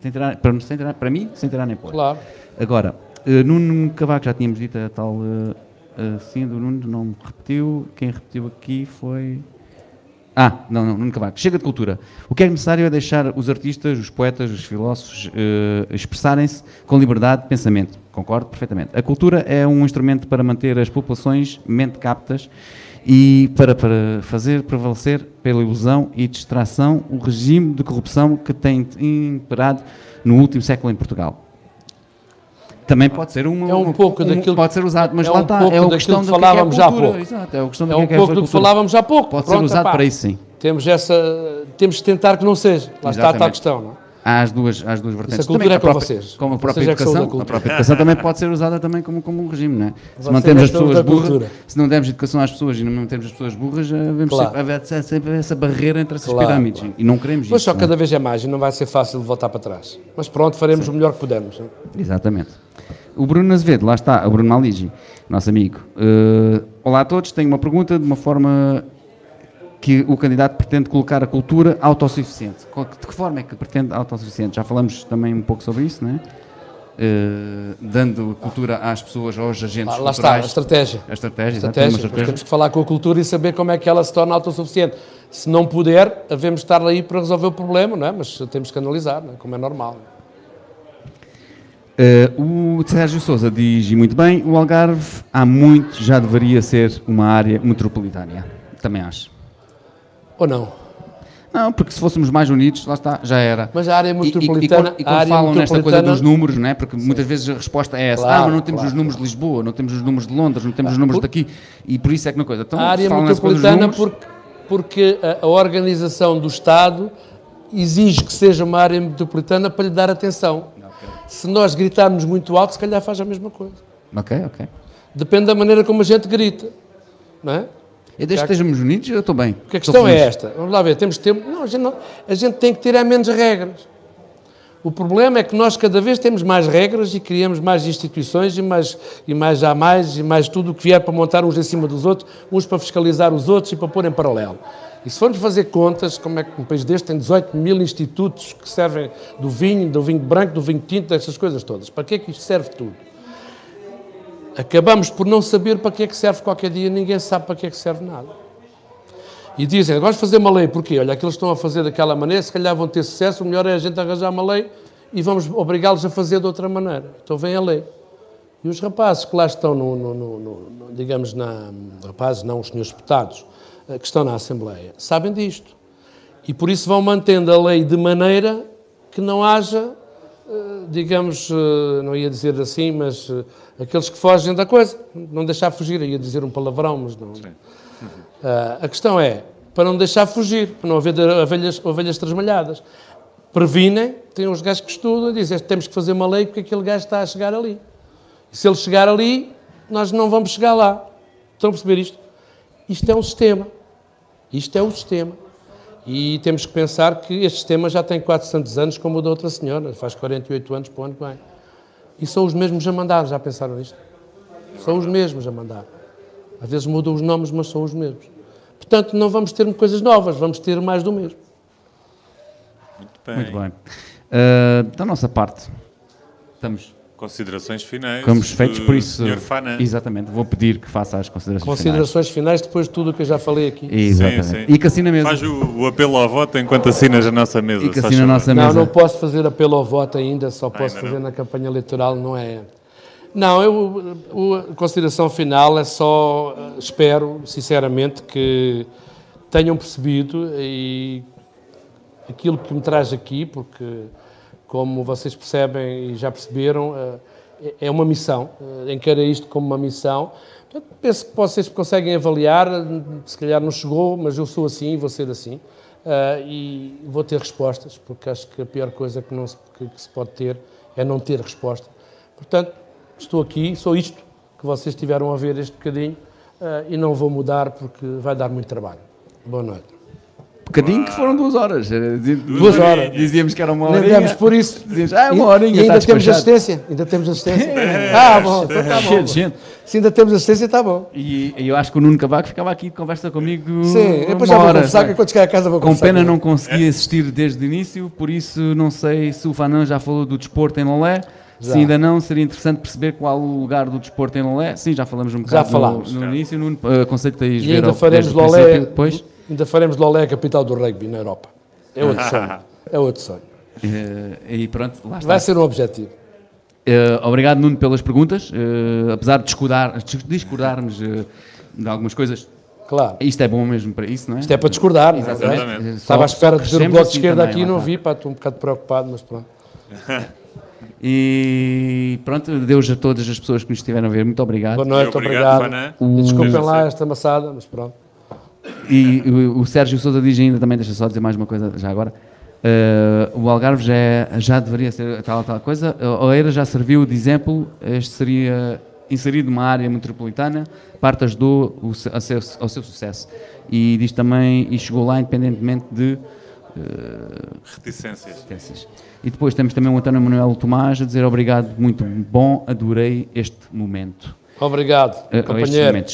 Sem tirar, para, sem tirar, para mim, sem tirar nem pôr. Claro. Agora, uh, Nuno Cavaco, já tínhamos dito a tal uh, uh, do Nuno, não me repetiu. Quem repetiu aqui foi. Ah, não, não, Nuno Cavaco. Chega de cultura. O que é necessário é deixar os artistas, os poetas, os filósofos uh, expressarem-se com liberdade de pensamento. Concordo perfeitamente. A cultura é um instrumento para manter as populações mente captas e para, para fazer prevalecer pela ilusão e distração o regime de corrupção que tem imperado no último século em Portugal. Também pode ser uma, é um pouco um, daquilo pode ser usado, mas é lá um está, é a questão que falávamos já há pouco. Exato, é, a questão é um pouco do que falávamos já há pouco. Pode Pronto, ser usado para isso sim. Temos essa, temos de tentar que não seja. Lá Exatamente. está a questão, não é? Há as duas, as duas vertentes. Isso a cultura também, é com própria, vocês. Como a própria vocês educação. É a própria educação também pode ser usada também como, como um regime, não é? Se mantemos as pessoas burras, se não demos educação às pessoas e não mantemos as pessoas burras, vemos claro. sempre, sempre essa barreira entre essas claro, pirâmides. Claro. E não queremos Mas isso. Mas só cada vez é mais e não vai ser fácil de voltar para trás. Mas pronto, faremos Sim. o melhor que pudermos. Exatamente. O Bruno Azevedo, lá está, o Bruno Maligi, nosso amigo. Uh, olá a todos, tenho uma pergunta de uma forma que o candidato pretende colocar a cultura autossuficiente. De que forma é que pretende autossuficiente? Já falamos também um pouco sobre isso, não é? Uh, dando cultura às pessoas, aos agentes ah, Lá está, a estratégia. A estratégia, a estratégia. estratégia. Temos que falar com a cultura e saber como é que ela se torna autossuficiente. Se não puder, devemos estar aí para resolver o problema, não é? mas temos que analisar, é? como é normal. Uh, o Sérgio Souza diz, e muito bem, o Algarve há muito já deveria ser uma área metropolitana. Também acho. Ou não? Não, porque se fôssemos mais unidos, lá está, já era. Mas a área metropolitana. E, e, e, e quando falam nesta coisa dos números, não é? porque Sim. muitas vezes a resposta é essa: claro, ah, mas não temos claro, os números claro. de Lisboa, não temos os números de Londres, não temos ah, os números por... daqui. E por isso é que uma coisa. Então, a área metropolitana, números... porque, porque a, a organização do Estado exige que seja uma área metropolitana para lhe dar atenção. Okay. Se nós gritarmos muito alto, se calhar faz a mesma coisa. Ok, ok. Depende da maneira como a gente grita, não é? E desde que estejamos unidos, eu estou bem. Porque a questão é esta. Vamos lá ver, temos tempo. Não a, gente não, a gente tem que tirar menos regras. O problema é que nós cada vez temos mais regras e criamos mais instituições e mais, e mais já mais e mais tudo o que vier para montar uns em cima dos outros, uns para fiscalizar os outros e para pôr em paralelo. E se formos fazer contas, como é que um país deste tem 18 mil institutos que servem do vinho, do vinho branco, do vinho tinto, dessas coisas todas. Para que é que isto serve tudo? Acabamos por não saber para que é que serve qualquer dia, ninguém sabe para que é que serve nada. E dizem, de fazer uma lei, porquê? Olha, aqueles estão a fazer daquela maneira, se calhar vão ter sucesso, o melhor é a gente arranjar uma lei e vamos obrigá-los a fazer de outra maneira. Então vem a lei. E os rapazes que lá estão, no, no, no, digamos, na, rapazes, não os senhores deputados, eh, que estão na Assembleia, sabem disto. E por isso vão mantendo a lei de maneira que não haja, digamos, eh, não ia dizer assim, mas aqueles que fogem da coisa, não deixar fugir, ia dizer um palavrão, mas não. A questão é, para não deixar fugir, para não haver ovelhas, ovelhas trasmalhadas. Previnem, tem uns gajos que estudam e dizem, temos que fazer uma lei porque aquele gajo está a chegar ali. E se ele chegar ali, nós não vamos chegar lá. Estão a perceber isto? Isto é um sistema. Isto é um sistema. E temos que pensar que este sistema já tem 400 anos, como o da outra senhora, faz 48 anos para o ano que vem. E são os mesmos a mandar, já pensaram nisto? São os mesmos a mandar. Às vezes mudam os nomes, mas são os mesmos. Portanto, não vamos ter coisas novas, vamos ter mais do mesmo. Muito bem. Muito bem. Uh, da nossa parte, estamos Considerações finais. Estamos feitos por isso. Exatamente, vou pedir que faça as considerações, considerações finais. finais depois de tudo o que eu já falei aqui. Exatamente. Sim, sim. E que assina mesmo. Faz o, o, apelo ao voto enquanto assinas a nossa mesa. E que assina a nossa mesa. Não, não posso fazer apelo ao voto ainda, só posso fazer não. na campanha eleitoral, não é. Não, eu, a consideração final é só, eh, espero, sinceramente, que tenham percebido e aquilo que me traz aqui, porque como vocês percebem e já perceberam, eh, é uma missão. Eh, Encara isto como uma missão. Portanto, penso que vocês conseguem avaliar. Se calhar não chegou, mas eu sou assim e vou ser assim. Eh, e vou ter respostas, porque acho que a pior coisa que, não se, que se pode ter é não ter resposta. Portanto, estou aqui, sou isto que vocês tiveram a ver este bocadinho e não vou mudar porque vai dar muito trabalho. Boa noite. Bocadinho que foram duas horas. Duas horas. Dizíamos que era uma hora. demos por isso. Dizíamos, ah, é uma E- horinha, E ainda temos despachado. assistência. Ainda temos assistência. Ah, bom, então está bom. Cheio de gente. Se ainda temos assistência, está bom. E, e eu acho que o Nuno Cavaco ficava aqui de conversa comigo. Sim, depois uma já vou hora, conversar, que quando chegar a casa vou Com conversar. pena não consegui assistir desde o início, por isso não sei se o Fanan já falou do desporto em Lolé. Já. Se ainda não, seria interessante perceber qual o lugar do desporto em Lolé. Sim, já falamos um bocado falámos. no, no início. Nuno, uh, aconselho-te a ir E ver ainda ao- faremos Lolé. depois. Ainda faremos Lolé a capital do rugby na Europa. É outro sonho. É outro sonho. Uh, e pronto, lá está. Vai ser um objetivo. Uh, obrigado, Nuno, pelas perguntas. Uh, apesar de discordar, dis- discordarmos uh, de algumas coisas, Claro. isto é bom mesmo para isso, não é? Isto é para discordar, não é? Exatamente. Só- Estava à espera de ver o bloco de assim esquerda também, aqui e não vi, pá, estou um bocado preocupado, mas pronto. E pronto, Deus a todas as pessoas que nos estiveram a ver, muito obrigado. Boa noite, obrigado, obrigado. E desculpem Deus lá esta amassada, mas pronto. E o, o Sérgio Sousa diz ainda também, deixa só dizer mais uma coisa já agora. Uh, o Algarve já, é- já deveria ser tal tal coisa. A Oeira já serviu de exemplo. Este seria inserido numa área metropolitana. Parte ajudou o, a seu- ao seu sucesso. E diz também, e chegou lá independentemente de Reticências. Essas. E depois temos também o António Manuel Tomás a dizer obrigado, muito bom, adorei este momento. Obrigado, Uh, companheiro.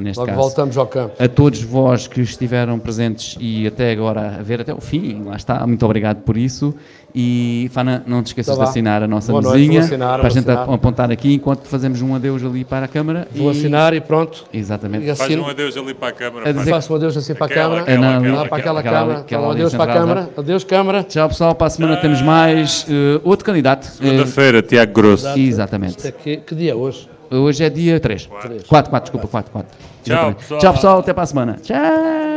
Neste Logo caso. voltamos ao campo. A todos vós que estiveram presentes e até agora a ver até o fim, lá está, muito obrigado por isso. E Fana, não te esqueças Tá de assinar a nossa Boa noite, mesinha vou assinar, para a gente assinar. apontar aqui enquanto fazemos um adeus ali para a câmara. Vou e... assinar e pronto. Exatamente. E Faz assino. um adeus ali para a câmara. A faz. dizer- Faço um adeus assim para a Aquela, câmara. aquela, Não, aquela, Lá para aquela câmara. aquela Então, adeus para a câmara. Adeus, câmara. Tchau pessoal, para a semana temos mais uh, outro candidato. Segunda-feira, Tiago Grosso. Exatamente. É que, que dia é hoje? Hoje é dia 3. 4, 4, desculpa, 4, 4. Tchau, pessoal. Tchau pessoal, até para a semana. Tchau.